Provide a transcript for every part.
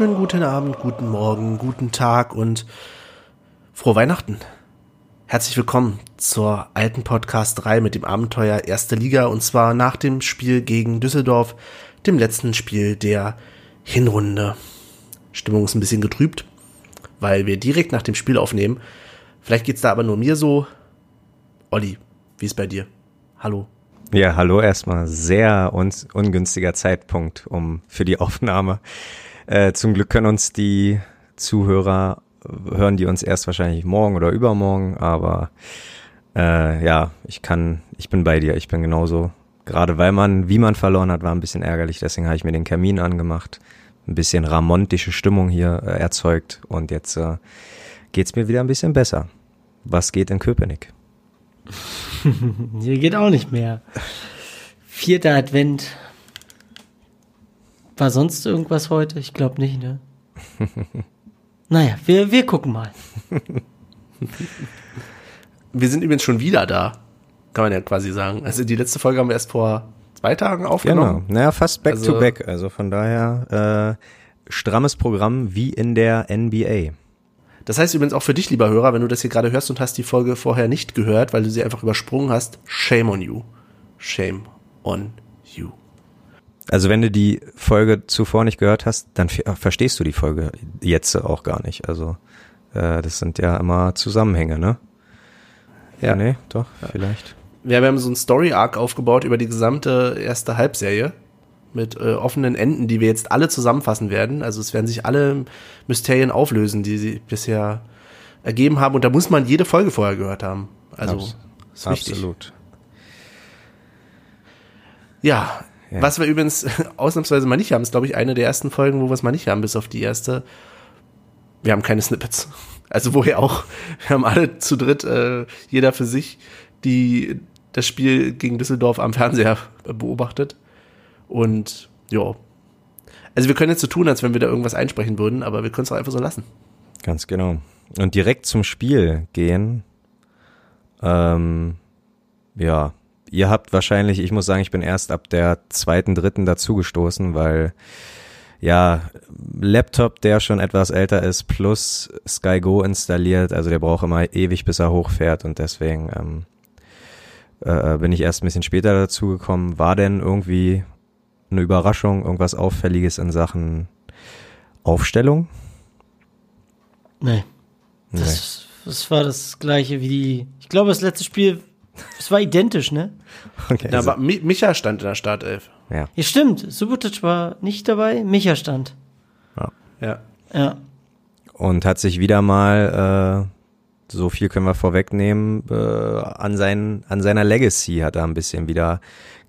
wunderschönen guten Abend, guten Morgen, guten Tag und frohe Weihnachten. Herzlich willkommen zur alten Podcast 3 mit dem Abenteuer Erste Liga und zwar nach dem Spiel gegen Düsseldorf, dem letzten Spiel der Hinrunde. Stimmung ist ein bisschen getrübt, weil wir direkt nach dem Spiel aufnehmen. Vielleicht geht's da aber nur mir so. Olli, wie ist bei dir? Hallo. Ja, hallo erstmal. Sehr un ungünstiger Zeitpunkt um für die Aufnahme. Äh, zum Glück können uns die Zuhörer hören die uns erst wahrscheinlich morgen oder übermorgen, aber äh, ja, ich kann, ich bin bei dir, ich bin genauso. Gerade weil man, wie man verloren hat, war ein bisschen ärgerlich, deswegen habe ich mir den Kamin angemacht, ein bisschen ramontische Stimmung hier äh, erzeugt und jetzt äh, geht's mir wieder ein bisschen besser. Was geht in Köpenick? Hier geht auch nicht mehr. Vierter Advent. War sonst irgendwas heute? Ich glaube nicht, ne? naja, wir, wir gucken mal. wir sind übrigens schon wieder da. Kann man ja quasi sagen. Also die letzte Folge haben wir erst vor zwei Tagen aufgenommen. Genau, naja, fast back also, to back. Also von daher äh, strammes Programm wie in der NBA. Das heißt übrigens auch für dich, lieber Hörer, wenn du das hier gerade hörst und hast die Folge vorher nicht gehört, weil du sie einfach übersprungen hast, shame on you. Shame on you. Also wenn du die Folge zuvor nicht gehört hast, dann verstehst du die Folge jetzt auch gar nicht. Also äh, das sind ja immer Zusammenhänge, ne? Ja. Nee, doch, ja. vielleicht. Wir haben so einen Story-Arc aufgebaut über die gesamte erste Halbserie mit äh, offenen Enden, die wir jetzt alle zusammenfassen werden. Also es werden sich alle Mysterien auflösen, die sie bisher ergeben haben. Und da muss man jede Folge vorher gehört haben. Also Abs ist wichtig. Absolut. Ja, ja, was wir übrigens ausnahmsweise mal nicht haben, ist, glaube ich, eine der ersten Folgen, wo wir es mal nicht haben, bis auf die erste. Wir haben keine Snippets. Also woher auch. Wir haben alle zu dritt, äh, jeder für sich, die das Spiel gegen Düsseldorf am Fernseher beobachtet. Und ja. Also wir können jetzt so tun, als wenn wir da irgendwas einsprechen würden, aber wir können es auch einfach so lassen. Ganz genau. Und direkt zum Spiel gehen. Ähm, ja, ihr habt wahrscheinlich, ich muss sagen, ich bin erst ab der zweiten, dritten dazugestoßen, weil ja, Laptop, der schon etwas älter ist, plus Sky Go installiert, also der braucht immer ewig, bis er hochfährt und deswegen ähm, äh, bin ich erst ein bisschen später dazugekommen. War denn irgendwie eine Überraschung, irgendwas Auffälliges in Sachen Aufstellung? Nee. Das, nee. das war das gleiche wie die. Ich glaube, das letzte Spiel, es war identisch, ne? Okay. Da war, Micha stand in der Startelf. Ja. ja, stimmt. Subotic war nicht dabei, Micha stand. Ja. Ja. ja. Und hat sich wieder mal, äh, so viel können wir vorwegnehmen, äh, an, sein, an seiner Legacy hat er ein bisschen wieder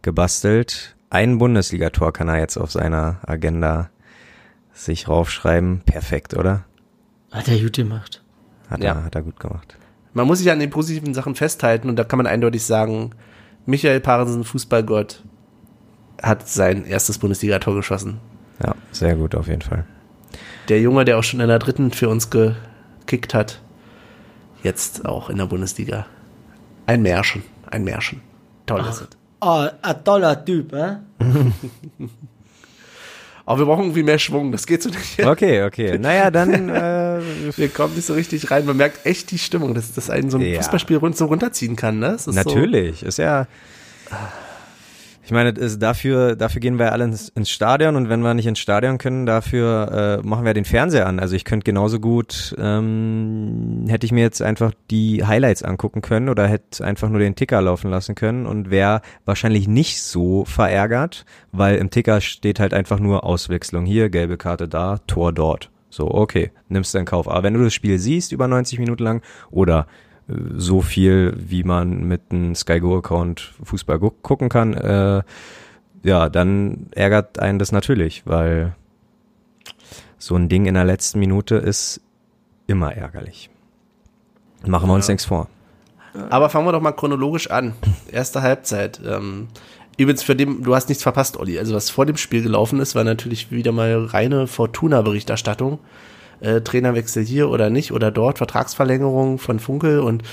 gebastelt ein Bundesligator kann er jetzt auf seiner Agenda sich raufschreiben. Perfekt, oder? Hat er gut gemacht. Hat, ja. er, hat er gut gemacht. Man muss sich an den positiven Sachen festhalten und da kann man eindeutig sagen, Michael Parensen, Fußballgott, hat sein erstes Bundesligator geschossen. Ja, sehr gut auf jeden Fall. Der Junge, der auch schon in der dritten für uns gekickt hat, jetzt auch in der Bundesliga. Ein Märchen, ein Märchen. Toll ist es. Oh, ein toller Typ, hä? Aber wir brauchen irgendwie mehr Schwung, das geht so nicht. Okay, okay. Naja, dann. Äh, wir kommen nicht so richtig rein. Man merkt echt die Stimmung, dass das einen so ein ja. Fußballspiel rund so runterziehen kann, ne? Ist Natürlich, so, ist ja. Ich meine, dafür, dafür gehen wir alle ins, ins, Stadion und wenn wir nicht ins Stadion können, dafür äh, machen wir den Fernseher an. Also ich könnte genauso gut, ähm, hätte ich mir jetzt einfach die Highlights angucken können oder hätte einfach nur den Ticker laufen lassen können und wäre wahrscheinlich nicht so verärgert, weil im Ticker steht halt einfach nur Auswechslung hier, gelbe Karte da, Tor dort. So, okay, nimmst du in Kauf. Aber wenn du das Spiel siehst über 90 Minuten lang oder so viel, wie man mit einem Sky Go Account Fußball gu gucken kann, äh, ja, dann ärgert einen das natürlich, weil so ein Ding in der letzten Minute ist immer ärgerlich. Machen wir ja. uns nichts vor. Aber fangen wir doch mal chronologisch an. Erste Halbzeit. Ähm, übrigens für dem, du hast nichts verpasst, Olli. Also was vor dem Spiel gelaufen ist, war natürlich wieder mal reine Fortuna-Berichterstattung äh, Trainerwechsel hier oder nicht oder dort, Vertragsverlängerung von Funkel und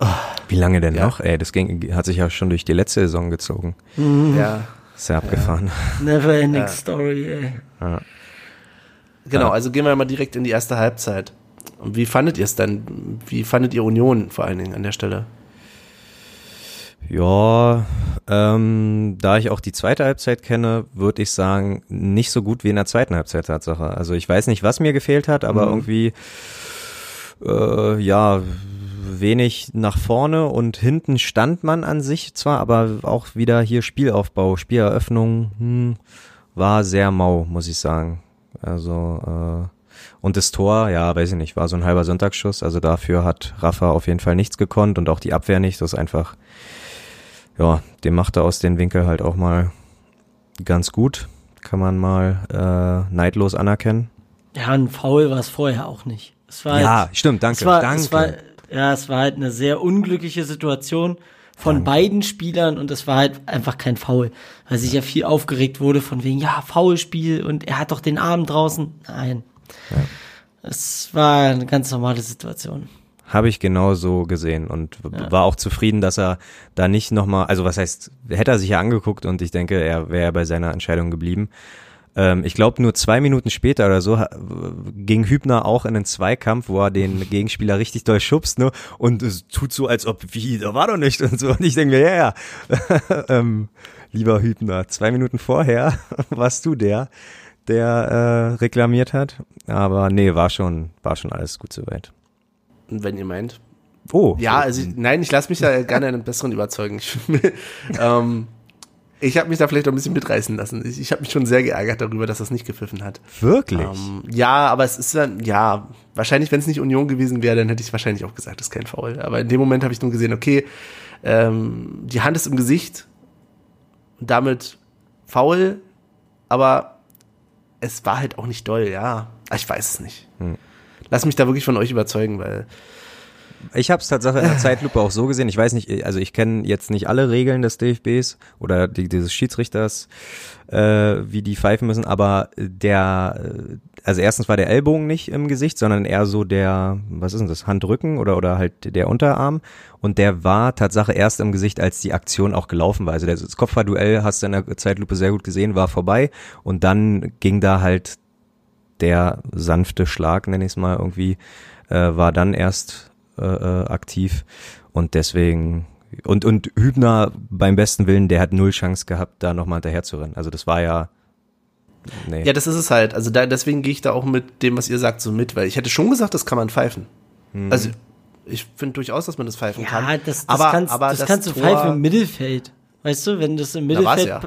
oh, Wie lange denn ja. noch? Ey, das ging, hat sich ja schon durch die letzte Saison gezogen. Mhm. Ja. Ist ja abgefahren. Ja. Never ending ja. story, ey. Ja. Genau, Ja. also gehen wir mal direkt in die erste Halbzeit. Und wie fandet ihr es denn? Wie fandet ihr Union vor allen Dingen an der Stelle? Ja, ähm, da ich auch die zweite Halbzeit kenne, würde ich sagen, nicht so gut wie in der zweiten Halbzeit Tatsache. Also ich weiß nicht, was mir gefehlt hat, aber Mhm. irgendwie, äh, ja, wenig nach vorne und hinten stand man an sich zwar, aber auch wieder hier Spielaufbau, Spieleröffnung, hm, war sehr mau, muss ich sagen. Also, äh, und das Tor, ja, weiß ich nicht, war so ein halber Sonntagsschuss. Also dafür hat Rafa auf jeden Fall nichts gekonnt und auch die Abwehr nicht. Das ist einfach, ja, den macht er aus den Winkel halt auch mal ganz gut. Kann man mal äh, neidlos anerkennen. Ja, ein Foul war es vorher auch nicht. Es war ja, halt, stimmt, danke, es war, danke. Es war, ja, es war halt eine sehr unglückliche Situation von beiden Spielern und es war halt einfach kein Foul, weil sich ja viel aufgeregt wurde von wegen, ja, Foulspiel und er hat doch den Arm draußen. Nein. Es war eine ganz normale Situation. Habe ich genauso gesehen und w- war auch zufrieden, dass er da nicht nochmal, also was heißt, hätte er sich ja angeguckt und ich denke, er wäre bei seiner Entscheidung geblieben. Ähm, ich glaube, nur zwei Minuten später oder so ging Hübner auch in einen Zweikampf, wo er den Gegenspieler richtig doll schubst, ne? Und es tut so, als ob, wie, da war doch nicht und so. Und ich denke mir, ja, ja, ähm, lieber Hübner, zwei Minuten vorher warst du der, der äh, reklamiert hat. Aber nee, war schon, war schon alles gut soweit. Wenn ihr meint. Oh. Ja, also ich, nein, ich lasse mich da gerne einen besseren überzeugen. Ich, ähm, ich habe mich da vielleicht auch ein bisschen mitreißen lassen. Ich, ich habe mich schon sehr geärgert darüber, dass das nicht gepfiffen hat. Wirklich? Ähm, ja, aber es ist dann, ja, wahrscheinlich, wenn es nicht Union gewesen wäre, dann hätte ich wahrscheinlich auch gesagt, das ist kein Foul. Aber in dem Moment habe ich nur gesehen, okay, ähm, die Hand ist im Gesicht und damit faul, aber es war halt auch nicht doll, ja. Ah, Ich weiß es nicht. Lass mich da wirklich von euch überzeugen, weil Ich habe es tatsächlich in der Zeitlupe auch so gesehen. Ich weiß nicht, also ich kenne jetzt nicht alle Regeln des DFBs oder die, dieses Schiedsrichters, äh, wie die pfeifen müssen, aber der, äh, also erstens war der Ellbogen nicht im Gesicht, sondern eher so der, was ist denn das, Handrücken oder, oder halt der Unterarm. Und der war Tatsache erst im Gesicht, als die Aktion auch gelaufen war. Also das Kopfballduell hast du in der Zeitlupe sehr gut gesehen, war vorbei. Und dann ging da halt der sanfte Schlag, nenne ich es mal irgendwie, äh, war dann erst äh, äh, aktiv und deswegen und und Hübner beim besten Willen, der hat null Chance gehabt, da nochmal hinterher zu rennen. Also das war ja nee. Ja, das ist es halt. Also da, deswegen gehe ich da auch mit dem, was ihr sagt, so mit, weil ich hätte schon gesagt, das kann man pfeifen. Hm. Also ich finde durchaus, dass man das pfeifen kann. Ja, das, das, aber, kannst, aber das, kannst du Tor- pfeifen im Mittelfeld. Weißt du, wenn das im Mittelfeld. ja.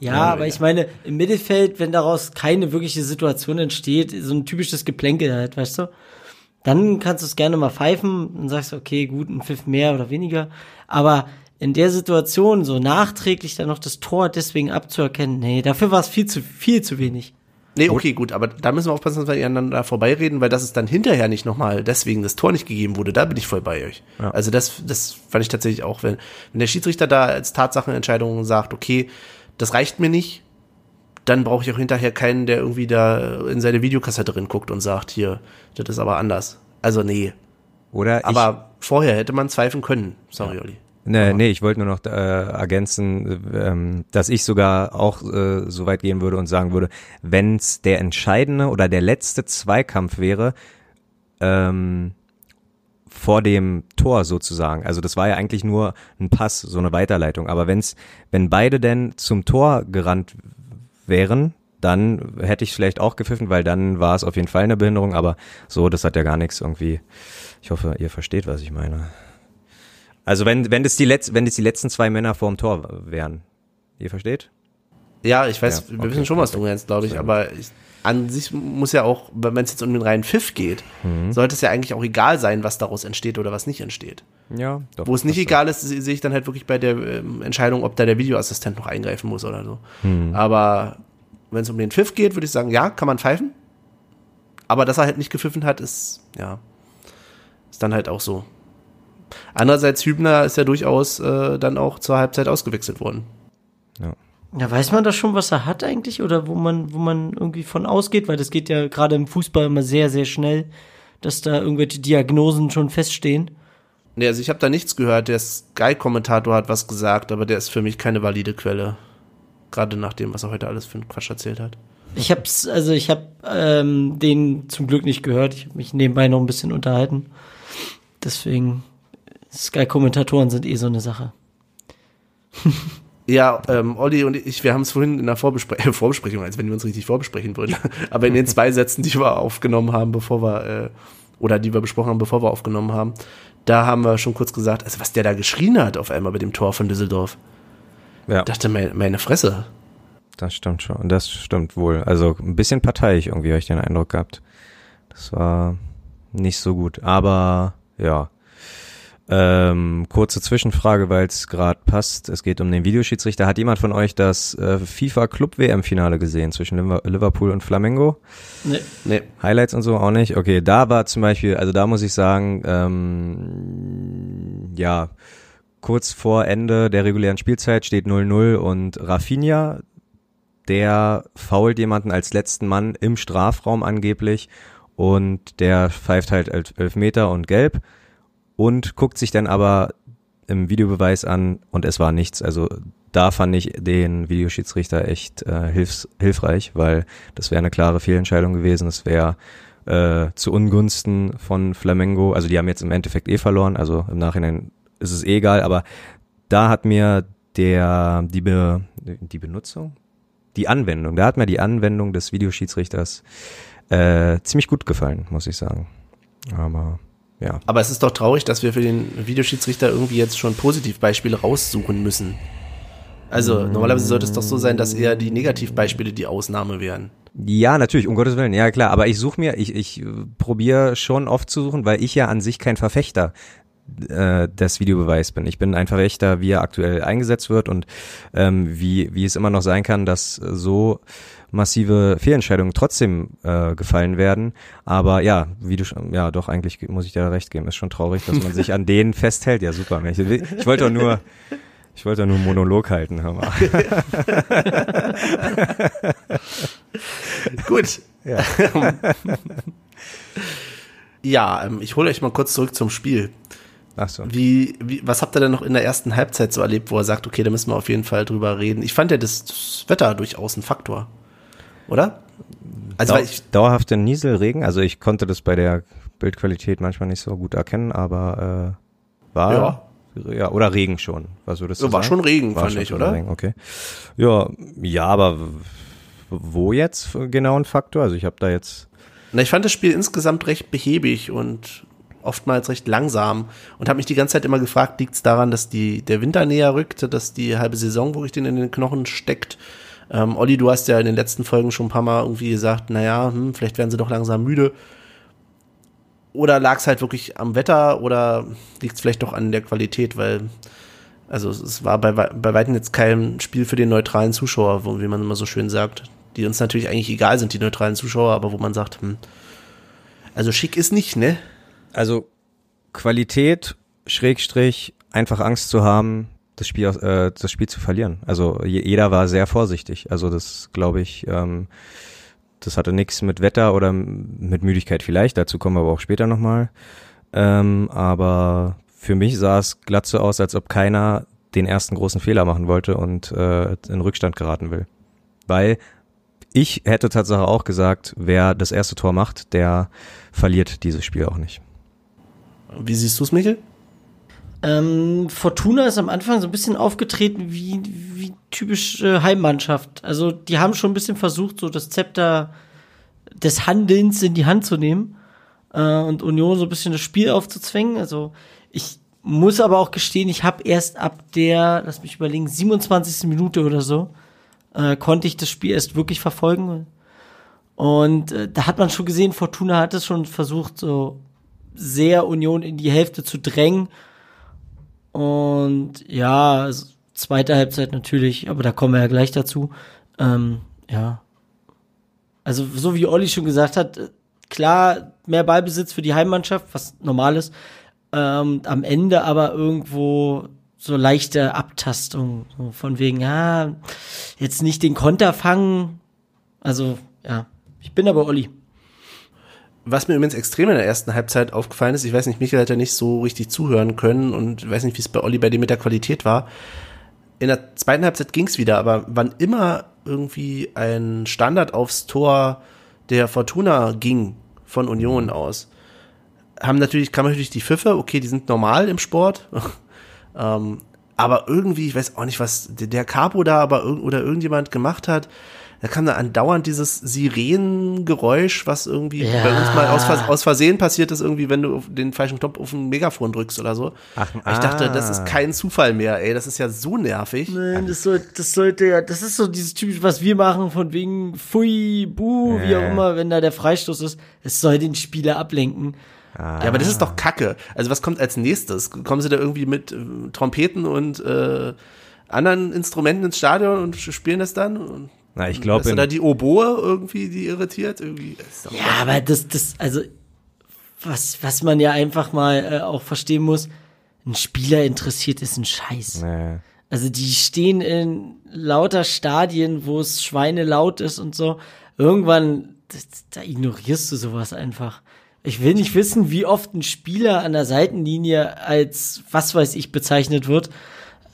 Ja, Ja, aber ja. ich meine, im Mittelfeld, wenn daraus keine wirkliche Situation entsteht, so ein typisches Geplänkel halt, weißt du, dann kannst du es gerne mal pfeifen und sagst, okay, gut, ein Pfiff mehr oder weniger. Aber in der Situation so nachträglich dann noch das Tor deswegen abzuerkennen, nee, dafür war es viel zu, viel zu wenig. Nee, okay, gut, aber da müssen wir aufpassen, dass wir aneinander vorbeireden, weil das ist dann hinterher nicht nochmal deswegen das Tor nicht gegeben wurde. Da bin ich voll bei euch. Ja. Also das, das fand ich tatsächlich auch, wenn, wenn der Schiedsrichter da als Tatsachenentscheidung sagt, okay, das reicht mir nicht, dann brauche ich auch hinterher keinen, der irgendwie da in seine Videokassette drin guckt und sagt, hier, das ist aber anders. Also nee. Oder ich, Aber vorher hätte man zweifeln können. Sorry, Olli. Nee, nee, ich wollte nur noch äh, ergänzen, ähm, dass ich sogar auch äh, so weit gehen würde und sagen würde, wenn es der entscheidende oder der letzte Zweikampf wäre, ähm, vor dem Tor sozusagen. Also das war ja eigentlich nur ein Pass, so eine Weiterleitung. Aber wenn's, wenn beide denn zum Tor gerannt wären, dann hätte ich vielleicht auch gepfiffen, weil dann war es auf jeden Fall eine Behinderung. Aber so, das hat ja gar nichts irgendwie. Ich hoffe, ihr versteht, was ich meine. Also wenn, wenn das die letz, wenn das die letzten zwei Männer vorm Tor wären. Ihr versteht? Ja, ich weiß, Ja, wir okay, wissen schon, was du meinst, glaube ich, aber ich, an sich muss ja auch, wenn es jetzt um den reinen Pfiff geht, Mhm. sollte es ja eigentlich auch egal sein, was daraus entsteht oder was nicht entsteht. Ja, doch. Wo es nicht egal ist, se- sehe ich dann halt wirklich bei der ähm, Entscheidung, ob da der Videoassistent noch eingreifen muss oder so. Mhm. Aber wenn es um den Pfiff geht, würde ich sagen, ja, kann man pfeifen. Aber dass er halt nicht gepfiffen hat, ist, ja, ist dann halt auch so. Andererseits, Hübner ist ja durchaus äh, dann auch zur Halbzeit ausgewechselt worden. Ja, weiß man da schon, was er hat eigentlich oder wo man, wo man irgendwie von ausgeht, weil das geht ja gerade im Fußball immer sehr, sehr schnell, dass da irgendwelche Diagnosen schon feststehen. Nee, also ich habe da nichts gehört. Der Sky-Kommentator hat was gesagt, aber der ist für mich keine valide Quelle. Gerade nach dem, was er heute alles für einen Quatsch erzählt hat. Ich hab's, also ich hab ähm, den zum Glück nicht gehört. Ich habe mich nebenbei noch ein bisschen unterhalten. Deswegen, Sky-Kommentatoren sind eh so eine Sache. Ja, ähm, Olli und ich, wir haben es vorhin in der Vorbespre äh, Vorbesprechung, als wenn wir uns richtig vorbesprechen würden, aber in den zwei Sätzen, die wir aufgenommen haben, bevor wir, äh, oder die wir besprochen haben, bevor wir aufgenommen haben, da haben wir schon kurz gesagt, also was der da geschrien hat auf einmal bei dem Tor von Düsseldorf. Ja. Ich dachte, meine, meine Fresse. Das stimmt schon. Das stimmt wohl. Also ein bisschen parteiisch irgendwie habe ich den Eindruck gehabt. Das war nicht so gut. Aber ja. Ähm, kurze Zwischenfrage, weil es gerade passt. Es geht um den Videoschiedsrichter. Hat jemand von euch das äh, FIFA Club WM Finale gesehen zwischen Liver- Liverpool und Flamengo? Nee. Nee. Highlights und so auch nicht. Okay, da war zum Beispiel, also da muss ich sagen, ähm, ja, kurz vor Ende der regulären Spielzeit steht 0-0 und Rafinha, der fault jemanden als letzten Mann im Strafraum angeblich und der pfeift halt elf Elfmeter und gelb und guckt sich dann aber im Videobeweis an und es war nichts. Also da fand ich den Videoschiedsrichter echt äh, hilfs hilfreich, weil das wäre eine klare Fehlentscheidung gewesen. Es wäre äh, zu Ungunsten von Flamengo. Also die haben jetzt im Endeffekt eh verloren. Also im Nachhinein ist es eh egal. Aber da hat mir der die Be, die Benutzung, die Anwendung, da hat mir die Anwendung des Videoschiedsrichters äh, ziemlich gut gefallen, muss ich sagen. Aber ja. Aber es ist doch traurig, dass wir für den Videoschiedsrichter irgendwie jetzt schon Positivbeispiele raussuchen müssen. Also normalerweise sollte es doch so sein, dass eher die Negativbeispiele die Ausnahme wären. Ja, natürlich, um Gottes Willen, ja klar, aber ich suche mir, ich, ich äh, probiere schon oft zu suchen, weil ich ja an sich kein Verfechter äh, des Videobeweis bin. Ich bin ein Verfechter, wie er aktuell eingesetzt wird und ähm, wie, wie es immer noch sein kann, dass so massive Fehlentscheidungen trotzdem äh, gefallen werden. Aber ja, wie du schon, ja doch, eigentlich muss ich dir da recht geben. Ist schon traurig, dass man sich an denen festhält. Ja, super. Ich, ich wollte doch nur, ich wollte doch nur einen Monolog halten, hör mal. Gut. Ja. Ja, ähm, ich hole euch mal kurz zurück zum Spiel. Ach so. Wie, wie, was habt ihr denn noch in der ersten Halbzeit so erlebt, wo er sagt, okay, da müssen wir auf jeden Fall drüber reden? Ich fand ja das, das Wetter durchaus ein Faktor. Oder? Also, Dau ich, dauerhafte Nieselregen, also ich konnte das bei der Bildqualität manchmal nicht so gut erkennen, aber äh, war ja. oder Regen schon, was würdest du So, war sagen? schon Regen, War fand schon ich, oder? Regen, okay. Ja, ja, aber wo jetzt genau ein Faktor? Also ich habe da jetzt na, ich fand das Spiel insgesamt recht behäbig und oftmals recht langsam und habe mich die ganze Zeit immer gefragt, liegt es daran, dass die, der Winter näher rückt, dass die halbe Saison wirklich den in den Knochen steckt? Ähm, Olli, du hast ja in den letzten Folgen schon ein paar Mal irgendwie gesagt, naja, hm, vielleicht werden sie doch langsam müde. Oder lag es halt wirklich am Wetter oder liegt es vielleicht doch an der Qualität, weil also es war bei, bei weitem jetzt kein Spiel für den neutralen Zuschauer, wo, wie man immer so schön sagt, die uns natürlich eigentlich egal sind, die neutralen Zuschauer, aber wo man sagt, hm, also schick ist nicht, ne? also Qualität Schrägstrich einfach Angst zu haben, das Spiel äh, das Spiel zu verlieren. Also je, jeder war sehr vorsichtig. Also das glaube ich, ähm, das hatte nichts mit Wetter oder mit Müdigkeit vielleicht. Dazu kommen wir aber auch später nochmal. Ähm, aber für mich sah es glatt so aus, als ob keiner den ersten großen Fehler machen wollte und äh, in Rückstand geraten will. Weil ich hätte tatsächlich auch gesagt, wer das erste Tor macht, der verliert dieses Spiel auch nicht. Wie siehst du es, Michael? Ähm, Fortuna ist am Anfang so ein bisschen aufgetreten wie, wie typische Heimmannschaft. Also die haben schon ein bisschen versucht, so das Zepter des Handelns in die Hand zu nehmen äh, und Union so ein bisschen das Spiel aufzuzwängen. Also ich muss aber auch gestehen, ich habe erst ab der, lass mich überlegen, 27. Minute oder so, äh, konnte ich das Spiel erst wirklich verfolgen. Und äh, da hat man schon gesehen, Fortuna hat es schon versucht, so sehr Union in die Hälfte zu drängen. Und ja, zweite Halbzeit natürlich, aber da kommen wir ja gleich dazu. Ähm, ja. Also, so wie Olli schon gesagt hat, äh, klar, mehr Ballbesitz für die Heimmannschaft, was normal ist. Ähm, am Ende aber irgendwo so leichte Abtastung, so von wegen, ja, jetzt nicht den Konter fangen. Also, ja. Ich bin aber Olli. Was mir übrigens extrem in der ersten Halbzeit aufgefallen ist, ich weiß nicht, Michael hat ja nicht so richtig zuhören können und ich weiß nicht, wie es bei Olli bei dem mit der Qualität war. In der zweiten Halbzeit ging's wieder, aber wann immer irgendwie ein Standard aufs Tor der Fortuna ging von Union aus, haben natürlich, kam natürlich die Pfiffe, okay, die sind normal im Sport. ähm, aber irgendwie, ich weiß auch nicht, was der Capo da aber oder irgendjemand gemacht hat, da kam da andauernd dieses Sirenengeräusch, was irgendwie Ja. bei uns mal aus, aus Versehen passiert ist, irgendwie, wenn du auf den falschen Knopf auf ein Megafon drückst oder so. Ach, ich dachte, das ah. ist kein Zufall mehr, ey, das ist ja so nervig. Nein, das, soll, das sollte ja, das ist so dieses typisch, was wir machen, von wegen Pfui, Buh, wie Ja. auch immer, wenn da der Freistoß ist. Es soll den Spieler ablenken. Ja, aber das ist doch Kacke. Also was kommt als nächstes? Kommen sie da irgendwie mit äh, Trompeten und äh, anderen Instrumenten ins Stadion und spielen das dann? Und Na, ich ist glaube, da die Oboe irgendwie, die irritiert? Irgendwie ist Ja, aber das, das, also, was, was man ja einfach mal äh, auch verstehen muss, ein Spieler interessiert ist ein Scheiß. nee. Also die stehen in lauter Stadien, wo es schweinelaut ist und so. Irgendwann, das, da ignorierst du sowas einfach. Ich will nicht wissen, wie oft ein Spieler an der Seitenlinie als was weiß ich bezeichnet wird.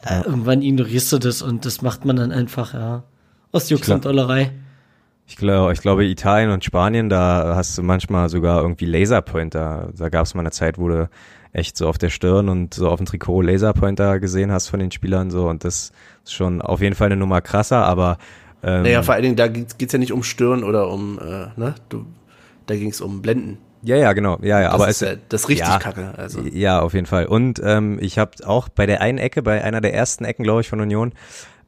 Äh, irgendwann ignorierst du das und das macht man dann einfach, ja. Aus Jux und Dollerei. Ich glaube, ich glaube, Italien und Spanien, da hast du manchmal sogar irgendwie Laserpointer. Da gab es mal eine Zeit, wo du echt so auf der Stirn und so auf dem Trikot Laserpointer gesehen hast von den Spielern so und das ist schon auf jeden Fall eine Nummer krasser, aber ähm, Naja, vor allen Dingen, da geht es ja nicht um Stirn oder um, äh, ne? Du, da ging es um Blenden. ja, ja, genau, ja, ja, Das aber ist es ja, das ist richtig ja, kacke. Also. Ja, auf jeden Fall. Und ähm, ich habe auch bei der einen Ecke, bei einer der ersten Ecken, glaube ich, von Union,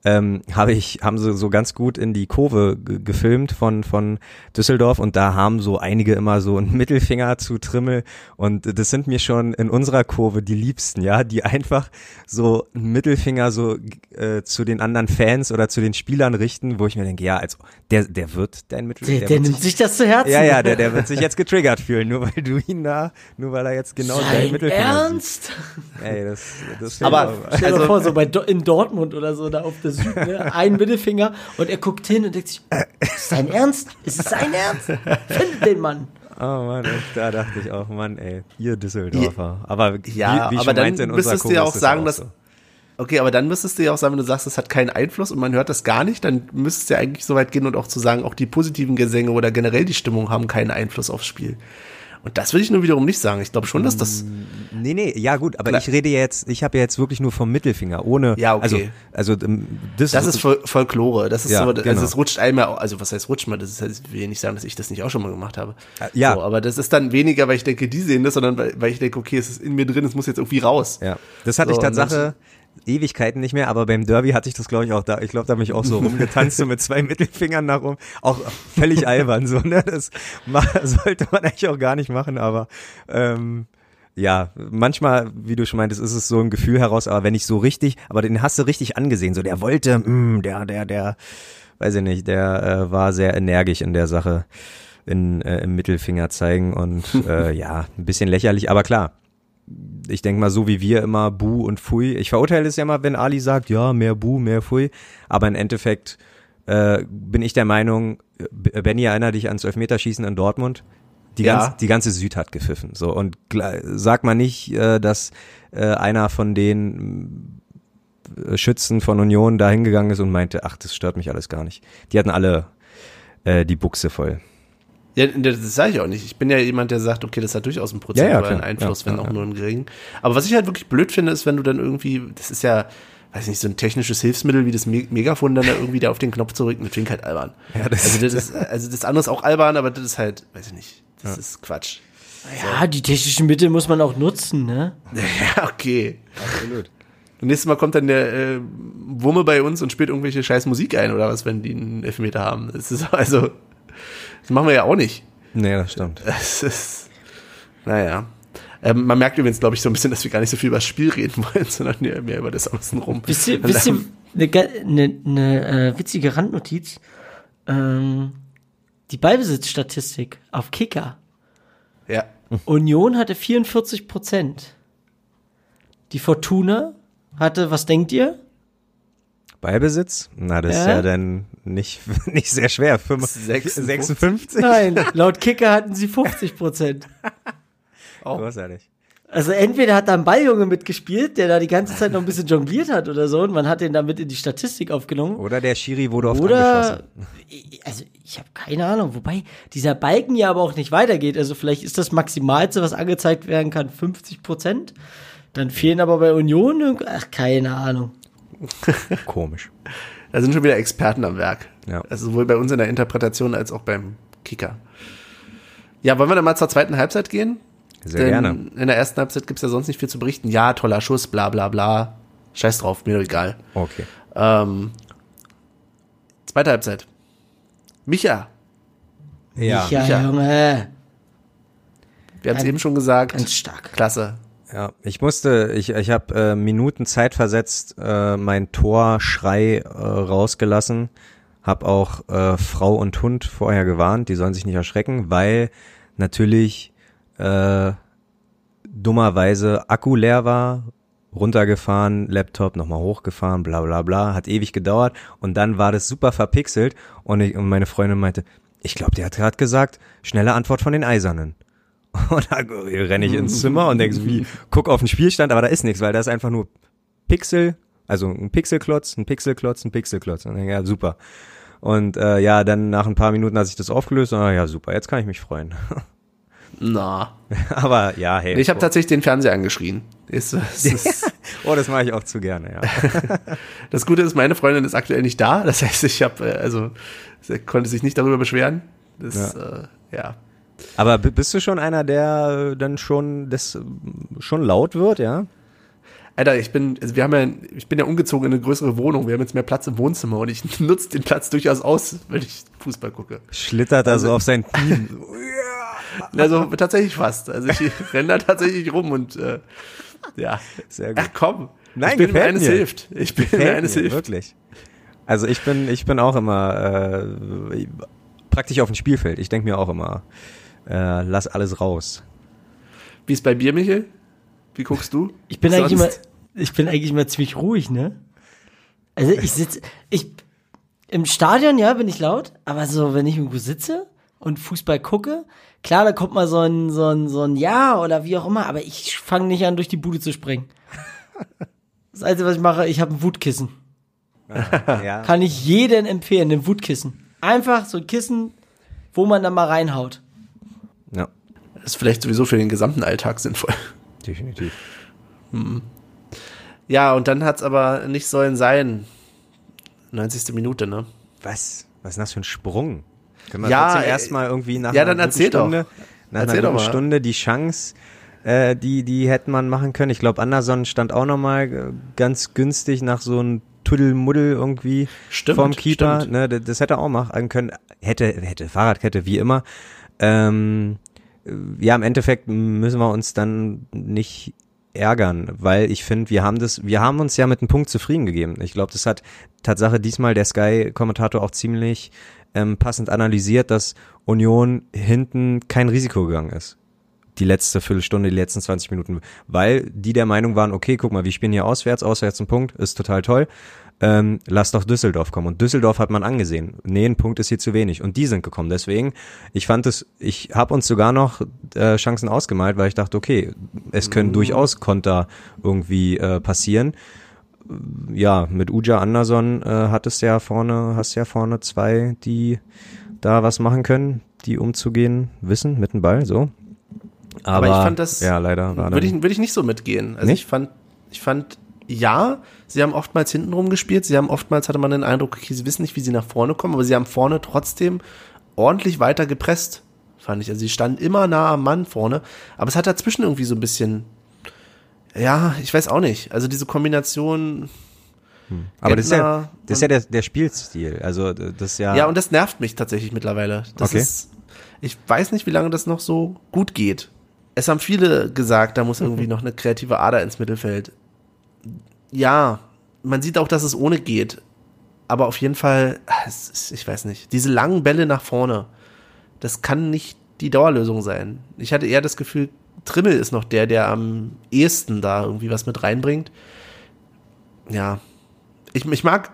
ähm, habe ich, haben sie so ganz gut in die Kurve ge- gefilmt von, von Düsseldorf und da haben so einige immer so einen Mittelfinger zu Trimmel und das sind mir schon in unserer Kurve die Liebsten, ja, die einfach so einen Mittelfinger so äh, zu den anderen Fans oder zu den Spielern richten, wo ich mir denke, ja, also der, der wird dein Mittelfinger. Der, der wird nimmt sich das zu Herzen. ja, ja, der, der wird sich jetzt getriggert fühlen, nur weil du ihn da, nur weil er jetzt genau dein Dein Mittelfinger Ernst? sieht. Ey, das, das Aber- Stell dir Also- vor, so bei Do in Dortmund oder so, da auf der Süd, ne? ein Mittelfinger und er guckt hin und denkt sich, ist es sein Ernst? Ist es sein Ernst? Findet den Mann. oh Mann, da dachte ich auch, Mann, ey, ihr Düsseldorfer. Aber wie, Ja, wie ich aber schon dann müsstest du ja ist auch sagen, auch dass- so. Okay, aber dann müsstest du ja auch sagen, wenn du sagst, es hat keinen Einfluss und man hört das gar nicht, dann müsstest du ja eigentlich so weit gehen und auch zu sagen, auch die positiven Gesänge oder generell die Stimmung haben keinen Einfluss aufs Spiel. Und das würde ich nur wiederum nicht sagen. Ich glaube schon, dass das. Nee, nee, ja gut, aber Klar. ich rede jetzt, ich habe ja jetzt wirklich nur vom Mittelfinger, ohne, Ja, okay. also, also ähm, das, Das ist Fol Folklore. Das ist Ja, so, also genau. es rutscht einmal, also was heißt rutscht mal? Das ist, ich will nicht sagen, dass ich das nicht auch schon mal gemacht habe. Äh, ja. So, aber das ist dann weniger, weil ich denke, die sehen das, sondern weil, weil ich denke, okay, es ist in mir drin, es muss jetzt irgendwie raus. Ja, das hatte So, ich Tatsache Ewigkeiten nicht mehr, aber beim Derby hatte ich das glaube ich auch da. Ich glaube, da bin ich auch so rumgetanzt, so mit zwei Mittelfingern nach oben. Auch völlig albern, so, ne? Das sollte man eigentlich auch gar nicht machen, aber ähm, ja, manchmal, wie du schon meintest, ist es so ein Gefühl heraus, aber wenn ich so richtig, aber den hast du richtig angesehen, so der wollte, mh, der, der, der, weiß ich nicht, der äh, war sehr energisch in der Sache in, äh, im Mittelfinger zeigen und äh, ja, ein bisschen lächerlich, aber klar, ich denke mal, so wie wir immer Bu und Fui. Ich verurteile es ja mal, wenn Ali sagt, ja, mehr Bu, mehr Fui. Aber im Endeffekt äh, bin ich der Meinung, B- Benny, erinnere dich ans Elfmeterschießen in Dortmund. Die, Ja. ganz, die ganze Süd hat gepfiffen. So und sag mal nicht, äh, dass äh, einer von den äh, Schützen von Union da hingegangen ist und meinte, ach, das stört mich alles gar nicht. Die hatten alle äh, die Buchse voll. Ja, das sage ich auch nicht. Ich bin ja jemand, der sagt, okay, das hat durchaus einen prozentualen. Einfluss, Ja, wenn ja, auch ja. nur einen geringen. Aber was ich halt wirklich blöd finde, ist, wenn du dann irgendwie, das ist ja, weiß nicht, so ein technisches Hilfsmittel wie das Me Megafon dann da irgendwie da auf den Knopf zu drücken, das klingt halt albern. Ja, das- also, das ist, also das andere ist auch albern, aber das ist halt, weiß ich nicht, das ist Quatsch. Ja, die technischen Mittel muss man auch nutzen, ne? Ja, okay. Absolut. Und nächstes Mal kommt dann der äh, Wumme bei uns und spielt irgendwelche scheiß Musik ein oder was, wenn die einen Elfmeter haben. Das ist also, das machen wir ja auch nicht. Nee, das stimmt. Es ist, naja. Ähm, man merkt übrigens, glaube ich, so ein bisschen, dass wir gar nicht so viel über das Spiel reden wollen, sondern mehr, mehr über das Außenrum. Wisst ihr, wisst ihr eine ne, ne, äh, witzige Randnotiz? Ähm, die Ballbesitzstatistik auf Kicker. Ja. Union hatte 44 Prozent. Die Fortuna hatte, was denkt ihr? Ballbesitz? Na, das ist Ja. dann nicht, nicht sehr schwer. Fünf- 56? 56? Nein, laut Kicker hatten sie 50 Prozent. Auch. Großartig. Also entweder hat da ein Balljunge mitgespielt, der da die ganze Zeit noch ein bisschen jongliert hat oder so und man hat den damit in die Statistik aufgenommen. Oder der Schiri wurde oft Oder, angeschossen. also ich habe keine Ahnung, wobei dieser Balken ja aber auch nicht weitergeht. Also vielleicht ist das Maximalste, was angezeigt werden kann, 50 Prozent. Dann fehlen aber bei Union, ach keine Ahnung. Komisch. Da sind schon wieder Experten am Werk. Ja. Also sowohl bei uns in der Interpretation als auch beim Kicker. Ja, wollen wir dann mal zur zweiten Halbzeit gehen? Sehr Denn gerne. In der ersten Halbzeit gibt's ja sonst nicht viel zu berichten. Ja, toller Schuss, bla bla bla. Scheiß drauf, mir doch egal. Okay. Ähm, zweite Halbzeit. Micha, Ja. Ja, Micha. Junge, wir haben es eben schon gesagt. ganz stark. Klasse. Ja, ich musste, ich, ich habe äh, Minuten Zeit versetzt, äh, mein Torschrei äh, rausgelassen, habe auch äh, Frau und Hund vorher gewarnt, die sollen sich nicht erschrecken, weil natürlich äh, dummerweise Akku leer war, runtergefahren, Laptop nochmal hochgefahren, bla bla bla, hat ewig gedauert und dann war das super verpixelt und, ich, und meine Freundin meinte, ich glaube, der hat gerade gesagt, schnelle Antwort von den Eisernen. Und dann renne ich ins Zimmer und denke so, wie, guck auf den Spielstand, aber da ist nichts, weil da ist einfach nur Pixel, also ein Pixelklotz, ein Pixelklotz, ein Pixelklotz. Und dann, ja, super. Und äh, ja, dann nach ein paar Minuten hat sich das aufgelöst und ja, super, jetzt kann ich mich freuen. Na. aber ja, hey. Ich habe tatsächlich den Fernseher angeschrien. Ist, es ist, oh, das mache ich auch zu gerne, ja. das Gute ist, meine Freundin ist aktuell nicht da. Das heißt, ich habe, also, sie konnte sich nicht darüber beschweren. Das, ja. Äh, ja. Aber bist du schon einer, der äh, dann schon das äh, schon laut wird, ja? Alter, ich bin, also wir haben ja, ich bin ja umgezogen in eine größere Wohnung. Wir haben jetzt mehr Platz im Wohnzimmer und ich nutze den Platz durchaus aus, wenn ich Fußball gucke. Schlittert da so auf seinen Knien. Also tatsächlich fast. Also ich renne da tatsächlich rum und äh, ja. Sehr gut. Ach komm. Nein, ich bin mir eines mir. hilft. Ich bin mir Gefällt eines mir, hilft. Wirklich. Also ich bin, ich bin auch immer äh, praktisch auf dem Spielfeld. Ich denke mir auch immer, äh, lass alles raus. Wie ist bei dir, Michel? Wie guckst du? Ich bin eigentlich immer, ich bin eigentlich immer ziemlich ruhig, ne? Also ich sitze, ich, im Stadion, ja, bin ich laut, aber so, wenn ich irgendwo sitze und Fußball gucke, klar, da kommt mal so ein, so ein, so ein Ja oder wie auch immer, aber ich fange nicht an, durch die Bude zu springen. Das Einzige, was ich mache, ich habe ein Wutkissen. Ja. Kann ich jedem empfehlen, ein Wutkissen. Einfach so ein Kissen, wo man dann mal reinhaut. Ja, ist vielleicht sowieso für den gesamten Alltag sinnvoll. definitiv. Ja, und dann hat's aber nicht sollen sein. 90. Minute, ne? Was? Was ist denn das für ein Sprung? Können wir Ja, trotzdem äh, erstmal irgendwie nach ja, einer dann erzähl doch. Stunde, nach Erzähl einer doch. Stunde die Chance, äh, die, die hätte man machen können. Ich glaube, Anderson stand auch nochmal äh, ganz günstig nach so einem Tuddelmuddel irgendwie Stimmt, vom Keeper. stimmt. Ne, das, das hätte er auch machen können. Hätte, hätte Fahrradkette, wie immer. Ähm, ja, im Endeffekt müssen wir uns dann nicht ärgern, weil ich finde, wir haben das, wir haben uns ja mit einem Punkt zufrieden gegeben. Ich glaube, das hat Tatsache diesmal der Sky-Kommentator auch ziemlich ähm, passend analysiert, dass Union hinten kein Risiko gegangen ist. Die letzte Viertelstunde, die letzten 20 Minuten, weil die der Meinung waren, okay, guck mal, wir spielen hier auswärts, auswärts ein Punkt, ist total toll. Ähm, lass doch Düsseldorf kommen. Und Düsseldorf hat man angesehen. Nee, ein Punkt ist hier zu wenig. Und die sind gekommen. Deswegen, ich fand es, ich habe uns sogar noch äh, Chancen ausgemalt, weil ich dachte, okay, es können durchaus Konter irgendwie äh, passieren. Ja, mit Uja Anderson äh, hattest ja vorne, hast ja vorne zwei, die da was machen können, die umzugehen wissen mit dem Ball, so. Aber ich fand das- ja leider war Würde ich, würde ich nicht so mitgehen. Also Nicht? ich fand, ich fand, ja, sie haben oftmals hinten rumgespielt. Sie haben oftmals hatte man den Eindruck, okay, sie wissen nicht, wie sie nach vorne kommen, aber sie haben vorne trotzdem ordentlich weiter gepresst, fand ich. Also sie standen immer nah am Mann vorne, aber es hat dazwischen irgendwie so ein bisschen, ja, ich weiß auch nicht. Also diese Kombination, aber das ist ja, das ist ja der, der Spielstil. Also das ist ja, ja, und das nervt mich tatsächlich mittlerweile. Das Okay. ist, ich weiß nicht, wie lange das noch so gut geht. Es haben viele gesagt, da muss irgendwie noch eine kreative Ader ins Mittelfeld. Ja, man sieht auch, dass es ohne geht. Aber auf jeden Fall, ist, ich weiß nicht, diese langen Bälle nach vorne, das kann nicht die Dauerlösung sein. Ich hatte eher das Gefühl, Trimmel ist noch der, der am ehesten da irgendwie was mit reinbringt. Ja, ich, ich mag,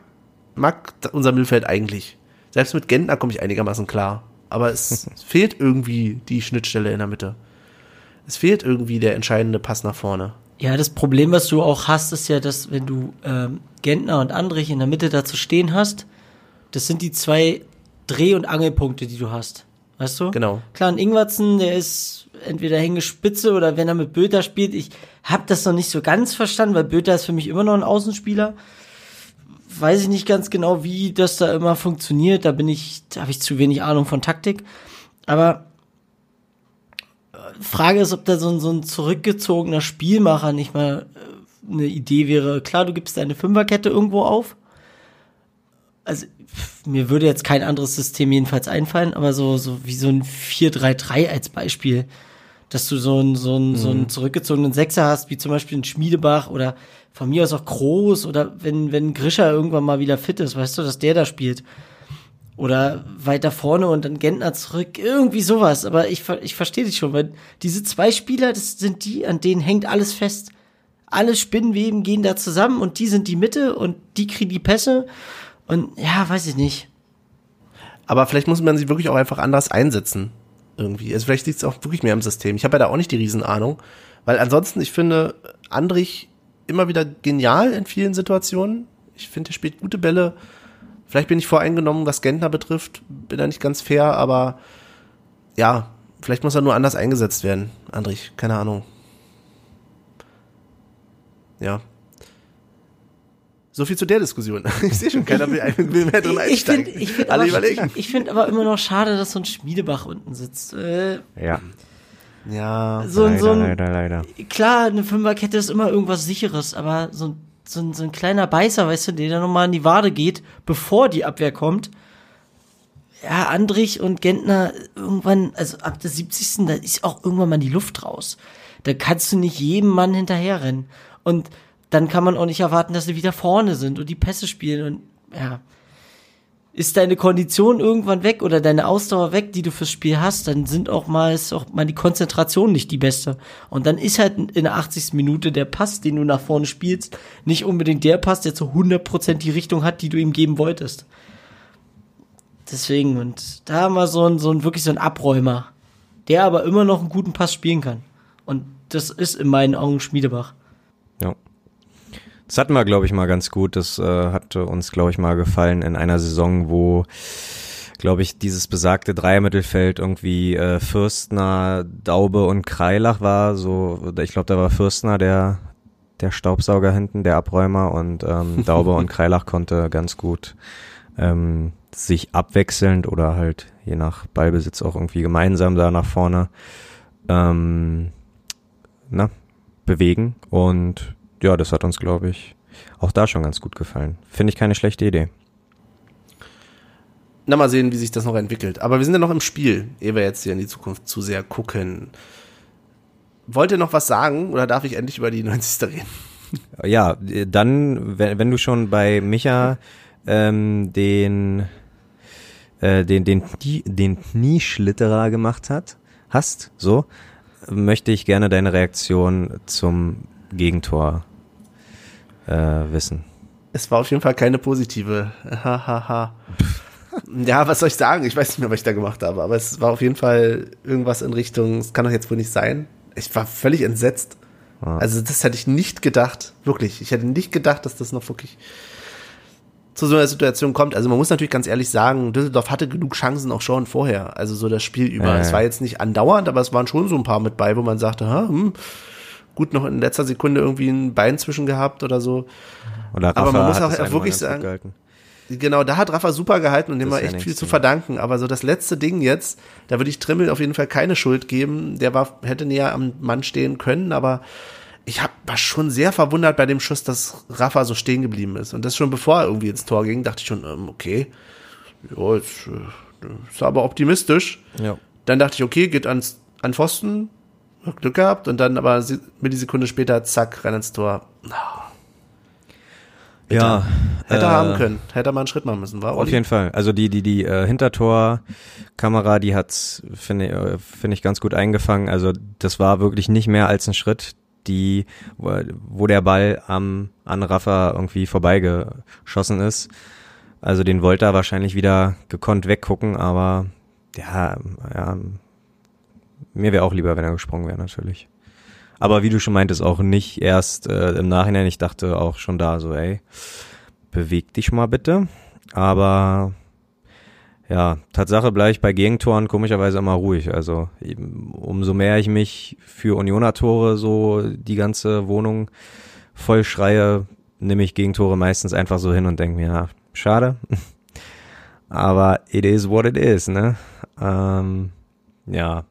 mag unser Mittelfeld eigentlich. Selbst mit Gentner komme ich einigermaßen klar. Aber es fehlt irgendwie die Schnittstelle in der Mitte. es fehlt irgendwie der entscheidende Pass nach vorne. Ja, das Problem, was du auch hast, ist ja, dass wenn du ähm, Gentner und Andrich in der Mitte dazu stehen hast, das sind die zwei Dreh- und Angelpunkte, die du hast. Weißt du? Genau. Klar, ein Ingwertsen, der ist entweder Hängespitze oder wenn er mit Böter spielt. Ich habe das noch nicht so ganz verstanden, weil Böter ist für mich immer noch ein Außenspieler. Weiß ich nicht ganz genau, wie das da immer funktioniert. Da bin ich, da habe ich zu wenig Ahnung von Taktik. Aber Frage ist, ob da so ein, so ein zurückgezogener Spielmacher nicht mal äh, eine Idee wäre. Klar, du gibst deine Fünferkette irgendwo auf. Also, pff, mir würde jetzt kein anderes System jedenfalls einfallen, aber so, so wie so ein 4-3-3 als Beispiel. Dass du so einen, so einen, so einen zurückgezogenen Sechser hast, wie zum Beispiel ein Schmiedebach oder von mir aus auch Groß oder wenn, wenn Grischer irgendwann mal wieder fit ist, weißt du, dass der da spielt. Oder weiter vorne und dann Gentner zurück. Irgendwie sowas. Aber ich, ich verstehe dich schon, weil diese zwei Spieler, das sind die, an denen hängt alles fest. Alle Spinnenweben gehen da zusammen und die sind die Mitte und die kriegen die Pässe. Und ja, weiß ich nicht. Aber vielleicht muss man sie wirklich auch einfach anders einsetzen. Irgendwie. Also vielleicht liegt es auch wirklich mehr im System. Ich habe ja da auch nicht die Riesenahnung. Weil ansonsten, ich finde Andrich immer wieder genial in vielen Situationen. Ich finde, er spielt gute Bälle. Vielleicht bin ich voreingenommen, was Gentner betrifft. Bin da nicht ganz fair, aber ja, vielleicht muss er nur anders eingesetzt werden. Andrich, keine Ahnung. Ja. So viel zu der Diskussion. Ich sehe schon, keiner will, will mehr drin Ich einsteigen. finde ich find Alle aber, find aber immer noch schade, dass so ein Schmiedebach unten sitzt. Äh, Ja, Ja. so, ein- leider, so ein, leider, leider. klar, eine Fünferkette ist immer irgendwas sicheres, aber so, ein- so, ein- so ein kleiner Beißer, weißt du, der dann nochmal in die Wade geht, bevor die Abwehr kommt. Ja, Andrich und Gentner irgendwann, also ab der 70. da ist auch irgendwann mal die Luft raus. Da kannst du nicht jedem Mann hinterherrennen. Und dann kann man auch nicht erwarten, dass sie wieder vorne sind und die Pässe spielen und ja. Ist deine Kondition irgendwann weg oder deine Ausdauer weg, die du fürs Spiel hast, dann sind auch mal, ist auch mal die Konzentration nicht die beste. Und dann ist halt in der 80. Minute der Pass, den du nach vorne spielst, nicht unbedingt der Pass, der zu 100% die Richtung hat, die du ihm geben wolltest. Deswegen, und da mal so ein, so ein, wirklich so ein Abräumer, der aber immer noch einen guten Pass spielen kann. Und das ist in meinen Augen Schmiedebach. Ja. Das hatten wir, glaube ich, mal ganz gut. Das äh, hatte uns, glaube ich, mal gefallen in einer Saison, wo, glaube ich, dieses besagte Dreiermittelfeld irgendwie äh, Fürstner, Daube und Kreilach war. So, ich glaube, da war Fürstner der der Staubsauger hinten, der Abräumer und ähm, Daube und Kreilach konnte ganz gut ähm, sich abwechselnd oder halt je nach Ballbesitz auch irgendwie gemeinsam da nach vorne ähm, na, bewegen und ja, das hat uns, glaube ich, auch da schon ganz gut gefallen. Finde ich keine schlechte Idee. Na, mal sehen, wie sich das noch entwickelt. Aber wir sind ja noch im Spiel, ehe wir jetzt hier in die Zukunft zu sehr gucken. Wollt ihr noch was sagen oder darf ich endlich über die 90. reden? Ja, dann, wenn, du schon bei Micha ähm, den, äh, den, den, den Knieschlitterer gemacht hat, hast, so, möchte ich gerne deine Reaktion zum Gegentor äh, wissen. Es war auf jeden Fall keine positive. Hahaha. ja, was soll ich sagen? Ich weiß nicht mehr, was ich da gemacht habe, aber es war auf jeden Fall irgendwas in Richtung, es kann doch jetzt wohl nicht sein. Ich war völlig entsetzt. Also das hätte ich nicht gedacht, wirklich. Ich hätte nicht gedacht, dass das noch wirklich zu so einer Situation kommt. Also man muss natürlich ganz ehrlich sagen, Düsseldorf hatte genug Chancen auch schon vorher. Also so das Spiel über. Ja, ja. Es war jetzt nicht andauernd, aber es waren schon so ein paar mit bei, wo man sagte, hm, gut noch in letzter Sekunde irgendwie ein Bein zwischen gehabt oder so. Oder Aber man muss auch wirklich sagen- gehalten. Genau, da hat Rafa super gehalten und dem war ist ja echt nichts, viel zu ja. verdanken. Aber so das letzte Ding jetzt, da würde ich Trimmel auf jeden Fall keine Schuld geben. Der war, hätte näher am Mann stehen können, aber ich hab, war schon sehr verwundert bei dem Schuss, dass Rafa so stehen geblieben ist. Und das schon bevor er irgendwie ins Tor ging, dachte ich schon, ähm, okay, ja, jetzt, äh, ist aber optimistisch. Ja. Dann dachte ich, okay, geht ans, an Pfosten, Glück gehabt und dann aber Millisekunde später, zack, rein ins Tor. Ja, Hätte äh, er haben können, hätte er mal einen Schritt machen müssen, war Auf jeden Fall. Also die die die äh, Hintertorkamera, die hat's finde äh, finde ich ganz gut eingefangen. Also das war wirklich nicht mehr als ein Schritt, die wo, wo der Ball am an Rafa irgendwie vorbeigeschossen ist. Also den wollte er wahrscheinlich wieder gekonnt weggucken, aber ja, ja mir wäre auch lieber, wenn er gesprungen wäre, natürlich. Aber wie du schon meintest, auch nicht erst äh, im Nachhinein. Ich dachte auch schon da so, ey, beweg dich mal bitte. Aber ja, Tatsache bleibe ich bei Gegentoren komischerweise immer ruhig. Also eben, umso mehr ich mich für Unioner-Tore so die ganze Wohnung voll schreie, nehme ich Gegentore meistens einfach so hin und denke mir, ja, schade. Aber it is what it is, ne? Ähm, ja.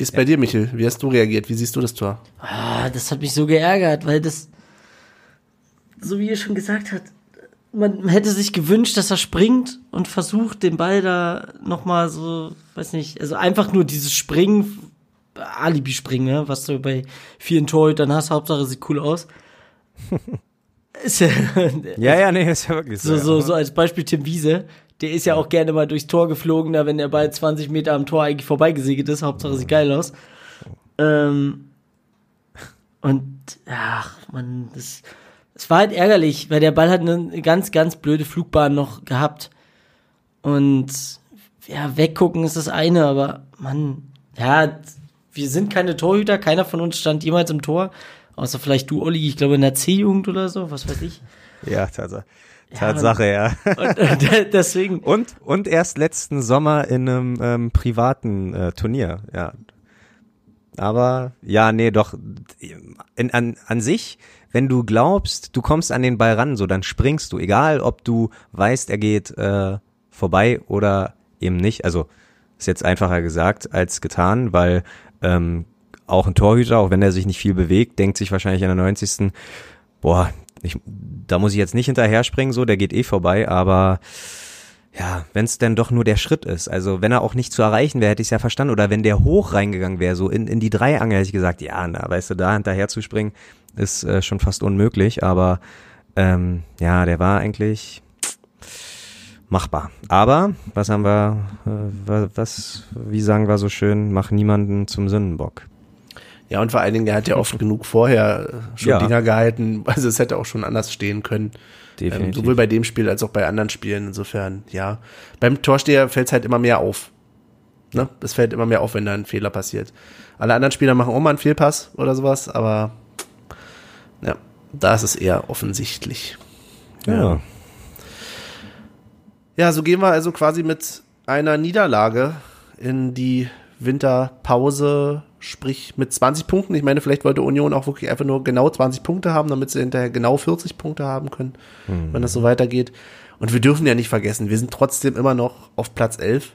Wie ist bei dir, Michel? Wie hast du reagiert? Wie siehst du das Tor? Ah, das hat mich so geärgert, weil das, so wie ihr schon gesagt habt, man hätte sich gewünscht, dass er springt und versucht, den Ball da nochmal so, weiß nicht, also einfach nur dieses Springen, Alibi-Springen, ne, was du bei vielen Torhütern hast, Hauptsache sieht cool aus. ist ja, Ja, ja, nee, ist ja wirklich so, so. so, ja. so als Beispiel Tim Wiese. Der ist ja auch gerne mal durchs Tor geflogen, da wenn der Ball 20 Meter am Tor eigentlich vorbeigesegelt ist. Hauptsache sieht geil aus. Ähm, und, ach, man, das, es war halt ärgerlich, weil der Ball hat eine ganz, ganz blöde Flugbahn noch gehabt. Und, ja, weggucken ist das eine, aber, man, ja, wir sind keine Torhüter, keiner von uns stand jemals im Tor. Außer vielleicht du, Olli, ich glaube in der C-Jugend oder so, was weiß ich. Ja, Tatsache. Tatsache, ja. Und, äh, deswegen, Und, und erst letzten Sommer in einem ähm, privaten äh, Turnier, ja. Aber ja, nee, doch. In, an, an sich, wenn du glaubst, du kommst an den Ball ran, so dann springst du, egal ob du weißt, er geht äh, vorbei oder eben nicht. Also ist jetzt einfacher gesagt als getan, weil ähm, auch ein Torhüter, auch wenn er sich nicht viel bewegt, denkt sich wahrscheinlich in der 90. Boah, ich, da muss ich jetzt nicht hinterher springen, so, der geht eh vorbei, aber ja, wenn es denn doch nur der Schritt ist. Also wenn er auch nicht zu erreichen wäre, hätte ich es ja verstanden. Oder wenn der hoch reingegangen wäre, so in, in die Dreiangel, hätte ich gesagt, ja, na, weißt du, da hinterher zu springen, ist äh, schon fast unmöglich. Aber ähm, ja, der war eigentlich machbar. Aber was haben wir, äh, was, wie sagen wir so schön, mach niemanden zum Sündenbock. Ja, und vor allen Dingen, er hat ja oft genug vorher äh, schon Ja. Dinger gehalten. Also es hätte auch schon anders stehen können. Ähm, sowohl bei dem Spiel als auch bei anderen Spielen. Insofern, ja. Beim Torsteher fällt es halt immer mehr auf. Ne? Es fällt immer mehr auf, wenn da ein Fehler passiert. Alle anderen Spieler machen auch mal einen Fehlpass oder sowas, aber ja, da ist es eher offensichtlich. ja. Ja, so gehen wir also quasi mit einer Niederlage in die Winterpause, sprich mit 20 Punkten. Ich meine, vielleicht wollte Union auch wirklich einfach nur genau 20 Punkte haben, damit sie hinterher genau 40 Punkte haben können, wenn das so weitergeht. Und wir dürfen ja nicht vergessen, wir sind trotzdem immer noch auf Platz 11.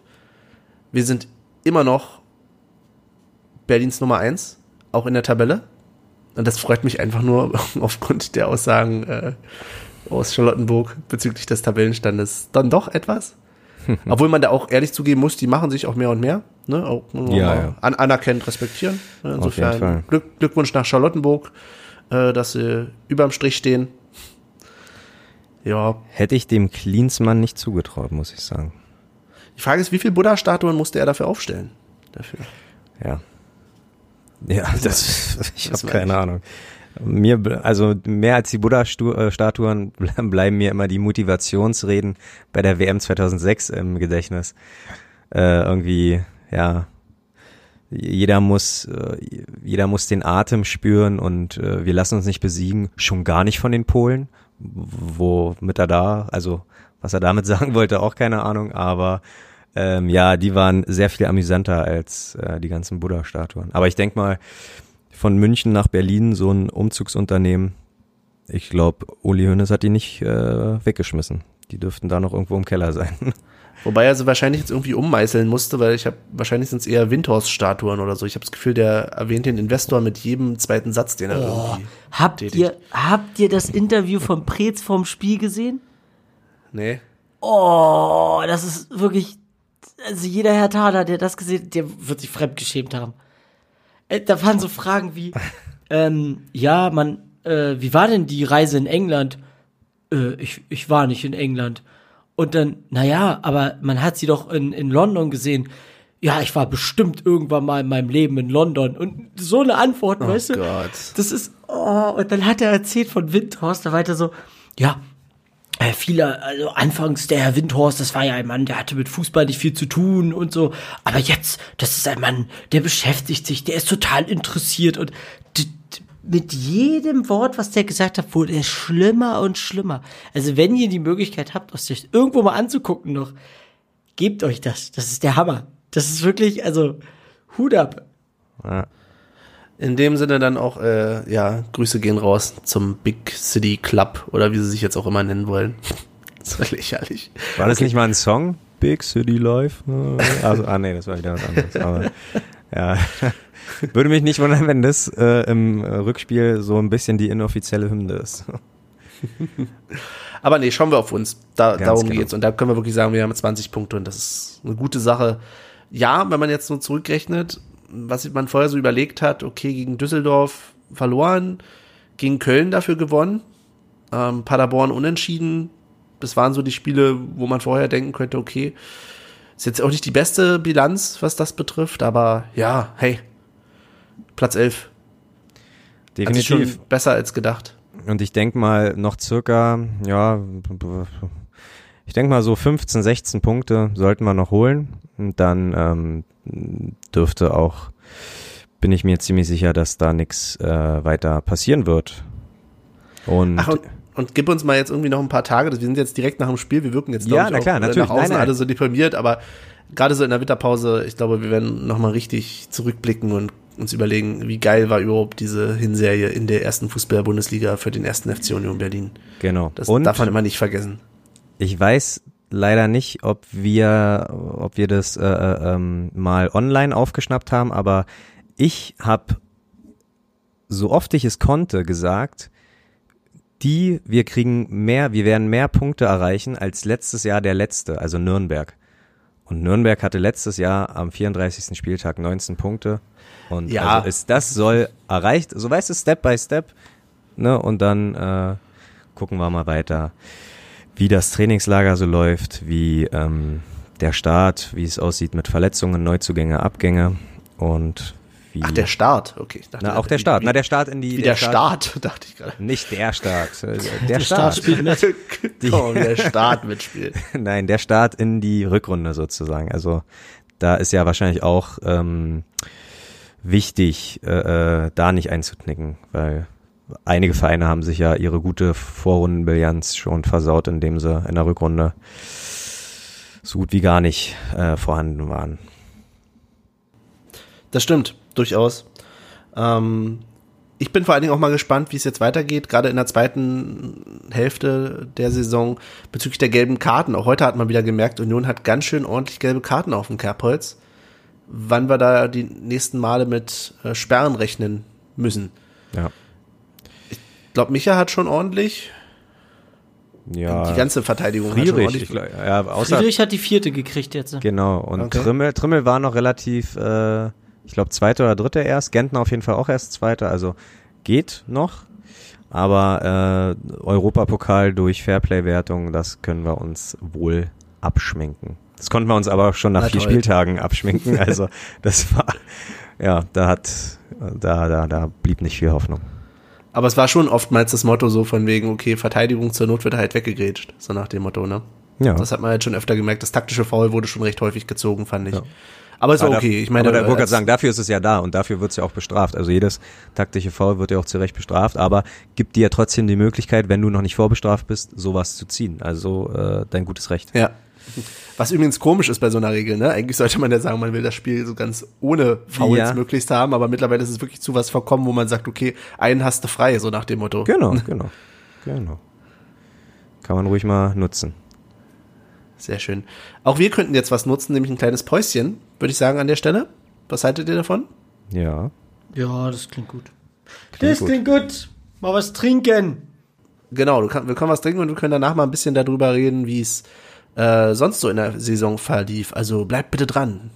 Wir sind immer noch Berlins Nummer 1, auch in der Tabelle. Und das freut mich einfach nur aufgrund der Aussagen äh, aus Charlottenburg bezüglich des Tabellenstandes dann doch etwas. Obwohl man da auch ehrlich zugeben muss, die machen sich auch mehr und mehr. Ne? Auch, Ja, ja. An, anerkennend respektieren. Ne? Insofern Glück, Glückwunsch nach Charlottenburg, äh, dass sie überm Strich stehen. Ja, Hätte ich dem Klinsmann nicht zugetraut, muss ich sagen. die Frage ist, wie viele Buddha-Statuen musste er dafür aufstellen? Dafür. Ja. Ja, das, ich habe keine. Ahnung. Mir, also mehr als die Buddha-Statuen bleiben mir immer die Motivationsreden bei der WM 2006 im Gedächtnis. Äh, irgendwie, ja, jeder muss, äh, jeder muss den Atem spüren und äh, wir lassen uns nicht besiegen, schon gar nicht von den Polen, womit er da, also was er damit sagen wollte, auch keine Ahnung, aber ähm, ja, die waren sehr viel amüsanter als äh, die ganzen Buddha-Statuen. Aber ich denk mal, von München nach Berlin so ein Umzugsunternehmen, ich glaube, Uli Hoeneß hat die nicht äh, weggeschmissen. Die dürften da noch irgendwo im Keller sein. Wobei er sie wahrscheinlich jetzt irgendwie ummeißeln musste, weil ich habe, wahrscheinlich sind es eher Windhorst-Statuen oder so. Ich habe das Gefühl, der erwähnt den Investor mit jedem zweiten Satz, den er irgendwie. habt tätigt. ihr, habt ihr das Interview von Preetz vom Spiel gesehen? Nee. Oh, das ist wirklich, also jeder Herr Thaler, der das gesehen hat, der wird sich fremdgeschämt haben. Äh, Da waren so Fragen wie, ähm, ja, man, äh, wie war denn die Reise in England? Äh, ich, ich war nicht in England. Und dann, naja, aber man hat sie doch in, in London gesehen. Ja, ich war bestimmt irgendwann mal in meinem Leben in London. Und so eine Antwort, weißt du? Gott. Das ist, oh, und dann hat er erzählt von Windhorst, da weiter so, ja, viele, also anfangs der Herr Windhorst, das war ja ein Mann, der hatte mit Fußball nicht viel zu tun und so. Aber jetzt, das ist ein Mann, der beschäftigt sich, der ist total interessiert und mit jedem Wort, was der gesagt hat, wurde es schlimmer und schlimmer. Also wenn ihr die Möglichkeit habt, euch irgendwo mal anzugucken noch, gebt euch das. Das ist der Hammer. Das ist wirklich, also Hut ab. Ja. In dem Sinne dann auch, äh, ja, Grüße gehen raus zum Big City Club oder wie sie sich jetzt auch immer nennen wollen. das war lächerlich. War das okay. nicht mal ein Song? Big City Life? Also, ah nee, das war wieder was anderes. Aber ja. Würde mich nicht wundern, wenn das äh, im Rückspiel so ein bisschen die inoffizielle Hymne ist. Aber nee, schauen wir auf uns. Da, darum genau. geht's. Und da können wir wirklich sagen, wir haben 20 Punkte und das ist eine gute Sache. Ja, wenn man jetzt nur zurückrechnet, was man vorher so überlegt hat, okay, gegen Düsseldorf verloren, gegen Köln dafür gewonnen, ähm, Paderborn unentschieden. Das waren so die Spiele, wo man vorher denken könnte, okay, ist jetzt auch nicht die beste Bilanz, was das betrifft, aber ja, hey, Platz 11. Definitiv. Also schon besser als gedacht. Und ich denke mal noch circa, ja, ich denke mal so 15, 16 Punkte sollten wir noch holen. Und dann ähm, dürfte auch, bin ich mir ziemlich sicher, dass da nichts äh, weiter passieren wird. Und, Ach, und, und gib uns mal jetzt irgendwie noch ein paar Tage. Wir sind jetzt direkt nach dem Spiel, wir wirken jetzt ja, na klar, natürlich. nach außen nein, nein. alle so deprimiert, aber gerade so in der Winterpause, ich glaube, wir werden nochmal richtig zurückblicken und uns überlegen, wie geil war überhaupt diese Hinserie in der ersten Fußball-Bundesliga für den ersten FC Union Berlin. Genau. Das und darf man immer nicht vergessen. Ich weiß leider nicht, ob wir, ob wir das äh, äh, ähm, mal online aufgeschnappt haben, aber ich habe so oft ich es konnte gesagt, die, wir kriegen mehr, wir werden mehr Punkte erreichen als letztes Jahr der letzte, also Nürnberg. Und Nürnberg hatte letztes Jahr am 34. Spieltag 19 Punkte. Und ja. also ist, das soll erreicht, so weißt du, Step by Step. Ne? Und dann äh, gucken wir mal weiter, wie das Trainingslager so läuft, wie ähm, der Start, wie es aussieht mit Verletzungen, Neuzugänge, Abgänge und wie. Ach, der Start, okay. Ich dachte, Na, auch der Start. Wie, Na, der Start in die. Wie der, der Start, Start, dachte ich gerade. Nicht der Start. Der, der Start. Start spielt mit. Die, oh, der Start mitspielt. Nein, der Start in die Rückrunde sozusagen. Also da ist ja wahrscheinlich auch ähm, wichtig, äh, äh, da nicht einzuknicken, weil einige Vereine haben sich ja ihre gute Vorrundenbilanz schon versaut, indem sie in der Rückrunde so gut wie gar nicht äh, vorhanden waren. Das stimmt durchaus. Ähm, ich bin vor allen Dingen auch mal gespannt, wie es jetzt weitergeht, gerade in der zweiten Hälfte der Saison bezüglich der gelben Karten. Auch heute hat man wieder gemerkt, Union hat ganz schön ordentlich gelbe Karten auf dem Kerbholz. Wann wir da die nächsten Male mit äh, Sperren rechnen müssen. Ja. Ich glaube, Micha hat schon ordentlich. Ja. Die ganze Verteidigung Friedrich, hat schon ordentlich. Glaub, ja, außer, Friedrich hat die vierte gekriegt jetzt. Genau. Und okay. Trimmel, Trimmel war noch relativ äh, ich glaube, zweiter oder dritter erst. Gentner auf jeden Fall auch erst zweiter. Also geht noch. Aber äh, Europapokal durch Fairplay-Wertung, das können wir uns wohl abschminken. Das konnten wir uns aber schon nach Na, vier toll. Spieltagen abschminken. Also das war, ja, da hat, da, da, da blieb nicht viel Hoffnung. Aber es war schon oftmals das Motto so von wegen, okay, Verteidigung zur Not wird halt weggegrätscht. So nach dem Motto, ne? Ja. Das hat man halt schon öfter gemerkt. Das taktische Foul wurde schon recht häufig gezogen, fand ich. Ja. Aber ist ja, okay. Ich meine, aber der Burkhardt sagen, dafür ist es ja da und dafür wird es ja auch bestraft. Also jedes taktische Foul wird ja auch zu Recht bestraft, aber gibt dir ja trotzdem die Möglichkeit, wenn du noch nicht vorbestraft bist, sowas zu ziehen. Also äh, dein gutes Recht. Ja. Was übrigens komisch ist bei so einer Regel, ne? Eigentlich sollte man ja sagen, man will das Spiel so ganz ohne Fouls ja. möglichst haben, aber mittlerweile ist es wirklich zu was verkommen, wo man sagt, okay, einen hast du frei, so nach dem Motto. Genau, genau. Genau. Kann man ruhig mal nutzen. Sehr schön. Auch wir könnten jetzt was nutzen, nämlich ein kleines Päuschen, würde ich sagen, an der Stelle. Was haltet ihr davon? Ja. Ja, das klingt gut. Klingt das gut. klingt gut. Mal was trinken. Genau, du kann, wir können was trinken und wir können danach mal ein bisschen darüber reden, wie es äh, sonst so in der Saison verlief. Also bleibt bitte dran.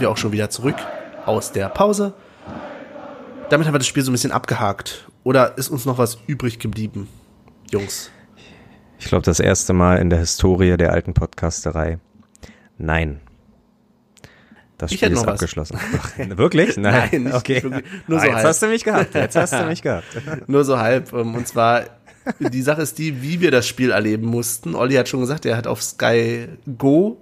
Sind wir auch schon wieder zurück aus der Pause. Damit haben wir das Spiel so ein bisschen abgehakt. Oder ist uns noch was übrig geblieben, Jungs? Ich glaube, das erste Mal in der Historie der alten Podcasterei. Nein. Das Ich Spiel ist abgeschlossen. Ach, wirklich? Nein. Nein, nicht okay. wirklich. Nur ah, so jetzt halb. hast du mich gehabt. Jetzt hast du mich gehabt. Nur so halb. ähm, Und zwar, die Sache ist die, wie wir das Spiel erleben mussten. Olli hat schon gesagt, er hat auf Sky Go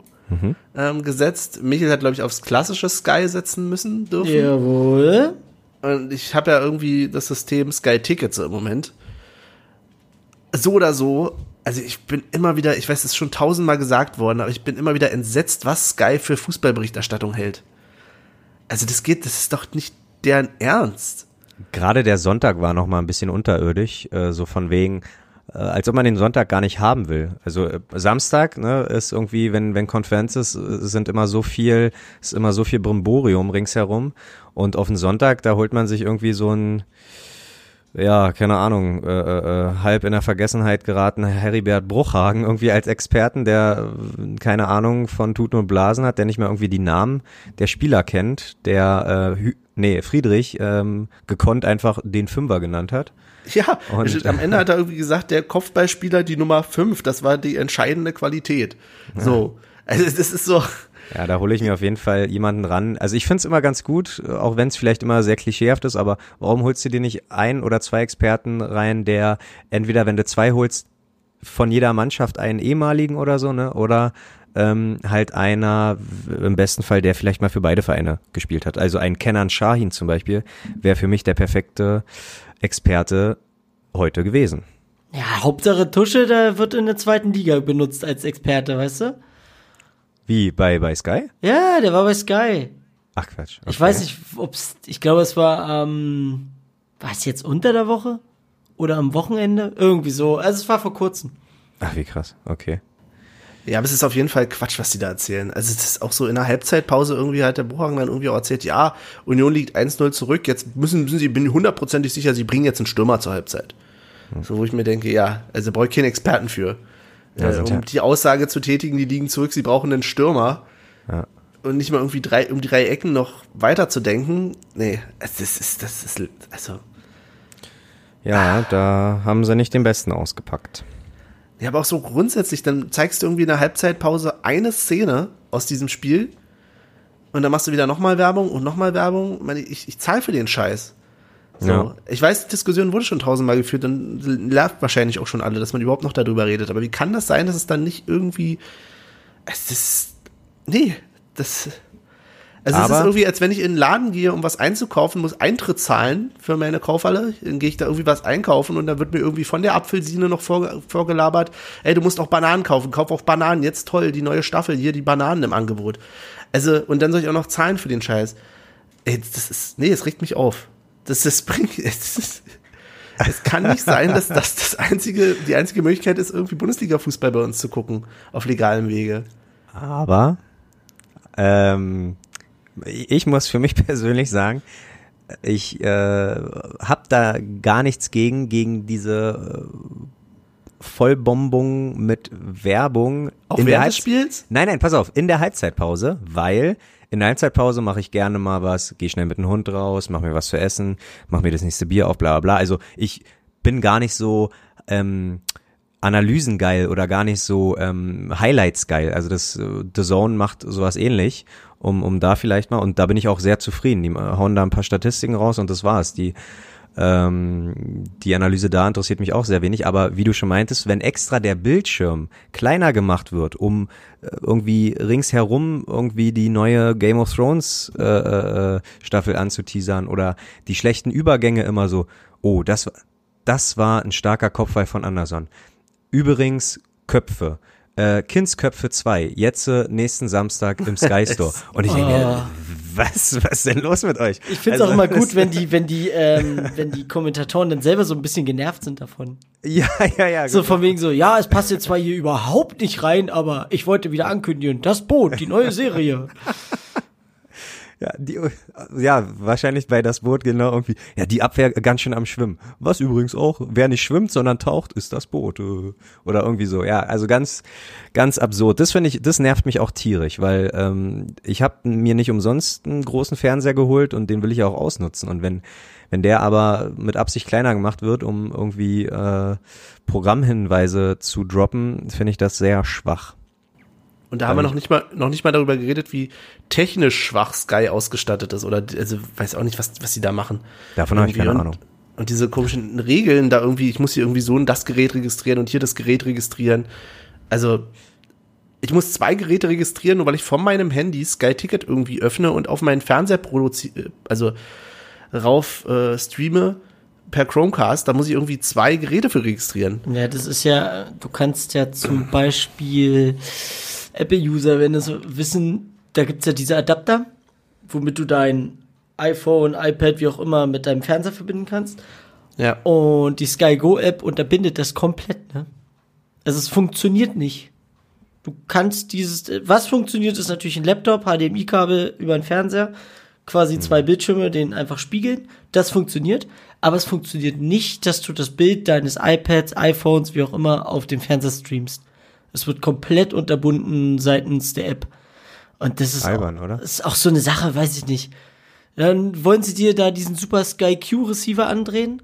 ähm, gesetzt. Michael hat, glaube ich, aufs klassische Sky setzen müssen dürfen. Jawohl. Und ich habe ja irgendwie das System Sky Tickets im Moment. So oder so, also ich bin immer wieder, ich weiß, es ist schon tausendmal gesagt worden, aber ich bin immer wieder entsetzt, was Sky für Fußballberichterstattung hält. Also das geht, das ist doch nicht deren Ernst. Gerade der Sonntag war noch mal ein bisschen unterirdisch, äh, so von wegen, äh, als ob man den Sonntag gar nicht haben will. Also äh, Samstag ne, ist irgendwie, wenn wenn Konferences äh, sind immer so viel, ist immer so viel Brimborium ringsherum und auf den Sonntag da holt man sich irgendwie so ein ja, keine Ahnung, äh, äh, halb in der Vergessenheit geraten Heribert Bruchhagen irgendwie als Experten, der äh, keine Ahnung von Tuten und Blasen hat, der nicht mehr irgendwie die Namen der Spieler kennt, der äh, Hü nee, Friedrich ähm, gekonnt einfach den Fünfer genannt hat. Ja, Und- am Ende hat er irgendwie gesagt, der Kopfballspieler die Nummer 5, das war die entscheidende Qualität. So. Also das ist so. Ja, da hole ich mir auf jeden Fall jemanden ran. Also ich find's immer ganz gut, auch wenn es vielleicht immer sehr klischeehaft ist, aber warum holst du dir nicht ein oder zwei Experten rein, der entweder, wenn du zwei holst, von jeder Mannschaft einen ehemaligen oder so, ne? Oder ähm, halt einer, im besten Fall, der vielleicht mal für beide Vereine gespielt hat. Also ein Kenan Shahin zum Beispiel wäre für mich der perfekte Experte heute gewesen. Ja, Hauptsache Tusche, der wird in der zweiten Liga benutzt als Experte, weißt du? Wie bei, bei Sky? Ja, der war bei Sky. Ach Quatsch. Ich okay. weiß nicht, ob's, ich glaube, es war, ähm, war es jetzt unter der Woche? Oder am Wochenende? Irgendwie so. Also es war vor kurzem. Ach, wie krass. Okay. Ja, aber es ist auf jeden Fall Quatsch, was die da erzählen. Also es ist auch so in der Halbzeitpause irgendwie hat der Buchhagen dann irgendwie auch erzählt, ja, Union liegt 1-0 zurück, jetzt müssen, müssen sie, bin ich hundertprozentig sicher, sie bringen jetzt einen Stürmer zur Halbzeit. So, wo ich mir denke, ja, also brauche ich keinen Experten für. Ja, äh, um ja- die Aussage zu tätigen, die liegen zurück, sie brauchen einen Stürmer. Ja. Und nicht mal irgendwie drei, um drei Ecken noch weiter zu denken. Nee, das ist, das ist, also, Ja, da haben sie nicht den Besten ausgepackt. Ja, aber auch so grundsätzlich, dann zeigst du irgendwie in der Halbzeitpause eine Szene aus diesem Spiel und dann machst du wieder nochmal Werbung und nochmal Werbung. Ich, meine, ich, ich zahle für den Scheiß. So. Ja. Ich weiß, die Diskussion wurde schon tausendmal geführt und nervt wahrscheinlich auch schon alle, dass man überhaupt noch darüber redet. Aber wie kann das sein, dass es dann nicht irgendwie. Es ist. Nee, das. Also es ist Aber- irgendwie, als wenn ich in einen Laden gehe, um was einzukaufen, muss Eintritt zahlen für meine Kaufhalle. Dann gehe ich da irgendwie was einkaufen und dann wird mir irgendwie von der Apfelsine noch vor, vorgelabert, ey, du musst auch Bananen kaufen, kauf auch Bananen, jetzt toll, die neue Staffel, hier die Bananen im Angebot. Also, und dann soll ich auch noch zahlen für den Scheiß. Ey, das ist, nee, es regt mich auf. Das, das bringt, es, ist, es kann nicht sein, dass das das einzige, die einzige Möglichkeit ist, irgendwie Bundesliga-Fußball bei uns zu gucken, auf legalem Wege. Aber ähm, ich muss für mich persönlich sagen, ich äh, habe da gar nichts gegen, gegen diese äh, Vollbombung mit Werbung. Auch in der während des Halbz- Spiels? Nein, nein, pass auf, in der Halbzeitpause, weil in der Halbzeitpause mache ich gerne mal was, gehe schnell mit dem Hund raus, mache mir was zu essen, mache mir das nächste Bier auf, bla bla bla. Also ich bin gar nicht so ähm, Analysen geil oder gar nicht so ähm, Highlights geil. Also das äh, The Zone macht sowas ähnlich, um, um da vielleicht mal, und da bin ich auch sehr zufrieden. Die hauen da ein paar Statistiken raus und das war's. Die ähm, die Analyse da interessiert mich auch sehr wenig, aber wie du schon meintest, wenn extra der Bildschirm kleiner gemacht wird, um äh, irgendwie ringsherum irgendwie die neue Game of Thrones äh, äh, Staffel anzuteasern oder die schlechten Übergänge immer so, oh, das, das war ein starker Kopfball von Anderson. Übrigens Köpfe. Äh, Kindsköpfe 2, jetzt äh, nächsten Samstag im Sky Store. Und ich denke, mir, was, was ist denn los mit euch? Ich finde es Also, auch immer gut, wenn die, wenn die, ähm, wenn die Kommentatoren dann selber so ein bisschen genervt sind davon. Ja, ja, ja. So genau. von wegen so, ja, es passt jetzt zwar hier überhaupt nicht rein, aber ich wollte wieder ankündigen, das Boot, die neue Serie. Ja, die, ja, wahrscheinlich bei das Boot genau irgendwie. Ja, die Abwehr ganz schön am Schwimmen. Was übrigens auch, wer nicht schwimmt, sondern taucht, ist das Boot. äh, Oder irgendwie so. Ja, also ganz, ganz absurd. Das finde ich, das nervt mich auch tierisch, weil ähm, ich habe mir nicht umsonst einen großen Fernseher geholt und den will ich auch ausnutzen. Und wenn, wenn der aber mit Absicht kleiner gemacht wird, um irgendwie äh, Programmhinweise zu droppen, finde ich das sehr schwach. Und da haben wir noch nicht mal noch nicht mal darüber geredet, wie technisch schwach Sky ausgestattet ist oder also weiß auch nicht, was was sie da machen. Davon habe ich keine und, Ahnung. Und diese komischen Regeln da irgendwie, ich muss hier irgendwie so und das Gerät registrieren und hier das Gerät registrieren. Also ich muss zwei Geräte registrieren, nur weil ich von meinem Handy Sky Ticket irgendwie öffne und auf meinen Fernseher produziere, also rauf äh, streame per Chromecast, da muss ich irgendwie zwei Geräte für registrieren. Ja, das ist ja, du kannst ja zum Beispiel Apple-User, wenn das wissen, da gibt's ja diese Adapter, womit du dein iPhone, iPad, wie auch immer, mit deinem Fernseher verbinden kannst. Ja. Und die Sky Go App unterbindet das komplett, ne? Also es funktioniert nicht. Du kannst dieses, was funktioniert, ist natürlich ein Laptop, HDMI-Kabel über den Fernseher, quasi zwei Bildschirme, den einfach spiegeln. Das funktioniert. Aber es funktioniert nicht, dass du das Bild deines iPads, iPhones, wie auch immer, auf dem Fernseher streamst. Es wird komplett unterbunden seitens der App. Und das ist, Albern, auch, oder? ist auch so eine Sache, weiß ich nicht. Dann wollen sie dir da diesen Super Sky Q Receiver andrehen.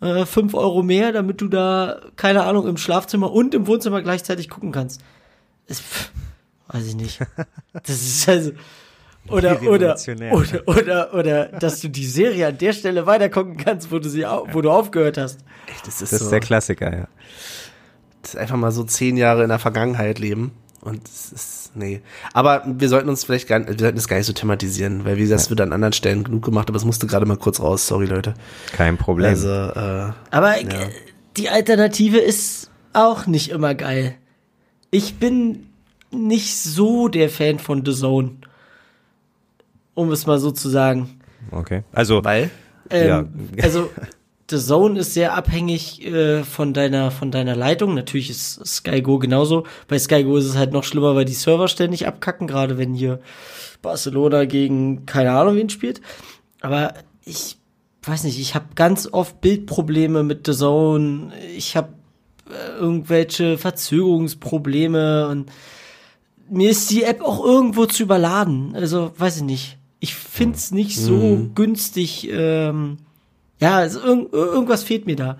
Äh, 5 Euro mehr, damit du da, keine Ahnung, im Schlafzimmer und im Wohnzimmer gleichzeitig gucken kannst. Ist, pff, weiß ich nicht. Das ist also. Oder, oder, oder, oder, oder, dass du die Serie an der Stelle weiter gucken kannst, wo du sie, wo du aufgehört hast. Echt, das ist Das so, ist der Klassiker, ja. Ist einfach mal so zehn Jahre in der Vergangenheit leben. Und es ist, nee. Aber wir sollten uns vielleicht gar nicht, wir sollten das gar nicht so thematisieren, weil wie gesagt, das wird an anderen Stellen genug gemacht, aber es musste gerade mal kurz raus, sorry Leute. Kein Problem. Also, äh, Aber äh, die Alternative ist auch nicht immer geil. Ich bin nicht so der Fan von The Zone. Um es mal so zu sagen. okay. Also, weil, Ähm, Ja. Also The Zone ist sehr abhängig äh, von deiner von deiner Leitung. Natürlich ist Sky Go genauso. Bei Sky Go ist es halt noch schlimmer, weil die Server ständig abkacken, gerade wenn hier Barcelona gegen keine Ahnung wen spielt. Aber ich weiß nicht, ich habe ganz oft Bildprobleme mit The Zone. Ich habe äh, irgendwelche Verzögerungsprobleme und mir ist die App auch irgendwo zu überladen. Also, weiß ich nicht. Ich find's nicht so günstig. Ähm, ja, also irg irgendwas fehlt mir da.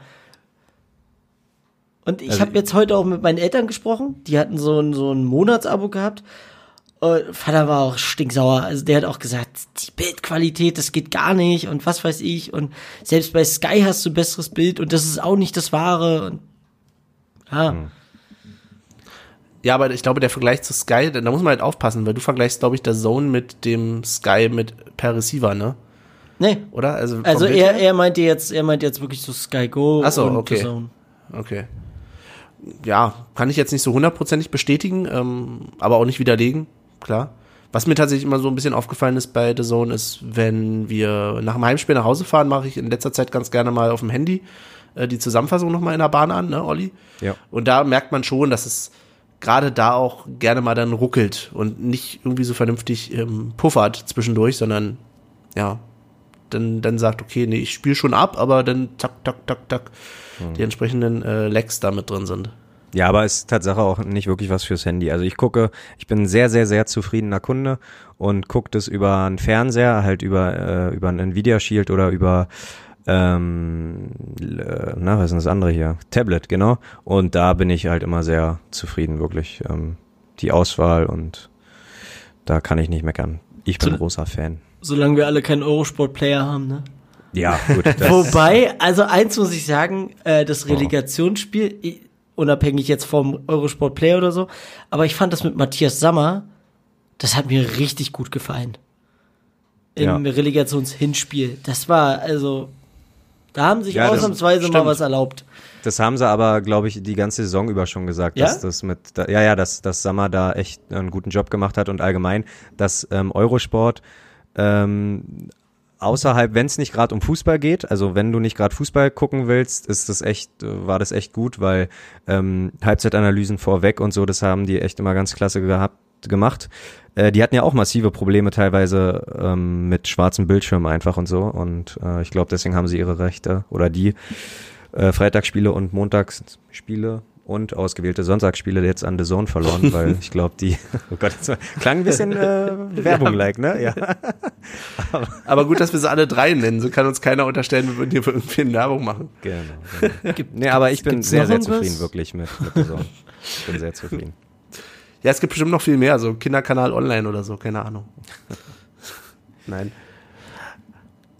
Und ich Also habe jetzt heute auch mit meinen Eltern gesprochen. Die hatten so ein, so ein Monatsabo gehabt. Und Vater war auch stinksauer. Also der hat auch gesagt, die Bildqualität, das geht gar nicht und was weiß ich. Und selbst bei Sky hast du besseres Bild und das ist auch nicht das Wahre. Und ja, ja, aber ich glaube, der Vergleich zu Sky, da da muss man halt aufpassen, weil du vergleichst, glaube ich, der Zone mit dem Sky mit per Receiver, ne? Nee. Oder? Also, Also er, her? er meinte jetzt, er meinte jetzt wirklich so Sky Go Ach so, und okay. The Zone. Okay. Ja, kann ich jetzt nicht so hundertprozentig bestätigen, ähm, aber auch nicht widerlegen, klar. Was mir tatsächlich immer so ein bisschen aufgefallen ist bei The Zone ist, wenn wir nach dem Heimspiel nach Hause fahren, mache ich in letzter Zeit ganz gerne mal auf dem Handy äh, die Zusammenfassung nochmal in der Bahn an, ne, Olli? Ja. Und da merkt man schon, dass es gerade da auch gerne mal dann ruckelt und nicht irgendwie so vernünftig ähm, puffert zwischendurch, sondern ja, dann, dann sagt, okay, nee, ich spiele schon ab, aber dann zack, tak, tak, tak, die entsprechenden äh, Lags da mit drin sind. Ja, aber ist Tatsache auch nicht wirklich was fürs Handy. Also ich gucke, ich bin ein sehr, sehr, sehr zufriedener Kunde und gucke das über einen Fernseher, halt über, äh, über einen Nvidia Shield oder über ähm, äh, na, was ist denn das andere hier? Tablet, genau. Und da bin ich halt immer sehr zufrieden, wirklich. Ähm, die Auswahl und da kann ich nicht meckern. Ich bin So- großer Fan. Solange wir alle keinen Eurosport-Player haben, ne? Ja, gut. Wobei, also eins muss ich sagen, äh, das Relegationsspiel, i- unabhängig jetzt vom Eurosport Player oder so, aber ich fand das mit Matthias Sammer, das hat mir richtig gut gefallen. Im Ja. Relegationshinspiel. Das war, also, da haben sich Ja, ausnahmsweise mal was erlaubt. Das haben sie aber, glaube ich, die ganze Saison über schon gesagt, Ja? dass das mit, da, ja, ja, dass, dass Sammer da echt einen guten Job gemacht hat und allgemein, dass ähm, Eurosport ähm, außerhalb, wenn es nicht gerade um Fußball geht, also wenn du nicht gerade Fußball gucken willst, ist das echt, äh, war das echt gut, weil ähm, Halbzeitanalysen vorweg und so, das haben die echt immer ganz klasse gehabt gemacht. Äh, die hatten ja auch massive Probleme teilweise ähm, mit schwarzem Bildschirm einfach und so. Und äh, ich glaube, deswegen haben sie ihre Rechte oder die äh, Freitagsspiele und Montagsspiele und ausgewählte Sonntagsspiele jetzt an The Zone verloren, weil ich glaube, die, oh Gott, das klang ein bisschen äh, Werbung-like, ne? Ja. Aber gut, dass wir sie alle drei nennen, so kann uns keiner unterstellen, wir würden hier für irgendwie eine Werbung machen. Genau. genau. nee, aber ich bin sehr, sehr zufrieden wirklich mit, mit The Zone. Ich bin sehr zufrieden. Ja, es gibt bestimmt noch viel mehr, so Kinderkanal online oder so, keine Ahnung. Nein.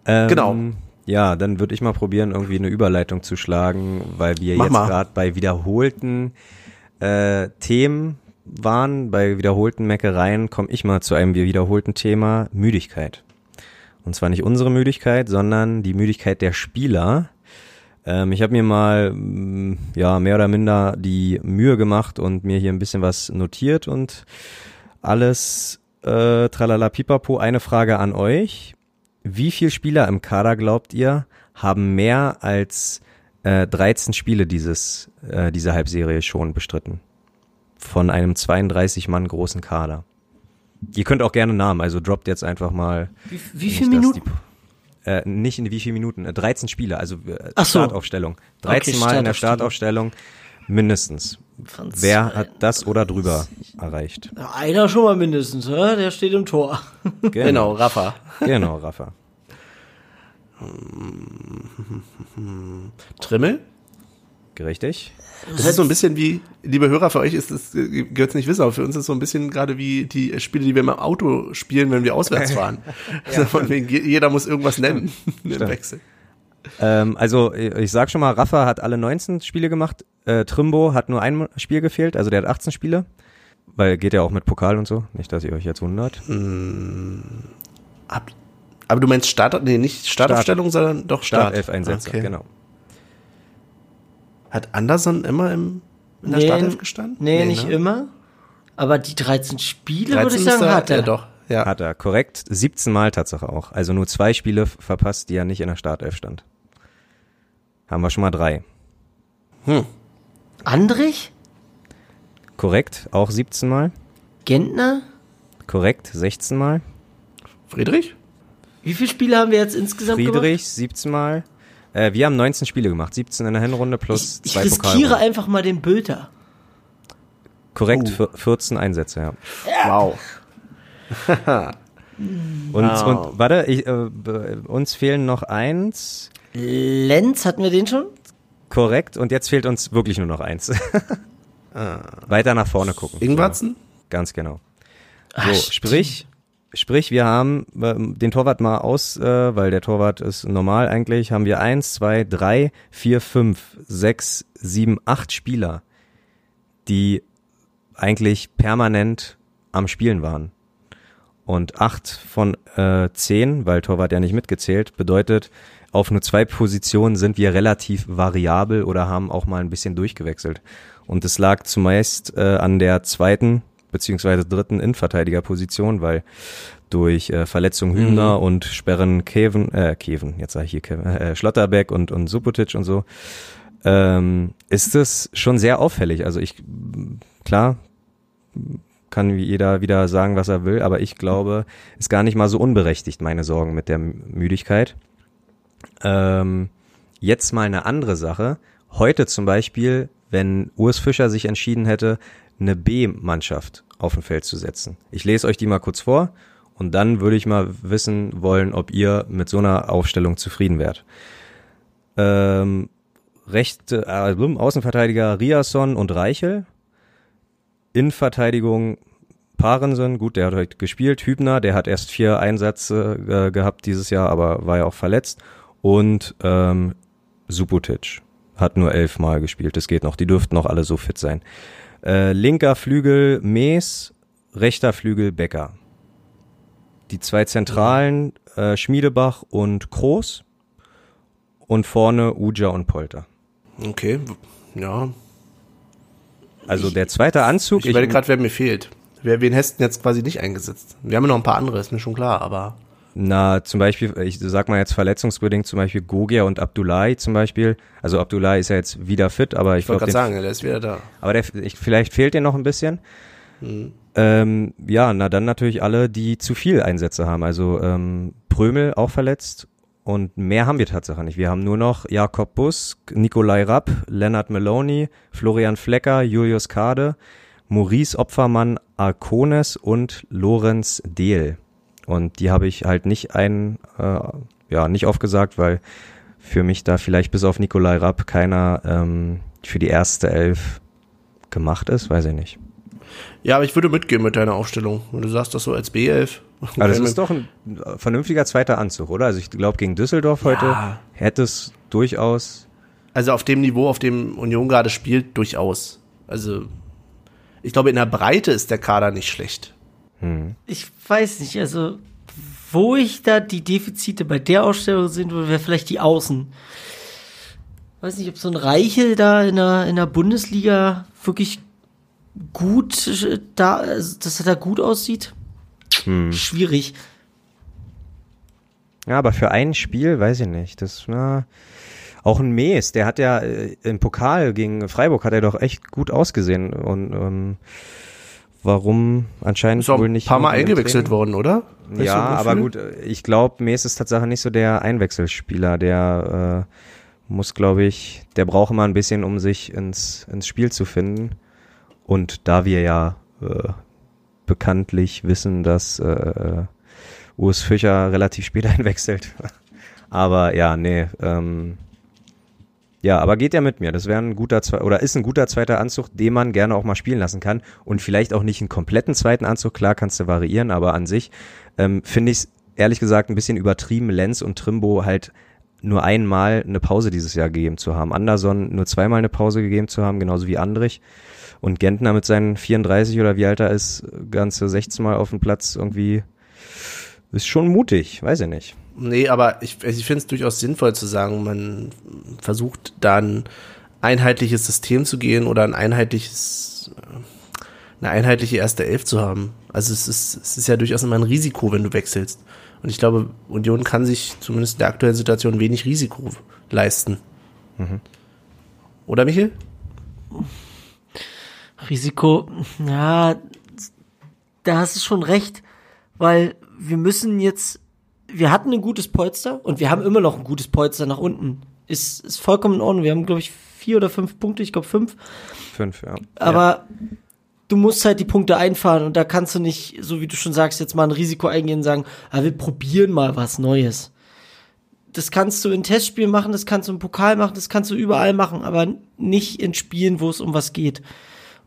Ähm, Genau. Ja, dann würde ich mal probieren, irgendwie eine Überleitung zu schlagen, weil wir Mach jetzt gerade bei wiederholten äh, Themen waren, bei wiederholten Meckereien, komme ich mal zu einem wiederholten Thema, Müdigkeit. Und zwar nicht unsere Müdigkeit, sondern die Müdigkeit der Spieler. Ähm, ich habe mir mal mm, ja mehr oder minder die Mühe gemacht und mir hier ein bisschen was notiert und alles äh, tralala pipapo. Eine Frage an euch. Wie viele Spieler im Kader glaubt ihr haben mehr als äh, 13 Spiele dieses äh, diese Halbserie schon bestritten? Von einem 32 Mann großen Kader. Ihr könnt auch gerne Namen, also droppt jetzt einfach mal. Wie, wie viele Minuten? Die, äh, nicht in wie viele Minuten? Äh, 13 Spiele, also äh, so. Startaufstellung. 13 Okay, Mal in der. Startaufstellung mindestens. Von Wer zwei- hat das oder drüber erreicht? Ja, Einer schon mal mindestens, oder? Der steht im Tor. Genau, Rafa. Genau, Rafa. Trimmel? Richtig? Das ist so ein bisschen wie, liebe Hörer, für euch ist das, äh, gehört es nicht wissen, aber für uns ist es so ein bisschen gerade wie die Spiele, die wir im Auto spielen, wenn wir auswärts fahren. Also Von wegen, je- jeder muss irgendwas nennen im. Wechsel. Ähm, also ich sag schon mal, Rafa hat alle 19 Spiele gemacht. Äh, Trimbo hat nur ein Spiel gefehlt, also der hat 18 Spiele. Weil geht ja auch mit Pokal und so. Nicht, dass ihr euch jetzt wundert. Ab, aber du meinst Start, nee, nicht Startaufstellung, sondern doch Start. Startelf-Einsätze, Okay. genau. Hat Anderson immer im, in der Nee, Startelf gestanden? Nee, nicht ne? immer. Aber die 13 Spiele, würde 13 ich ist sagen, er- hat er. Ja, doch. Ja. Hat er, korrekt. 17 Mal Tatsache auch. Also nur zwei Spiele verpasst, die er nicht in der Startelf stand. Haben wir schon mal drei. Andrich? Korrekt, auch 17 Mal. Gentner? Korrekt, 16 Mal. Friedrich? Wie viele Spiele haben wir jetzt insgesamt gemacht? Friedrich, 17 Mal. Äh, wir haben 19 Spiele gemacht. 17 in der Hinrunde plus Ich zwei riskiere Pokalrunden. einfach mal den Bülter. Korrekt, Oh. vier- 14 Einsätze, ja. Wow. Und, Wow. und warte, ich, äh, uns fehlen noch eins. Lenz, hatten wir den schon? Korrekt, und jetzt fehlt uns wirklich nur noch eins. Weiter nach vorne gucken. Ingwarzen? Ganz genau. Ah, So, stimmt. sprich, sprich, wir haben ähm, den Torwart mal aus, äh, weil der Torwart ist normal eigentlich, haben wir eins, zwei, drei, vier, fünf, sechs, sieben, acht Spieler, die eigentlich permanent am Spielen waren. Und acht von äh, zehn, weil Torwart ja nicht mitgezählt, bedeutet, auf nur zwei Positionen sind wir relativ variabel oder haben auch mal ein bisschen durchgewechselt. Und es lag zumeist äh, an der zweiten beziehungsweise dritten Innenverteidigerposition, weil durch äh, Verletzung Hübner und Sperren Keven, äh, Keven, jetzt sage ich hier Kevin, äh, Schlotterbeck und, und Subotic und so, ähm, ist es schon sehr auffällig. Also ich, klar, kann jeder wieder sagen, was er will, aber ich glaube, ist gar nicht mal so unberechtigt, meine Sorgen mit der Müdigkeit. Ähm, jetzt mal eine andere Sache. Heute zum Beispiel, wenn Urs Fischer sich entschieden hätte, eine B-Mannschaft auf dem Feld zu setzen. Ich lese euch die mal kurz vor und dann würde ich mal wissen wollen, ob ihr mit so einer Aufstellung zufrieden wärt. Ähm, rechte äh, Außenverteidiger Riasson und Reichel. Innenverteidigung Parensen, gut, der hat heute gespielt. Hübner, der hat erst vier Einsätze äh, gehabt dieses Jahr, aber war ja auch verletzt. Und ähm, Subotic hat nur elf Mal gespielt. Das geht noch. Die dürften noch alle so fit sein. Äh, linker Flügel Mees, rechter Flügel Becker. Die zwei Zentralen äh, Schmiedebach und Kroos. Und vorne Uja und Polter. Okay, ja. Also der zweite Anzug. Ich überlege gerade, wer mir fehlt. Wer, wen denn jetzt quasi nicht eingesetzt? Wir haben ja noch ein paar andere, ist mir schon klar, aber. Na, zum Beispiel, ich sag mal jetzt verletzungsbedingt, zum Beispiel Gogia und Abdullahi zum Beispiel. Also Abdullahi ist ja jetzt wieder fit, aber ich, Ich wollte gerade sagen, der ist wieder da. aber der, ich, vielleicht fehlt dir noch ein bisschen. Mhm. Ähm, ja, na dann natürlich alle, die zu viel Einsätze haben. Also ähm, Prömel auch verletzt und mehr haben wir tatsächlich nicht. Wir haben nur noch Jakob Bus, Nikolai Rapp, Leonard Meloni, Florian Flecker, Julius Kade, Maurice Opfermann, Arcones und Lorenz Dehl. Und die habe ich halt nicht ein, äh, ja, nicht aufgesagt, weil für mich da vielleicht bis auf Nikolai Rapp keiner ähm, für die erste Elf gemacht ist, weiß ich nicht. Ja, aber ich würde mitgehen mit deiner Aufstellung. Wenn du sagst das so als B11. Aber das ist doch ein vernünftiger zweiter Anzug, oder? Also ich glaube, gegen Düsseldorf ja. heute hätte es durchaus. Also auf dem Niveau, auf dem Union gerade spielt, durchaus. Also ich glaube, in der Breite ist der Kader nicht schlecht. Hm. Ich weiß nicht, also wo ich da die Defizite bei der Ausstellung sehen würde, wäre vielleicht die Außen. Weiß nicht, ob so ein Reichel da in der, in der Bundesliga wirklich gut da, also, dass er da gut aussieht. Hm. Schwierig. Ja, aber für ein Spiel, weiß ich nicht. Das na, auch ein Mees, der hat ja äh, im Pokal gegen Freiburg hat er doch echt gut ausgesehen und ähm, warum anscheinend ist wohl nicht. Ein paar Mal eingewechselt worden, oder? Weißt ja, aber gut, ich glaube, Mees ist tatsächlich nicht so der Einwechselspieler, der äh, muss, glaube ich, der braucht immer ein bisschen, um sich ins, ins Spiel zu finden. Und da wir ja äh, bekanntlich wissen, dass äh, Urs Fischer relativ spät einwechselt. aber ja, nee, ähm, ja, aber geht ja mit mir. Das wäre ein guter Zwe oder ist ein guter zweiter Anzug, den man gerne auch mal spielen lassen kann. Und vielleicht auch nicht einen kompletten zweiten Anzug, klar kannst du variieren, aber an sich ähm, finde ich es ehrlich gesagt ein bisschen übertrieben, Lenz und Trimbo halt nur einmal eine Pause dieses Jahr gegeben zu haben. Anderson nur zweimal eine Pause gegeben zu haben, genauso wie Andrich. Und Gentner mit seinen 34 oder wie alt er ist, ganze 16 Mal auf dem Platz irgendwie ist schon mutig, weiß ich nicht. Nee, aber ich, ich finde es durchaus sinnvoll zu sagen, man versucht dann einheitliches System zu gehen oder ein einheitliches, eine einheitliche erste Elf zu haben. Also es ist, es ist ja durchaus immer ein Risiko, wenn du wechselst. Und ich glaube, Union kann sich zumindest in der aktuellen Situation wenig Risiko leisten. Mhm. Oder Michael? Risiko, ja, da hast du schon recht, weil wir müssen jetzt, wir hatten ein gutes Polster und wir haben immer noch ein gutes Polster nach unten. Ist, ist vollkommen in Ordnung. Wir haben, glaube ich, vier oder fünf Punkte, ich glaube fünf. Fünf, ja. Aber ja. du musst halt die Punkte einfahren und da kannst du nicht, so wie du schon sagst, jetzt mal ein Risiko eingehen und sagen, ah, wir probieren mal was Neues. Das kannst du in Testspielen machen, das kannst du im Pokal machen, das kannst du überall machen, aber nicht in Spielen, wo es um was geht.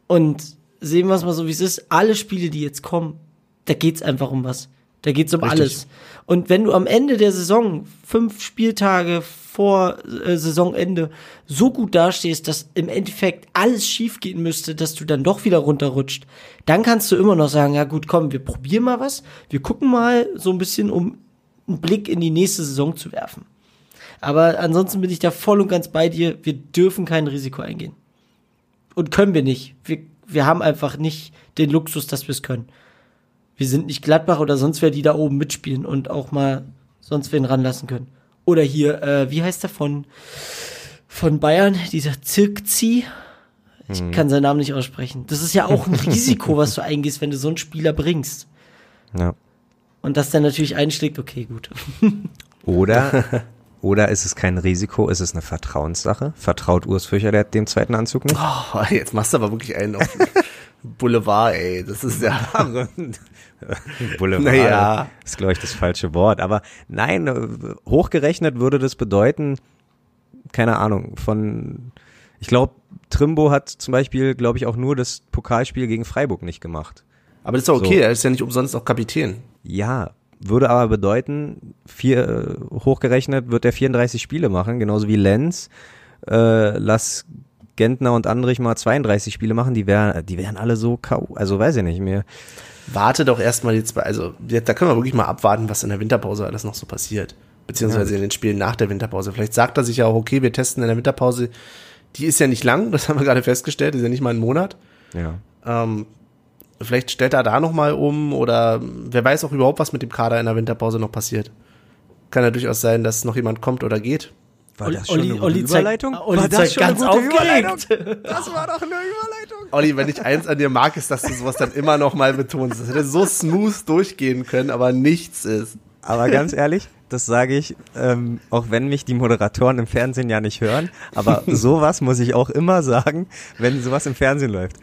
Und sehen wir es mal so, wie es ist. Alle Spiele, die jetzt kommen, da geht's einfach um was. Da geht's um Richtig. alles. Und wenn du am Ende der Saison, fünf Spieltage vor äh, Saisonende, so gut dastehst, dass im Endeffekt alles schief gehen müsste, dass du dann doch wieder runterrutscht, dann kannst du immer noch sagen, ja gut, komm, wir probieren mal was. Wir gucken mal so ein bisschen, um einen Blick in die nächste Saison zu werfen. Aber ansonsten bin ich da voll und ganz bei dir. Wir dürfen kein Risiko eingehen und können wir nicht. Wir, wir haben einfach nicht den Luxus, dass wir es können. Wir sind nicht Gladbach oder sonst wer, die da oben mitspielen und auch mal sonst wen ranlassen können. Oder hier, äh, wie heißt der von, von Bayern, dieser Zirkzi? Ich hm. kann seinen Namen nicht aussprechen. Das ist ja auch ein Risiko, was du eingehst, wenn du so einen Spieler bringst. Ja. Und das dann natürlich einschlägt, okay, gut. Oder Oder ist es kein Risiko, ist es eine Vertrauenssache? Vertraut Urs Fischer der dem zweiten Anzug nicht? Oh, jetzt machst du aber wirklich einen auf Boulevard, ey. Das ist ja. Boulevard naja. ist, glaube ich, das falsche Wort. Aber nein, hochgerechnet würde das bedeuten, keine Ahnung, von, ich glaube, Trimbo hat zum Beispiel, glaube ich, auch nur das Pokalspiel gegen Freiburg nicht gemacht. Aber das ist doch okay, so. er ist ja nicht umsonst auch Kapitän. Ja, würde aber bedeuten, vier, äh, hochgerechnet wird er 34 Spiele machen, genauso wie Lenz. Äh, lass Gentner und Andrich mal 32 Spiele machen, die wären, die wären alle so kau, also weiß ich nicht mehr. Warte doch erstmal jetzt bei, also da können wir wirklich mal abwarten, was in der Winterpause alles noch so passiert. Beziehungsweise ja. in den Spielen nach der Winterpause. Vielleicht sagt er sich ja auch, okay, wir testen in der Winterpause. Die ist ja nicht lang, das haben wir gerade festgestellt, ist ja nicht mal ein Monat. Ja. Ähm, Vielleicht stellt er da nochmal um oder wer weiß auch überhaupt, was mit dem Kader in der Winterpause noch passiert. Kann ja durchaus sein, dass noch jemand kommt oder geht. War das Olli- schon eine gute Olli zeigt- Überleitung? Olli war das zeigt schon eine ganz gute aufgeregt. Überleitung? Das war doch eine Überleitung. Olli, wenn ich eins an dir mag, ist, dass du sowas dann immer noch mal betonst. Das hätte so smooth durchgehen können, aber nichts ist. Aber ganz ehrlich, das sage ich, ähm, auch wenn mich die Moderatoren im Fernsehen ja nicht hören, aber sowas muss ich auch immer sagen, wenn sowas im Fernsehen läuft.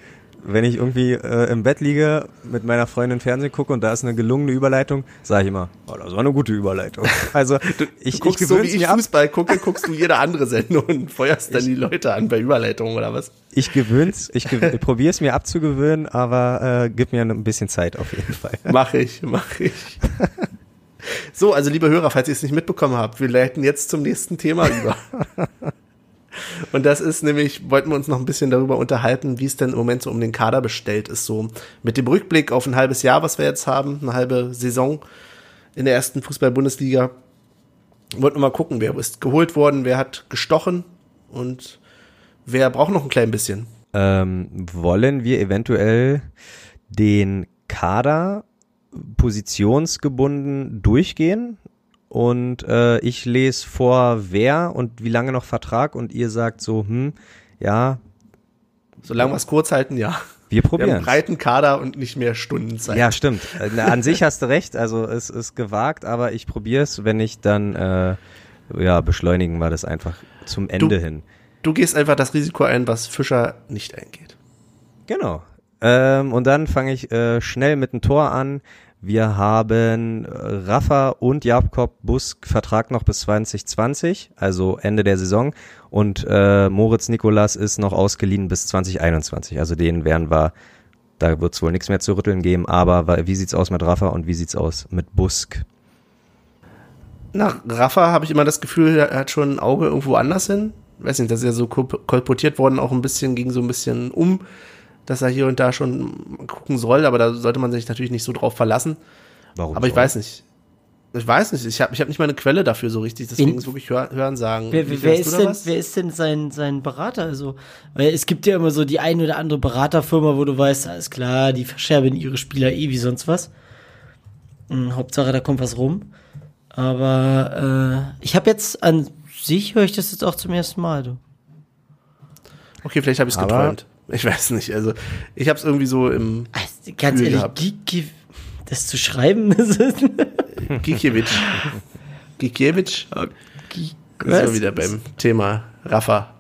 Wenn ich irgendwie äh, im Bett liege, mit meiner Freundin Fernsehen gucke und da ist eine gelungene Überleitung, sage ich immer, oh, das war eine gute Überleitung. Also ich, ich Guckst so gewöhn's wie ich mir ab. Fußball gucke, guckst du jede andere Sendung und feuerst dann die Leute an bei Überleitungen oder was? Ich gewöhn's, ich, gew ich probiere es mir abzugewöhnen, aber äh, gib mir ein bisschen Zeit auf jeden Fall. Mach ich, mach ich. So, also liebe Hörer, falls ihr es nicht mitbekommen habt, wir leiten jetzt zum nächsten Thema über. Und das ist nämlich, wollten wir uns noch ein bisschen darüber unterhalten, wie es denn im Moment so um den Kader bestellt ist. So mit dem Rückblick auf ein halbes Jahr, was wir jetzt haben, eine halbe Saison in der ersten Fußball-Bundesliga. Wollten wir mal gucken, wer ist geholt worden, wer hat gestochen und wer braucht noch ein klein bisschen. Ähm, wollen wir eventuell den Kader positionsgebunden durchgehen? Und äh, ich lese vor, wer und wie lange noch Vertrag und ihr sagt so, hm, ja, Solange wir es kurz halten, ja. wir Wir haben probieren. einen breiten Kader und nicht mehr Stundenzeit. Ja, stimmt. Äh, An sich hast du recht, also es ist gewagt, aber ich probiere es, wenn ich dann, äh, ja, beschleunigen wir das einfach zum Ende hin. Du gehst einfach das Risiko ein, was Fischer nicht eingeht. Genau. Ähm, und dann fange ich äh, schnell mit dem Tor an. Wir haben äh, Rafa und Jakob Busk Vertrag noch bis 2020, also Ende der Saison. Und äh, Moritz Nikolas ist noch ausgeliehen bis 2021. Also den werden wir, da wird es wohl nichts mehr zu rütteln geben. Aber wie sieht's aus mit Rafa und wie sieht's aus mit Busk? Nach Rafa habe ich immer das Gefühl, er hat schon ein Auge irgendwo anders hin. Weiß nicht, das ist ja so kol- kolportiert worden, auch ein bisschen, ging so ein bisschen um, dass er hier und da schon gucken soll, aber da sollte man sich natürlich nicht so drauf verlassen. Warum? Aber ich weiß nicht. Ich weiß nicht, ich habe ich hab nicht mal eine Quelle dafür so richtig, deswegen ist wirklich hör, hören sagen. Wer, wer, hast ist denn, wer ist denn sein, sein Berater? Also, weil es gibt ja immer so die ein oder andere Beraterfirma, wo du weißt, alles klar, die verscherben ihre Spieler eh wie sonst was. Hm, Hauptsache, da kommt was rum. Aber äh, ich habe jetzt an sich höre ich das jetzt auch zum ersten Mal. Du. Okay, vielleicht habe ich es geträumt. Ich weiß nicht. Also ich habe es irgendwie so im Also, ganz Gefühl ehrlich, gehabt. Giki, das zu schreiben, das ist Gikiewicz. Gikiewicz. Da sind wir wieder beim Thema Rafa.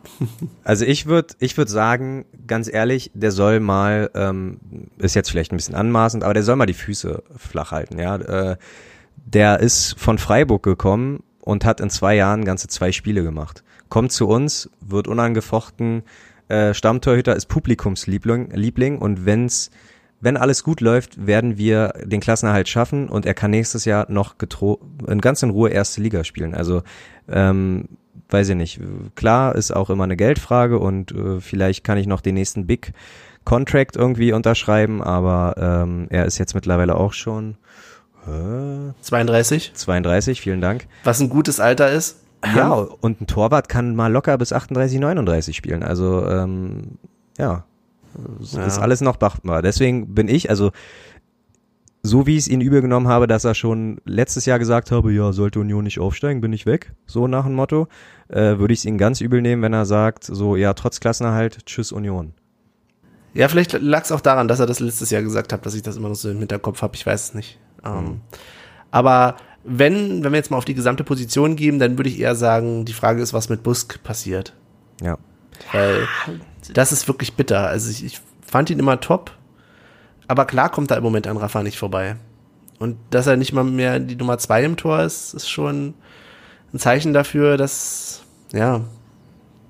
Also ich würde ich würd sagen, ganz ehrlich, der soll mal, ähm, ist jetzt vielleicht ein bisschen anmaßend, aber der soll mal die Füße flach halten, ja. Äh, der ist von Freiburg gekommen und hat in zwei Jahren ganze zwei Spiele gemacht. Kommt zu uns, wird unangefochten äh, Stammtorhüter, ist Publikumsliebling Liebling und wenn's wenn alles gut läuft, werden wir den Klassenerhalt schaffen und er kann nächstes Jahr noch getro in ganz in Ruhe erste Liga spielen. Also ähm, weiß ich nicht. Klar ist auch immer eine Geldfrage und äh, vielleicht kann ich noch den nächsten Big Contract irgendwie unterschreiben, aber ähm, er ist jetzt mittlerweile auch schon äh, 32. 32, vielen Dank. Was ein gutes Alter ist. Ja, und ein Torwart kann mal locker bis 38, 39 spielen. Also ähm, ja, es ist Ja. alles noch machbar. Deswegen bin ich, also so wie ich es ihn übel genommen habe, dass er schon letztes Jahr gesagt habe, ja, sollte Union nicht aufsteigen, bin ich weg, so nach dem Motto, äh, würde ich es ihn ganz übel nehmen, wenn er sagt, so, ja, trotz Klassenerhalt, tschüss Union. Ja, vielleicht lag es auch daran, dass er das letztes Jahr gesagt hat, dass ich das immer noch so im Hinterkopf habe. Ich weiß es nicht. Ähm, aber wenn, wenn wir jetzt mal auf die gesamte Position geben, dann würde ich eher sagen, die Frage ist, was mit Busk passiert. Ja. Weil das ist wirklich bitter. Also ich, ich fand ihn immer top. Aber klar kommt da im Moment an Rafa nicht vorbei. Und dass er nicht mal mehr die Nummer zwei im Tor ist, ist schon ein Zeichen dafür, dass, ja,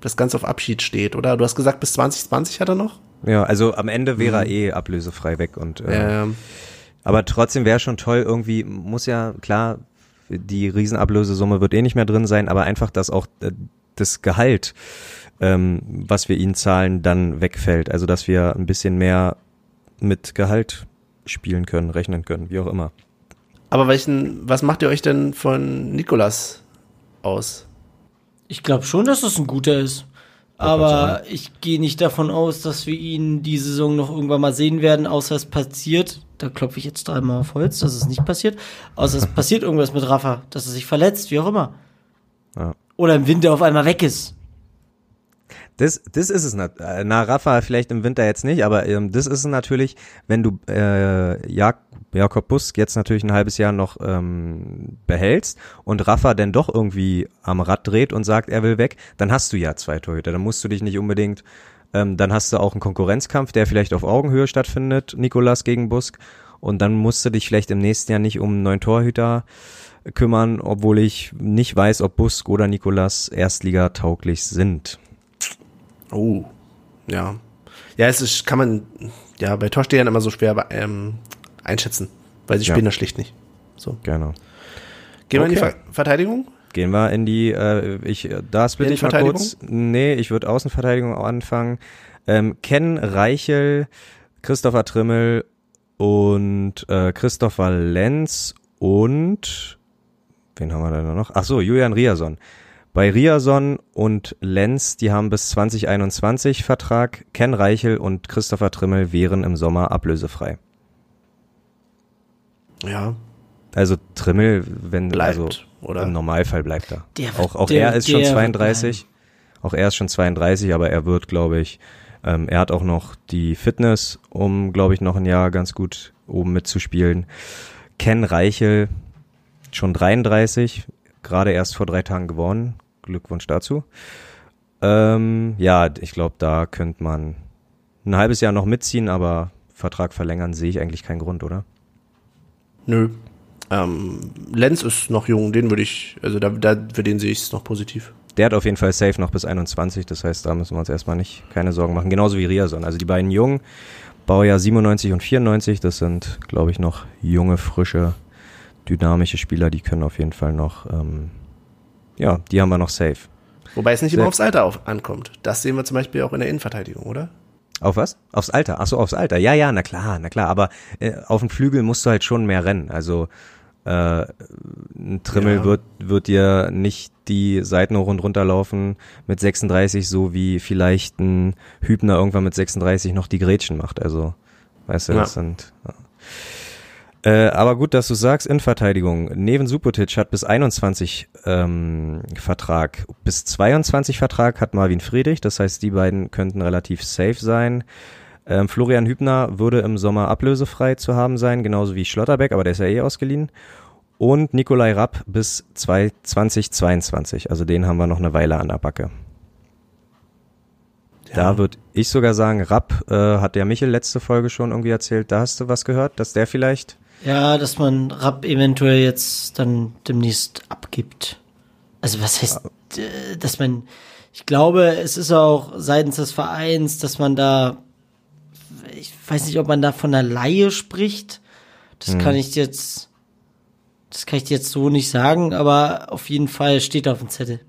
das Ganze auf Abschied steht, oder? Du hast gesagt, bis 2020 hat er noch? Ja, also am Ende wäre er eh ablösefrei weg und äh, Ähm, Aber trotzdem wäre schon toll, irgendwie muss ja, klar, die Riesenablösesumme wird eh nicht mehr drin sein, aber einfach, dass auch äh, das Gehalt, ähm, was wir ihnen zahlen, dann wegfällt. Also, dass wir ein bisschen mehr mit Gehalt spielen können, rechnen können, wie auch immer. aber welchen, was macht ihr euch denn von Nikolas aus? Ich glaube schon, dass das ein guter ist. Aber ich gehe nicht davon aus, dass wir ihn die Saison noch irgendwann mal sehen werden, außer es passiert. Da klopfe ich jetzt dreimal auf Holz, dass es nicht passiert. Außer es passiert irgendwas mit Rafa, dass er sich verletzt, wie auch immer. Ja. oder im Winter auf einmal weg ist. Das, das ist es. äh, Na, Rafa vielleicht im Winter jetzt nicht, aber ähm, das ist es natürlich, wenn du äh, Jak Jakob Busk jetzt natürlich ein halbes Jahr noch ähm, behältst und Rafa dann doch irgendwie am Rad dreht und sagt, er will weg, dann hast du ja zwei Torhüter. Dann musst du dich nicht unbedingt, ähm, dann hast du auch einen Konkurrenzkampf, der vielleicht auf Augenhöhe stattfindet, Nikolas gegen Busk. Und dann musst du dich vielleicht im nächsten Jahr nicht um einen neuen Torhüter kümmern, obwohl ich nicht weiß, ob Busk oder Nikolas Erstliga tauglich sind. Oh, ja. Ja, es ist, kann man, ja, bei Torstehern immer so schwer ähm, einschätzen, weil sie Ja. spielen das schlicht nicht. So. Genau. Gehen wir in die Okay. Ver Verteidigung? Gehen wir in die, äh, ich, da splitte ich mal kurz. Nee, ich würde Außenverteidigung anfangen. Ähm, Ken Reichel, Christopher Trimmel und äh, Christopher Lenz und wen haben wir da noch? Ach so, Julian Riason. Bei Riason und Lenz, die haben bis 2021 Vertrag. Ken Reichel und Christopher Trimmel wären im Sommer ablösefrei. Ja, Also Trimmel, wenn bleibt, also oder? im Normalfall bleibt er. Der wird- auch auch der- er ist schon der wird 32. Auch er ist schon 32, aber er wird, glaube ich, ähm, er hat auch noch die Fitness, um, glaube ich, noch ein Jahr ganz gut oben mitzuspielen. Ken Reichel, schon 33, gerade erst vor drei Tagen gewonnen. Glückwunsch dazu. Ähm, ja, ich glaube, da könnte man ein halbes Jahr noch mitziehen, aber Vertrag verlängern sehe ich eigentlich keinen Grund, oder? Nö. Ähm, Lenz ist noch jung, den würde ich, also da, da für den sehe ich es noch positiv. Der hat auf jeden Fall safe noch bis 21, das heißt, da müssen wir uns erstmal nicht keine Sorgen machen. Genauso wie Riason. Also die beiden Jungen, Baujahr 97 und 94, das sind, glaube ich, noch junge, frische, dynamische Spieler, die können auf jeden Fall noch, ähm, ja, die haben wir noch safe. Wobei es nicht immer aufs Alter auf, ankommt. Das sehen wir zum Beispiel auch in der Innenverteidigung, oder? Auf was? Aufs Alter. Ach so, aufs Alter. Ja, ja, na klar, na klar. Aber äh, auf dem Flügel musst du halt schon mehr rennen. Also äh, ein Trimmel Ja. wird, wird dir nicht die Seiten hoch und runter laufen mit 36, so wie vielleicht ein Hübner irgendwann mit 36 noch die Grätschen macht. Also, weißt du, Ja. das sind. Ja. Äh, aber gut, dass du sagst, Innenverteidigung. Neven Supotic hat bis 21 ähm, Vertrag. Bis 22 Vertrag hat Marvin Friedrich. Das heißt, die beiden könnten relativ safe sein. Ähm, Florian Hübner würde im Sommer ablösefrei zu haben sein, genauso wie Schlotterbeck, aber der ist ja eh ausgeliehen. Und Nikolai Rapp bis 2 2022. Also den haben wir noch eine Weile an der Backe. Da würde ich sogar sagen, Rapp äh, hat der Michel letzte Folge schon irgendwie erzählt. Da hast du was gehört, dass der vielleicht Ja, dass man Rapp eventuell jetzt dann demnächst abgibt. Also was heißt, äh, dass man, ich glaube, es ist auch seitens des Vereins, dass man da, ich weiß nicht, ob man da von einer Laie spricht. Das kann ich jetzt, das kann ich dir jetzt so nicht sagen, aber auf jeden Fall steht auf dem Zettel.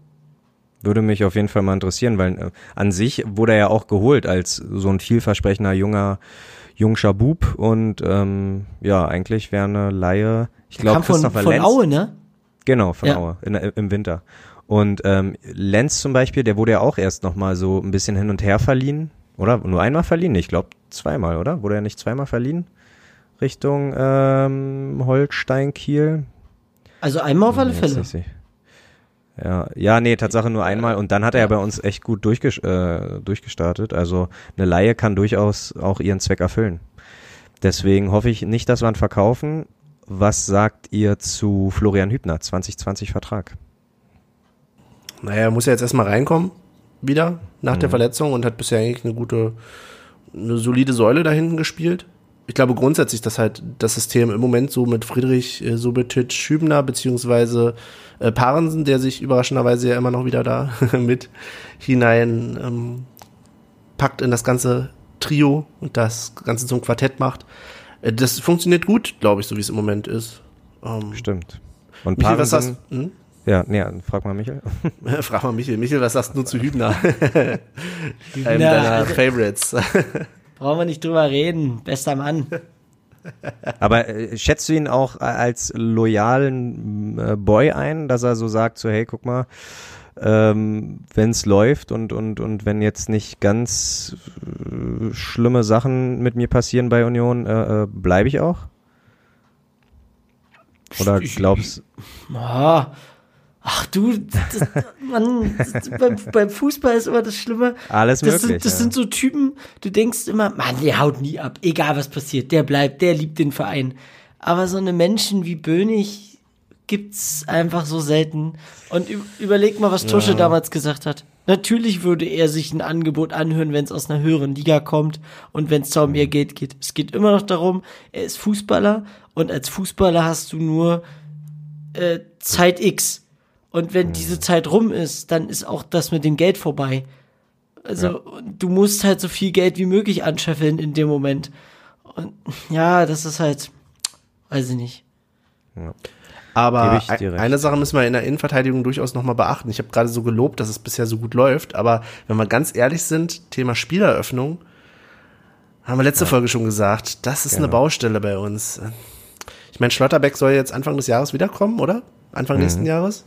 Würde mich auf jeden Fall mal interessieren, weil äh, an sich wurde er ja auch geholt als so ein vielversprechender junger jungscher Bub und ähm, ja, eigentlich wäre eine Laie, ich glaube Kam von, Christopher von Lenz. Aue, ne? Genau, von Ja. Aue, in, im Winter. Und ähm, Lenz zum Beispiel, der wurde ja auch erst nochmal so ein bisschen hin und her verliehen, oder? Nur einmal verliehen? Ich glaube zweimal, oder? Wurde er nicht zweimal verliehen? Richtung ähm, Holstein, Kiel? Also einmal auf alle Fälle. Ja, ja, nee, Tatsache nur einmal. Und dann hat er ja bei uns echt gut durchges äh, durchgestartet. Also eine Laie kann durchaus auch ihren Zweck erfüllen. Deswegen hoffe ich nicht, dass wir ihn verkaufen. Was sagt ihr zu Florian Hübner? 2020 Vertrag. Naja, er muss ja jetzt erstmal reinkommen, wieder, nach Mhm. der Verletzung und hat bisher eigentlich eine gute, eine solide Säule da hinten gespielt. Ich glaube grundsätzlich, dass halt das System im Moment so mit Friedrich äh, Subotic, Schübner beziehungsweise äh, Parensen, der sich überraschenderweise ja immer noch wieder da mit hinein ähm, packt in das ganze Trio und das Ganze zum Quartett macht. Äh, das funktioniert gut, glaube ich, so wie es im Moment ist. Ähm, Stimmt. Und Michael, was Parensen- sagst hm? Ja, nee, frag mal Michael. Frag mal Michael. Michael, was sagst du zu Hübner? Einem Hübner, deiner also- Favorites. Brauchen wir nicht drüber reden. Bester Mann. Aber äh, schätzt du ihn auch äh, als loyalen äh, Boy ein, dass er so sagt, so hey, guck mal, ähm, wenn es läuft und, und, und wenn jetzt nicht ganz äh, schlimme Sachen mit mir passieren bei Union, äh, äh, bleibe ich auch? Oder glaubst Ah, Ach du, das, Mann, das, beim, beim, Fußball ist immer das Schlimme. Alles das möglich. Sind, das ja. sind so Typen, du denkst immer, Mann, der haut nie ab, egal was passiert, der bleibt, der liebt den Verein. Aber so eine Menschen wie Bönig gibt's einfach so selten. Und überleg mal, was Tusche ja. damals gesagt hat. Natürlich würde er sich ein Angebot anhören, wenn es aus einer höheren Liga kommt und wenn es da um mehr Geld geht. Es geht immer noch darum, er ist Fußballer und als Fußballer hast du nur äh, Zeit X. Und wenn diese Zeit rum ist, dann ist auch das mit dem Geld vorbei. Also ja. du musst halt so viel Geld wie möglich anscheffeln in dem Moment. Und ja, das ist halt, weiß ich nicht. Ja. Aber eine Sache müssen wir in der Innenverteidigung durchaus nochmal beachten. Ich habe gerade so gelobt, dass es bisher so gut läuft, aber wenn wir ganz ehrlich sind, Thema Spieleröffnung, haben wir letzte ja. Folge schon gesagt, das ist genau. eine Baustelle bei uns. Ich meine, Schlotterbeck soll jetzt Anfang des Jahres wiederkommen, oder? Anfang mhm. nächsten Jahres.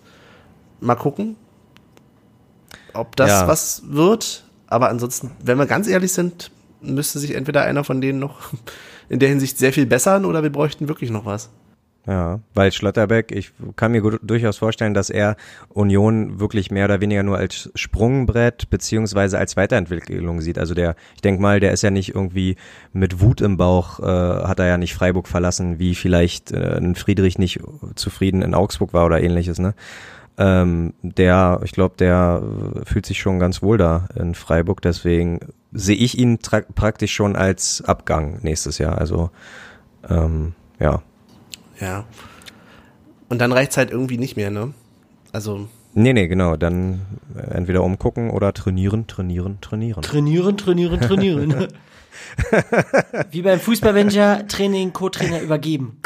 Mal gucken, ob das ja. was wird. Aber ansonsten, wenn wir ganz ehrlich sind, müsste sich entweder einer von denen noch in der Hinsicht sehr viel bessern oder wir bräuchten wirklich noch was. Ja, weil Schlotterbeck, ich kann mir durchaus vorstellen, dass er Union wirklich mehr oder weniger nur als Sprungbrett beziehungsweise als Weiterentwicklung sieht. Also der, ich denke mal, der ist ja nicht irgendwie mit Wut im Bauch, äh, hat er ja nicht Freiburg verlassen, wie vielleicht äh, ein Friedrich nicht zufrieden in Augsburg war oder ähnliches, ne? Ähm, der, ich glaube, der fühlt sich schon ganz wohl da in Freiburg, deswegen sehe ich ihn praktisch schon als Abgang nächstes Jahr. Also ähm, ja. Ja. Und dann reicht's halt irgendwie nicht mehr, ne? Also. Nee, nee, genau. Dann entweder umgucken oder trainieren, trainieren, trainieren. Trainieren, trainieren, trainieren. Wie beim Fußballmanager Training, Co-Trainer übergeben.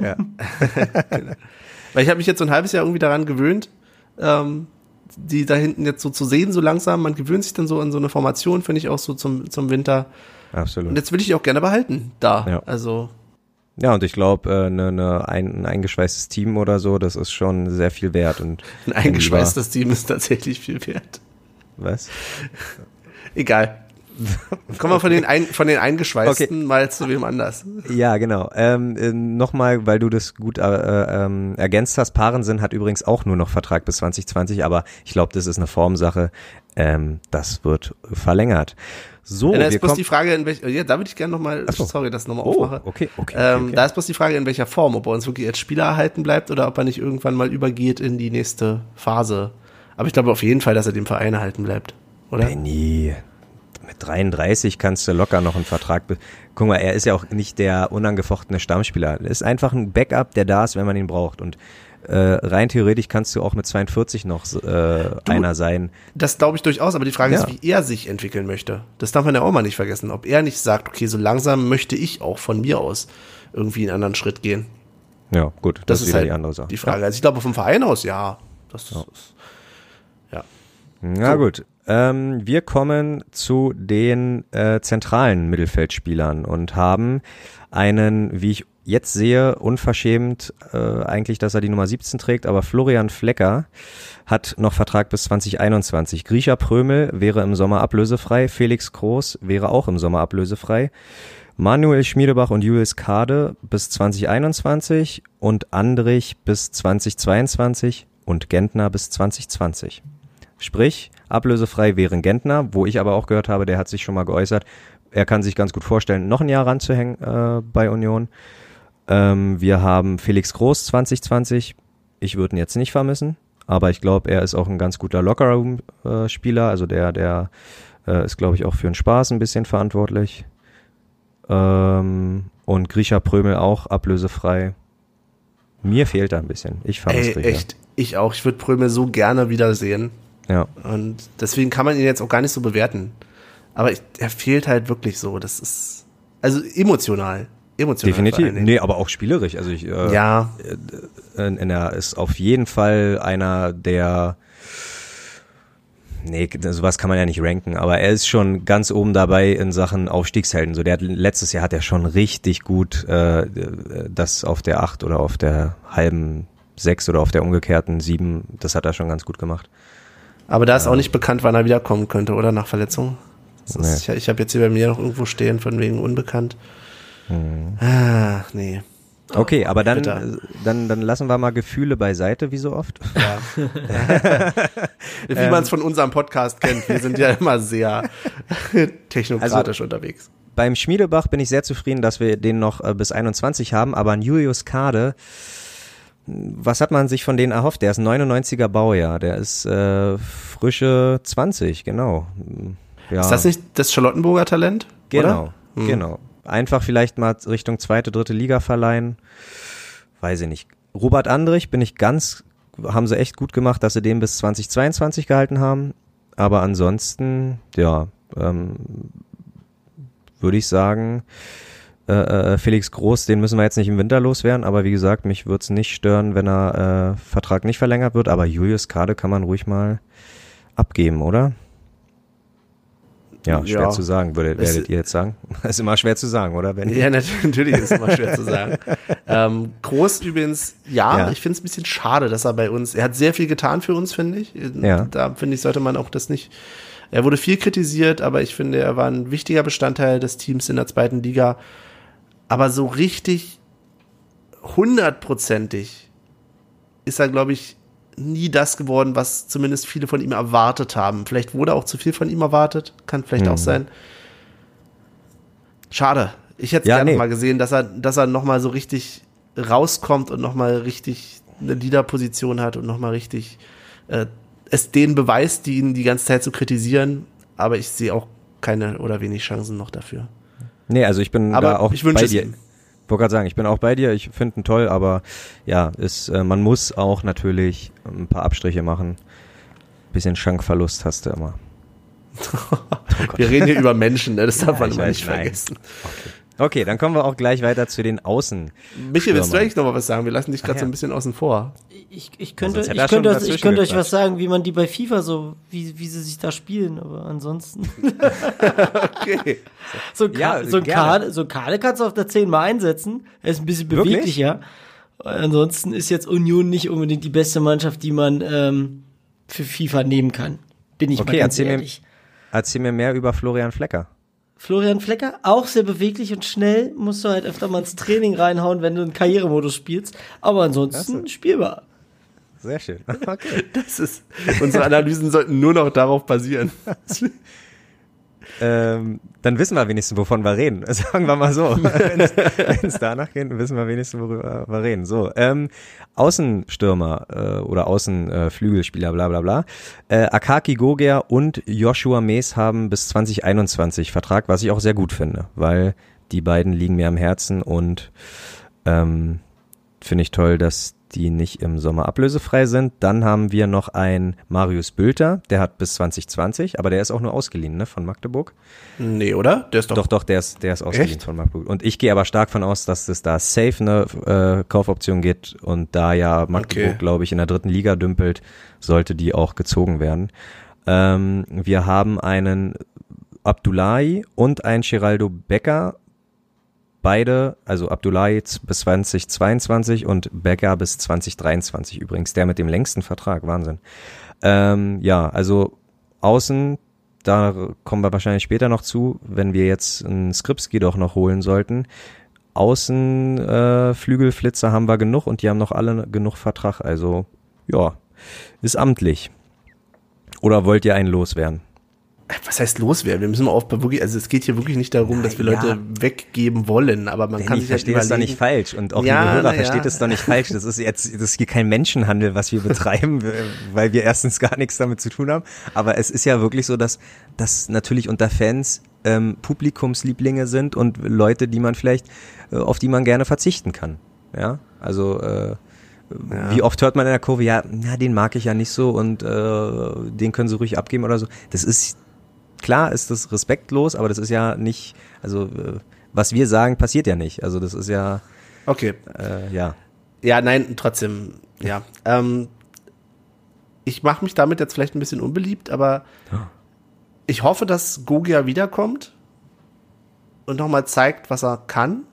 Ja. Weil ich habe mich jetzt so ein halbes Jahr irgendwie daran gewöhnt, ähm, die da hinten jetzt so zu sehen, so langsam. Man gewöhnt sich dann so an so eine Formation, finde ich auch so zum, zum Winter. Absolut. Und jetzt will ich die auch gerne behalten, da. Ja. Also. Ja, und ich glaube, äh, ne, ne, ein, ein eingeschweißtes Team oder so, das ist schon sehr viel wert. Und ein eingeschweißtes Team ist tatsächlich viel wert. Was? Egal. Kommen wir von den, ein, von den Eingeschweißten okay. mal zu wem anders. Ja, genau. Ähm, äh, Nochmal, weil du das gut äh, ähm, ergänzt hast, Parensen hat übrigens auch nur noch Vertrag bis 2020, aber ich glaube, das ist eine Formsache. Ähm, das wird verlängert. So, ja, da ist bloß die Frage, in welcher, ja, da würde ich gerne nochmal, so. sorry, das nochmal oh, aufmache. Okay, okay, ähm, okay, Da ist bloß die Frage, in welcher Form, ob er uns wirklich als Spieler erhalten bleibt oder ob er nicht irgendwann mal übergeht in die nächste Phase. Aber ich glaube auf jeden Fall, dass er dem Verein erhalten bleibt, oder? Benny, mit 33 kannst du locker noch einen Vertrag. Guck mal, er ist ja auch nicht der unangefochtene Stammspieler. Er ist einfach ein Backup, der da ist, wenn man ihn braucht. Und äh, rein theoretisch kannst du auch mit 42 noch äh, du, einer sein. Das glaube ich durchaus, aber die Frage ja. ist, wie er sich entwickeln möchte. Das darf man ja auch mal nicht vergessen. Ob er nicht sagt, okay, so langsam möchte ich auch von mir aus irgendwie einen anderen Schritt gehen. Ja, gut, das, das ist, halt die andere Sache. Die Frage. Ja. Also ich glaube vom Verein aus, ja. Das ja. ist ja. Na so. gut. Ähm, wir kommen zu den äh, zentralen Mittelfeldspielern und haben einen, wie ich jetzt sehe, unverschämt äh, eigentlich, dass er die Nummer 17 trägt, aber Florian Flecker hat noch Vertrag bis 2021. Griecher Prömel wäre im Sommer ablösefrei, Felix Groß wäre auch im Sommer ablösefrei. Manuel Schmiedebach und Julius Kade bis 2021 und Andrich bis 2022 und Gentner bis 2020. Sprich, ablösefrei wären Gentner, wo ich aber auch gehört habe, der hat sich schon mal geäußert, er kann sich ganz gut vorstellen, noch ein Jahr ranzuhängen äh, bei Union. Ähm, wir haben Felix Groß 2020. Ich würde ihn jetzt nicht vermissen, aber ich glaube, er ist auch ein ganz guter Lockerroom-Spieler. also der, der äh, ist, glaube ich, auch für den Spaß ein bisschen verantwortlich. Ähm, und Grisha Prömel auch ablösefrei. Mir fehlt da ein bisschen. Ich vermisse Ey, echt, ich auch. Ich würde Prömel so gerne wiedersehen. Ja. Und deswegen kann man ihn jetzt auch gar nicht so bewerten. Aber ich, er fehlt halt wirklich so. Das ist, also emotional emotional. Definitiv. Nee, aber auch spielerisch. Also ich, äh, ja. Äh, in, in der ist auf jeden Fall einer der Nee, sowas kann man ja nicht ranken, aber er ist schon ganz oben dabei in Sachen Aufstiegshelden. So, der hat, letztes Jahr hat er schon richtig gut äh, das auf der acht oder auf der halben sechs oder auf der umgekehrten sieben, das hat er schon ganz gut gemacht. Aber da ist ähm, auch nicht bekannt, wann er wiederkommen könnte, oder? Nach Verletzung? Nee. Ist, ich ich habe jetzt hier bei mir noch irgendwo stehen, von wegen unbekannt. Mhm. Ah, nee. Okay, aber dann, bitter. dann, dann lassen wir mal Gefühle beiseite, wie so oft. Ja. Wie man es von unserem Podcast kennt, wir sind ja immer sehr technokratisch unterwegs. Beim Schmiedebach bin ich sehr zufrieden, dass wir den noch äh, bis 21 haben, aber ein Julius Kade, was hat man sich von denen erhofft? Der ist ein 99er Baujahr, der ist äh, frische 20, genau. Ja, Ist das nicht das Charlottenburger Talent? genau, Oder? Hm. genau. Einfach vielleicht mal Richtung zweite, dritte Liga verleihen. Weiß ich nicht. Robert Andrich bin ich ganz, haben sie echt gut gemacht, dass sie den bis 2022 gehalten haben. Aber ansonsten, ja, ähm, würde ich sagen, äh, äh, Felix Groß, den müssen wir jetzt nicht im Winter loswerden, aber wie gesagt, mich würde es nicht stören, wenn er äh, Vertrag nicht verlängert wird, aber Julius Kade kann man ruhig mal abgeben, oder? Ja, schwer Ja. zu sagen, würdet, Es- werdet ihr jetzt sagen? ist immer schwer zu sagen, oder? Wenn Ja, nat- natürlich ist immer schwer zu sagen. Ähm, Groß übrigens, ja, Ja. ich finde es ein bisschen schade, dass er bei uns, er hat sehr viel getan für uns, finde ich. Ja. Da finde ich, sollte man auch das nicht, er wurde viel kritisiert, aber ich finde, er war ein wichtiger Bestandteil des Teams in der zweiten Liga. Aber so richtig hundertprozentig ist er, glaube ich, nie das geworden, was zumindest viele von ihm erwartet haben. Vielleicht wurde auch zu viel von ihm erwartet, kann vielleicht Mhm. auch sein. Schade. Ich hätte Ja, gerne nee. mal gesehen, dass er, dass er noch mal so richtig rauskommt und noch mal richtig eine Leaderposition hat und noch mal richtig äh, es denen beweist, die ihn die ganze Zeit so kritisieren. Aber ich sehe auch keine oder wenig Chancen noch dafür. Nee, also ich bin Aber da auch ich wünsche bei dir. ihm. wollte gerade sagen, ich bin auch bei dir, ich finde ihn toll, aber ja, ist, äh, man muss auch natürlich ein paar Abstriche machen. Bisschen Schankverlust hast du immer. Wir reden hier über Menschen, ne? das darf man ich immer nicht nein. vergessen. Okay, dann kommen wir auch gleich weiter zu den Außen. Michael, willst du eigentlich noch mal was sagen? Wir lassen dich gerade Ach so ja. ein bisschen außen vor. Ich, ich könnte, hätte ich könnte, ich könnte euch was sagen, wie man die bei FIFA so, wie, wie sie sich da spielen, aber ansonsten. Okay. So, ein Ja, so. Kade, so ein Kade kannst du auf der 10 mal einsetzen. Er ist ein bisschen Wirklich? beweglicher. Ansonsten ist jetzt Union nicht unbedingt die beste Mannschaft, die man ähm, für FIFA nehmen kann. Bin ich Okay, mal ganz erzähl mir- ehrlich. Erzähl mir mehr über Florian Flecker. Florian Flecker, auch sehr beweglich und schnell, musst du halt öfter mal ins Training reinhauen, wenn du einen Karrieremodus spielst. Aber ansonsten spielbar. Sehr schön. Okay. Das ist, unsere Analysen sollten nur noch darauf basieren. ähm, dann wissen wir wenigstens, wovon wir reden. Sagen wir mal so. Wenn es danach geht, wissen wir wenigstens, worüber wir reden. So, ähm, Außenstürmer äh, oder Außenflügelspieler, äh, bla bla bla. Äh, Akaki Gogia und Joshua Mees haben bis 2021 Vertrag, was ich auch sehr gut finde, weil die beiden liegen mir am Herzen und ähm, finde ich toll, dass die nicht im Sommer ablösefrei sind. Dann haben wir noch einen Marius Bülter, der hat bis 2020, aber der ist auch nur ausgeliehen, ne, von Magdeburg. Nee, oder? Der ist doch. Doch, doch, der ist, der ist ausgeliehen Echt? von Magdeburg. Und ich gehe aber stark von aus, dass es da safe eine äh, Kaufoption gibt und da ja Magdeburg, Okay. glaube ich, in der dritten Liga dümpelt, sollte die auch gezogen werden. Ähm, wir haben einen Abdullahi und einen Geraldo Becker. Beide, also Abdullahi bis 2022 und Becker bis 2023 übrigens, der mit dem längsten Vertrag, Wahnsinn. Ähm, ja, also außen, da kommen wir wahrscheinlich später noch zu, wenn wir jetzt einen Skripski doch noch holen sollten. Außen äh, Flügelflitzer haben wir genug und die haben noch alle genug Vertrag, also ja, ist amtlich. Oder wollt ihr einen loswerden? Was heißt loswerden? Wir müssen mal auf, wirklich, also es geht hier wirklich nicht darum, dass wir ja. Leute weggeben wollen, aber man kann ich sich halt verstehe das doch überlegen. nicht falsch und auch Ja, liebe Hörer na ja. versteht es doch nicht falsch. Das ist jetzt, das ist hier kein Menschenhandel, was wir betreiben, weil wir erstens gar nichts damit zu tun haben. Aber es ist ja wirklich so, dass das natürlich unter Fans ähm, Publikumslieblinge sind und Leute, die man vielleicht, äh, auf die man gerne verzichten kann. Ja, also äh, wie oft hört man in der Kurve, ja, na, den mag ich ja nicht so und äh, den können sie ruhig abgeben oder so. Das ist klar, ist das respektlos, aber das ist ja nicht, also äh, was wir sagen, passiert ja nicht. Also das ist ja, Okay. äh, ja. Ja, nein, trotzdem, ja. Ähm, ich mache mich damit jetzt vielleicht ein bisschen unbeliebt, aber ich hoffe, dass Gogia wiederkommt und nochmal zeigt, was er kann.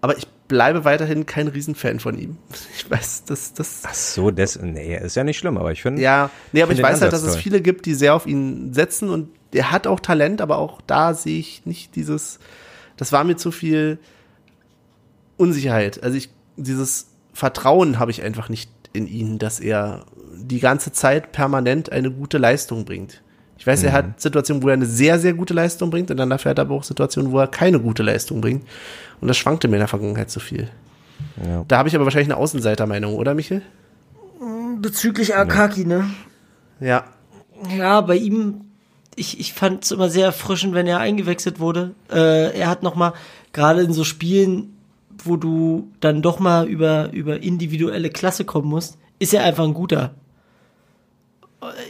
Aber ich bleibe weiterhin kein Riesenfan von ihm. Ich weiß, das, das. Ach so, das, nee, ist ja nicht schlimm, aber ich finde, Ja, nee, aber ich weiß halt, dass es toll. viele gibt, die sehr auf ihn setzen und der hat auch Talent, aber auch da sehe ich nicht dieses, das war mir zu viel Unsicherheit. Also ich, dieses Vertrauen habe ich einfach nicht in ihn, dass er die ganze Zeit permanent eine gute Leistung bringt. Ich weiß, mhm. er hat Situationen, wo er eine sehr, sehr gute Leistung bringt und dann dafür hat er aber auch Situationen, wo er keine gute Leistung bringt. Und das schwankte mir in der Vergangenheit zu viel. Ja. Da habe ich aber wahrscheinlich eine Außenseitermeinung, oder Michel? Bezüglich Akaki, ja. ne? Ja. Ja, bei ihm, ich, ich fand es immer sehr erfrischend, wenn er eingewechselt wurde. Äh, er hat noch mal, gerade in so Spielen, wo du dann doch mal über, über individuelle Klasse kommen musst, ist er einfach ein guter.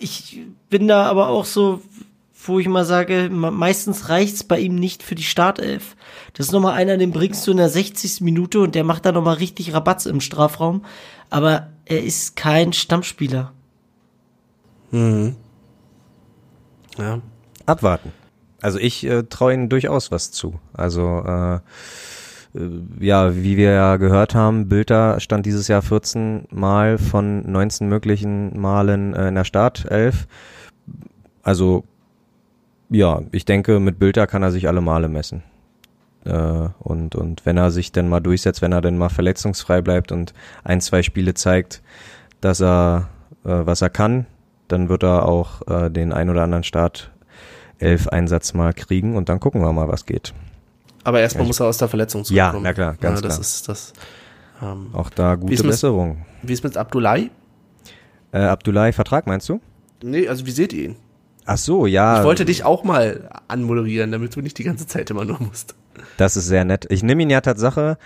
Ich bin da aber auch so, wo ich mal sage, meistens reicht's bei ihm nicht für die Startelf. Das ist nochmal einer, den bringst du in der 60. Minute und der macht da nochmal richtig Rabatz im Strafraum. Aber er ist kein Stammspieler. Mhm. Ja. Abwarten. Also ich äh, traue ihnen durchaus was zu. Also äh, ja, wie wir ja gehört haben, Bilder stand dieses Jahr 14 Mal von 19 möglichen Malen äh, in der Startelf. Also ja, ich denke, mit Bilder kann er sich alle Male messen. Äh, und, und wenn er sich denn mal durchsetzt, wenn er denn mal verletzungsfrei bleibt und ein, zwei Spiele zeigt, dass er, äh, was er kann, dann wird er auch äh, den ein oder anderen Start elf Einsatz mal kriegen und dann gucken wir mal, was geht. Aber erstmal ja, muss er aus der Verletzung zurückkommen. Ja, na klar, ganz ja, das klar. Ist das, ähm, Auch da gute Besserung. Mit, wie ist mit Abdullahi? Äh, Abdullahi Vertrag meinst du? Nee, also wie seht ihr ihn? Ach so, ja. Ich wollte dich auch mal anmoderieren, damit du nicht die ganze Zeit immer nur musst. Das ist sehr nett. Ich nehme ihn ja Tatsache,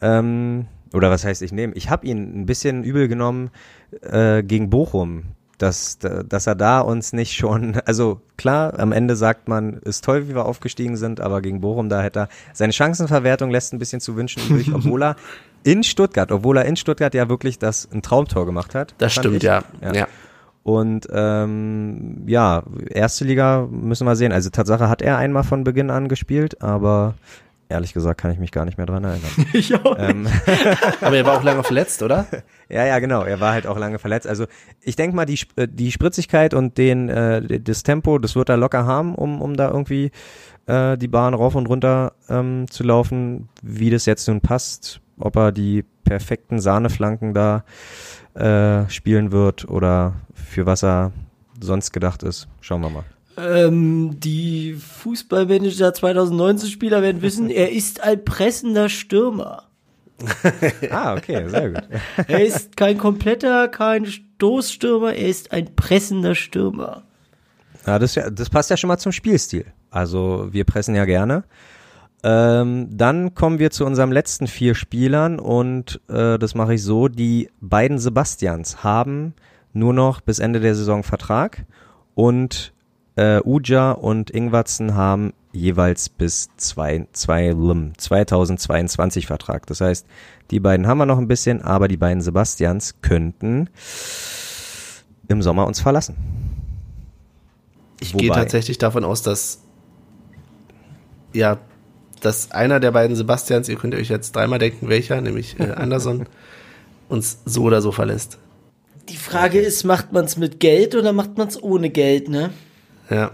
ähm, oder was heißt ich nehme? Ich habe ihn ein bisschen übel genommen äh, gegen Bochum dass, dass er da uns nicht schon, also klar, am Ende sagt man, ist toll, wie wir aufgestiegen sind, aber gegen Bochum, da hätte er, seine Chancenverwertung lässt ein bisschen zu wünschen übrig, obwohl er in Stuttgart, obwohl er in Stuttgart ja wirklich das ein Traumtor gemacht hat. Das stimmt, ja. ja. ja. Und ähm, ja, erste Liga müssen wir sehen. Also Tatsache hat er einmal von Beginn an gespielt, aber Ehrlich gesagt kann ich mich gar nicht mehr dran erinnern. ich auch ähm, Aber er war auch lange verletzt, oder? ja, ja, genau. Er war halt auch lange verletzt. Also ich denke mal, die, äh, die Spritzigkeit und den, äh, das Tempo, das wird er locker haben, um, um da irgendwie äh, die Bahn rauf und runter ähm, zu laufen. Wie das jetzt nun passt, ob er die perfekten Sahneflanken da äh, spielen wird oder für was er sonst gedacht ist. Schauen wir mal. Ähm, die Fußballmanager 2019 Spieler werden wissen, er ist ein pressender Stürmer. ah, okay, sehr gut. er ist kein kompletter, kein Stoßstürmer, er ist ein pressender Stürmer. Ja, das, das passt ja schon mal zum Spielstil. Also wir pressen ja gerne. Ähm, dann kommen wir zu unserem letzten vier Spielern und äh, das mache ich so. Die beiden Sebastians haben nur noch bis Ende der Saison Vertrag und äh, Uja und Ingwatzen haben jeweils bis zwei, zwei, 2022 Vertrag. Das heißt, die beiden haben wir noch ein bisschen, aber die beiden Sebastians könnten im Sommer uns verlassen. Ich gehe tatsächlich davon aus, dass ja, dass einer der beiden Sebastians, ihr könnt euch jetzt dreimal denken, welcher, nämlich äh, Anderson, uns so oder so verlässt. Die Frage ist, macht man es mit Geld oder macht man es ohne Geld, ne? Ja.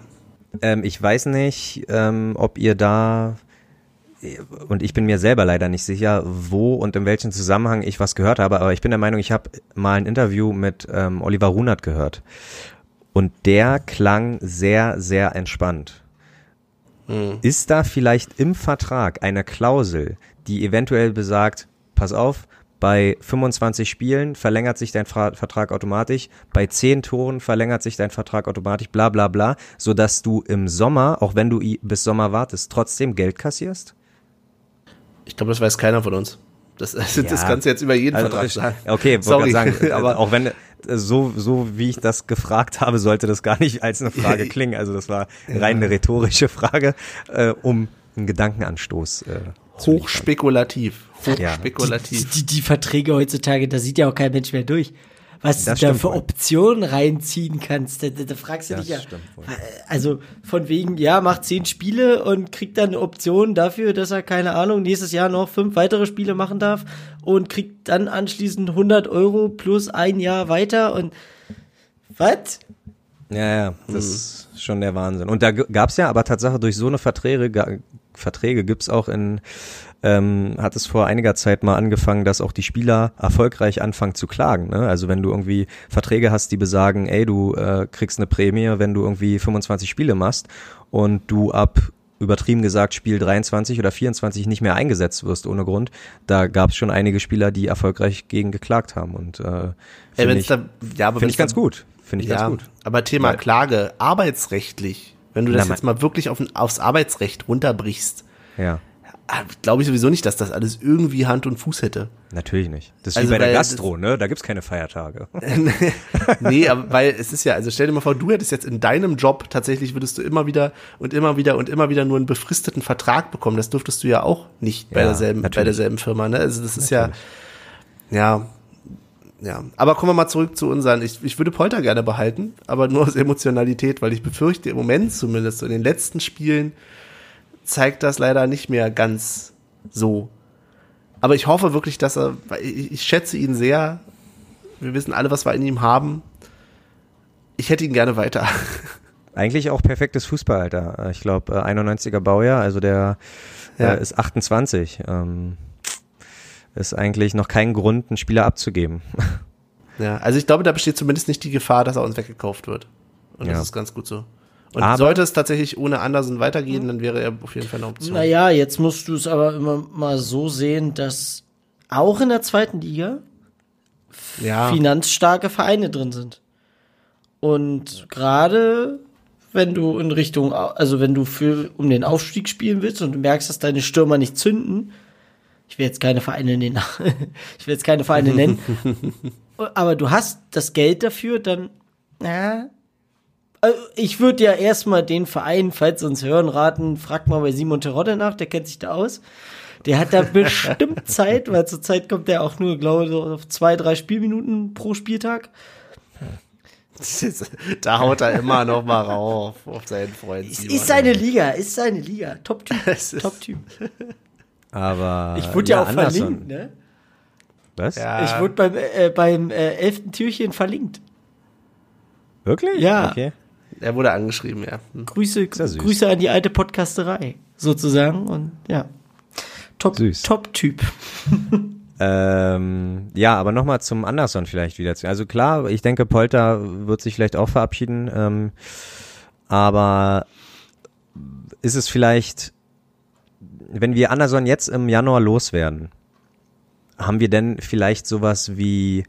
Ähm, ich weiß nicht, ähm, ob ihr da und ich bin mir selber leider nicht sicher, wo und in welchem Zusammenhang ich was gehört habe, aber ich bin der Meinung, ich habe mal ein Interview mit ähm, Oliver Runert gehört. Und der klang sehr, sehr entspannt. Hm. Ist da vielleicht im Vertrag eine Klausel, die eventuell besagt, pass auf, bei 25 Spielen verlängert sich dein Vertrag automatisch, bei 10 Toren verlängert sich dein Vertrag automatisch, bla bla bla, sodass du im Sommer, auch wenn du bis Sommer wartest, trotzdem Geld kassierst? Ich glaube, das weiß keiner von uns. Das, also, ja. das kannst du jetzt über jeden also, Vertrag sagen. Okay, Sorry. sagen, aber auch wenn so so wie ich das gefragt habe, sollte das gar nicht als eine Frage klingen. Also das war rein eine rhetorische Frage, äh, um einen Gedankenanstoß. Äh, Hochspekulativ hochspekulativ. Ja. Die, die, die, Verträge heutzutage, da sieht ja auch kein Mensch mehr durch. Was das du da für. Optionen reinziehen kannst, da, da, da fragst du das dich ja. Also von wegen, ja, macht zehn Spiele und kriegt dann eine Option dafür, dass er, keine Ahnung, nächstes Jahr noch fünf weitere Spiele machen darf und kriegt dann anschließend 100 Euro plus ein Jahr weiter und was? Ja, ja, das mhm. ist schon der Wahnsinn. Und da gab's ja aber Tatsache durch so eine Verträge Verträge gibt's auch in, ähm, hat es vor einiger Zeit mal angefangen, dass auch die Spieler erfolgreich anfangen zu klagen. Ne? Also wenn du irgendwie Verträge hast, die besagen, ey, du äh, kriegst eine Prämie, wenn du irgendwie 25 Spiele machst und du ab übertrieben gesagt Spiel 23 oder 24 nicht mehr eingesetzt wirst ohne Grund. Da gab es schon einige Spieler, die erfolgreich gegen geklagt haben und äh, finde ich, da, ja, aber find ich ganz gut. Finde ich ja, ganz gut. Aber Thema Klage, arbeitsrechtlich, wenn du das Na, jetzt mal wirklich auf, aufs Arbeitsrecht runterbrichst, Ja, glaube ich sowieso nicht, dass das alles irgendwie Hand und Fuß hätte. natürlich nicht. Das ist Also, wie bei der Gastro, ne? Da gibt's keine Feiertage. nee, aber weil es ist ja, also stell dir mal vor, du hättest jetzt in deinem Job tatsächlich würdest du immer wieder und immer wieder und immer wieder nur einen befristeten Vertrag bekommen. Das dürftest du ja auch nicht bei Ja, derselben, bei natürlich. derselben Firma, ne? Also das ist ja, ja, ja. Aber kommen wir mal zurück zu unseren. Ich, ich würde Polter gerne behalten, aber nur aus Emotionalität, weil ich befürchte, im Moment zumindest, so in den letzten Spielen zeigt das leider nicht mehr ganz so. Aber ich hoffe wirklich, dass er, ich, ich schätze ihn sehr. Wir wissen alle, was wir in ihm haben. Ich hätte ihn gerne weiter. Eigentlich auch perfektes Fußballalter. Ich glaube, äh, 91er Baujahr, also der Ja. äh, ist 28. Ähm, ist eigentlich noch kein Grund, einen Spieler abzugeben. Ja, also ich glaube, da besteht zumindest nicht die Gefahr, dass er uns weggekauft wird. Und Ja. das ist ganz gut so. Und Aber- sollte es tatsächlich ohne Andersen weitergehen, dann wäre er auf jeden Fall eine Option. Naja, jetzt musst du es aber immer mal so sehen, dass auch in der zweiten Liga ja, finanzstarke Vereine drin sind. Und gerade wenn du in Richtung, also wenn du für um den Aufstieg spielen willst und du merkst, dass deine Stürmer nicht zünden, ich will jetzt keine Vereine nennen, ich will jetzt keine Vereine nennen, aber du hast das Geld dafür, dann, na, also ich würde ja erstmal den Verein, falls uns hören, raten, frag mal bei Simon Terodde nach, der kennt sich da aus. Der hat da bestimmt Zeit, weil zurzeit kommt der auch nur, glaube ich, so auf zwei, drei Spielminuten pro Spieltag. da haut er immer noch mal rauf auf seinen Freund. Ist, ist seine Liga, ist seine Liga. Top-Typ, Top-Typ. Aber Ich wurde ja, auch Anderson. verlinkt, ne? Was? Ja. Ich wurde beim, äh, beim äh, elften Türchen verlinkt. Wirklich? Ja. Okay. Er wurde angeschrieben, ja. Hm. Grüße, ja. Grüße an die alte Podcasterei, sozusagen. Und ja. Top, Süß. Top-Typ. Ähm, ja, aber nochmal zum Anderson vielleicht wieder. zu- Also klar, ich denke, Polter wird sich vielleicht auch verabschieden, ähm, aber ist es vielleicht, wenn wir Anderson jetzt im Januar loswerden, haben wir denn vielleicht sowas wie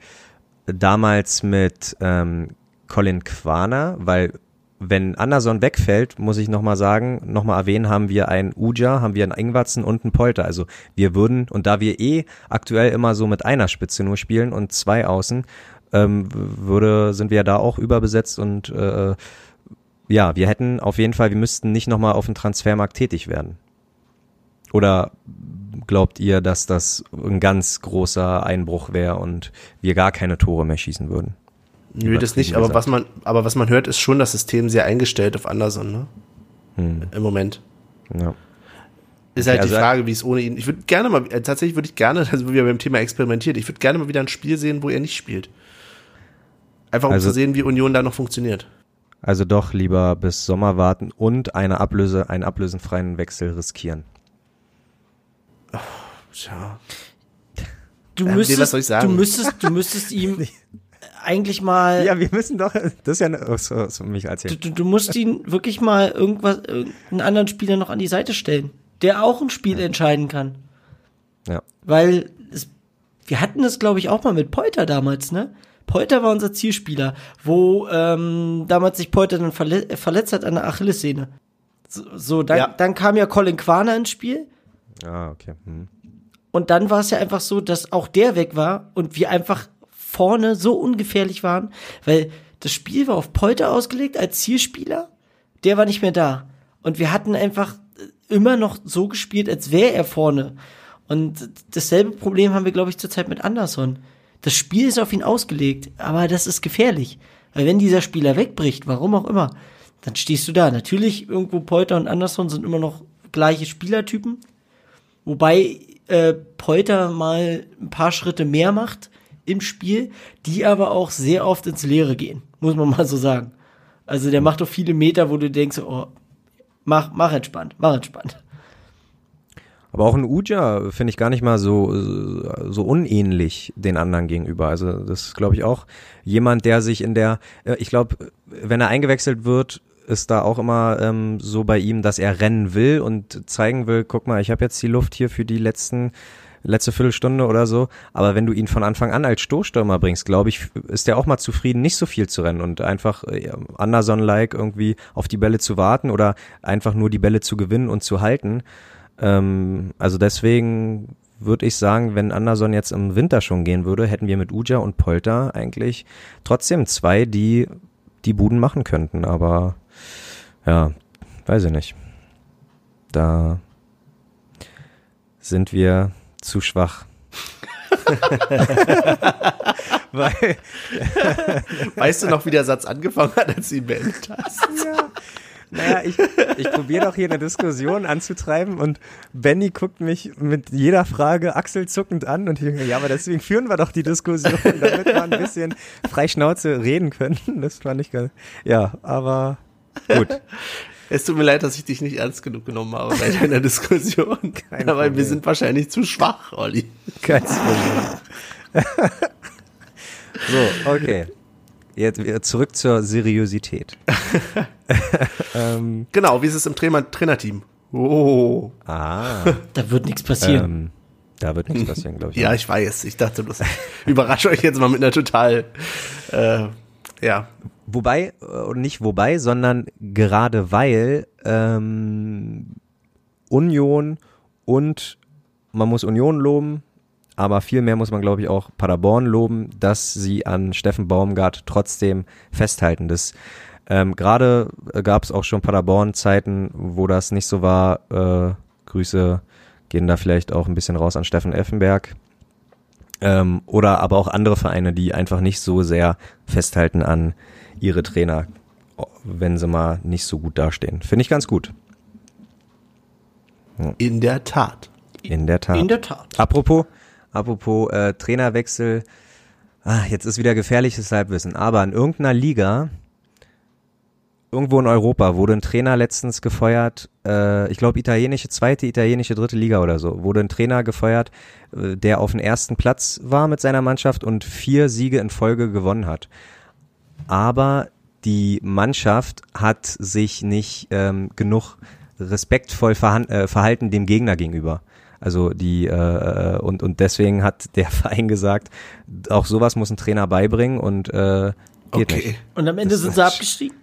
damals mit ähm, Colin Quaner, weil wenn Anderson wegfällt, muss ich nochmal sagen, nochmal erwähnen, haben wir einen Uja, haben wir einen Ingwatzen und einen Polter. Also wir würden, und da wir eh aktuell immer so mit einer Spitze nur spielen und zwei Außen, ähm, würde, sind wir ja da auch überbesetzt und äh, ja, wir hätten auf jeden Fall, wir müssten nicht nochmal auf dem Transfermarkt tätig werden. Oder glaubt ihr, dass das ein ganz großer Einbruch wäre und wir gar keine Tore mehr schießen würden? Nö, das nicht, aber gesagt. was man, aber was man hört, ist schon das System sehr eingestellt auf Anderson, ne? Hm, Im Moment. ja. Ist halt also- die Frage, wie es ohne ihn. Ich würde gerne mal, äh, tatsächlich würde ich gerne, also wir beim Thema experimentiert, ich würde gerne mal wieder ein Spiel sehen, wo er nicht spielt. Einfach um Also- zu sehen, wie Union da noch funktioniert. Also doch lieber bis Sommer warten und eine Ablöse, einen ablösenfreien Wechsel riskieren. Tja. Du Ähm, müsstest, was soll ich sagen? du müsstest, du müsstest ihm eigentlich mal, Ja, wir müssen doch, das ist ja, eine, oh, so, so, mich als du, du, musst ihn wirklich mal irgendwas, irgendeinen anderen Spieler noch an die Seite stellen, der auch ein Spiel entscheiden kann. Ja. Weil es, wir hatten das, glaube ich, auch mal mit Polter damals, ne? Polter war unser Zielspieler, wo ähm, damals sich Polter dann verle verletzt hat an der Achillessehne. So, so dann, Ja. dann kam ja Colin Quaner ins Spiel Ah, okay. Hm. und dann war es ja einfach so, dass auch der weg war und wir einfach vorne so ungefährlich waren, weil das Spiel war auf Polter ausgelegt als Zielspieler, der war nicht mehr da. Und wir hatten einfach immer noch so gespielt, als wäre er vorne. Und dasselbe Problem haben wir, glaube ich, zurzeit mit Anderson. Das Spiel ist auf ihn ausgelegt, aber das ist gefährlich. Weil wenn dieser Spieler wegbricht, warum auch immer, dann stehst du da. Natürlich, irgendwo Polter und Anderson sind immer noch gleiche Spielertypen. Wobei äh, Polter mal ein paar Schritte mehr macht im Spiel, die aber auch sehr oft ins Leere gehen, muss man mal so sagen. Also der macht doch viele Meter, wo du denkst, oh, mach, mach entspannt, mach entspannt. Aber auch ein Uja finde ich gar nicht mal so, so unähnlich den anderen gegenüber. Also das ist, glaube ich, auch jemand, der sich in der, äh, ich glaube, wenn er eingewechselt wird, ist da auch immer ähm, so bei ihm, dass er rennen will und zeigen will, guck mal, ich habe jetzt die Luft hier für die letzten letzte Viertelstunde oder so. Aber wenn du ihn von Anfang an als Stoßstürmer bringst, glaube ich, ist er auch mal zufrieden, nicht so viel zu rennen und einfach äh, Anderson-like irgendwie auf die Bälle zu warten oder einfach nur die Bälle zu gewinnen und zu halten. Ähm, also deswegen würde ich sagen, wenn Anderson jetzt im Winter schon gehen würde, hätten wir mit Uja und Polter eigentlich trotzdem zwei, die die Buden machen könnten. Aber ja, weiß ich nicht. Da sind wir zu schwach. Weil, weißt du noch, wie der Satz angefangen hat, als du ihn beendet hast? Ja. Naja, ich, ich probiere doch hier eine Diskussion anzutreiben und Benny guckt mich mit jeder Frage achselzuckend an und ich denke, ja, aber deswegen führen wir doch die Diskussion, damit wir ein bisschen frei Schnauze reden können. Das fand ich geil. Ja, aber gut. Es tut mir leid, dass ich dich nicht ernst genug genommen habe bei deiner Diskussion. Kein aber Problem. wir sind wahrscheinlich zu schwach, Olli. Kein Problem. so, okay. Jetzt zurück zur Seriosität. ähm, genau, wie ist es im Trainer Trainerteam? Oh. Ah. Da wird nichts passieren. Ähm, da wird nichts passieren, glaube ich. ja, ich weiß. Ich dachte bloß, überrasche euch jetzt mal mit einer total, äh, ja. Wobei, äh, und nicht wobei, sondern gerade weil ähm, Union und man muss Union loben, aber viel mehr muss man, glaube ich, auch Paderborn loben, dass sie an Steffen Baumgart trotzdem festhalten. Das ähm, Gerade gab es auch schon Paderborn-Zeiten, wo das nicht so war. Äh, Grüße gehen da vielleicht auch ein bisschen raus an Steffen Effenberg. Ähm, oder aber auch andere Vereine, die einfach nicht so sehr festhalten an ihre Trainer, wenn sie mal nicht so gut dastehen. Finde ich ganz gut. In der Tat. In der Tat. In der Tat. Apropos, apropos äh, Trainerwechsel, ah, jetzt ist wieder gefährliches Halbwissen, aber in irgendeiner Liga, irgendwo in Europa, wurde ein Trainer letztens gefeuert, äh, ich glaube italienische, zweite, italienische, dritte Liga oder so, wurde ein Trainer gefeuert, äh, der auf dem ersten Platz war mit seiner Mannschaft und vier Siege in Folge gewonnen hat. Aber die Mannschaft hat sich nicht ähm, genug respektvoll äh, verhalten dem Gegner gegenüber. Also die äh, äh, und und deswegen hat der Verein gesagt, auch sowas muss ein Trainer beibringen und äh, geht okay. nicht. Und am Ende das sind sie abgestiegen.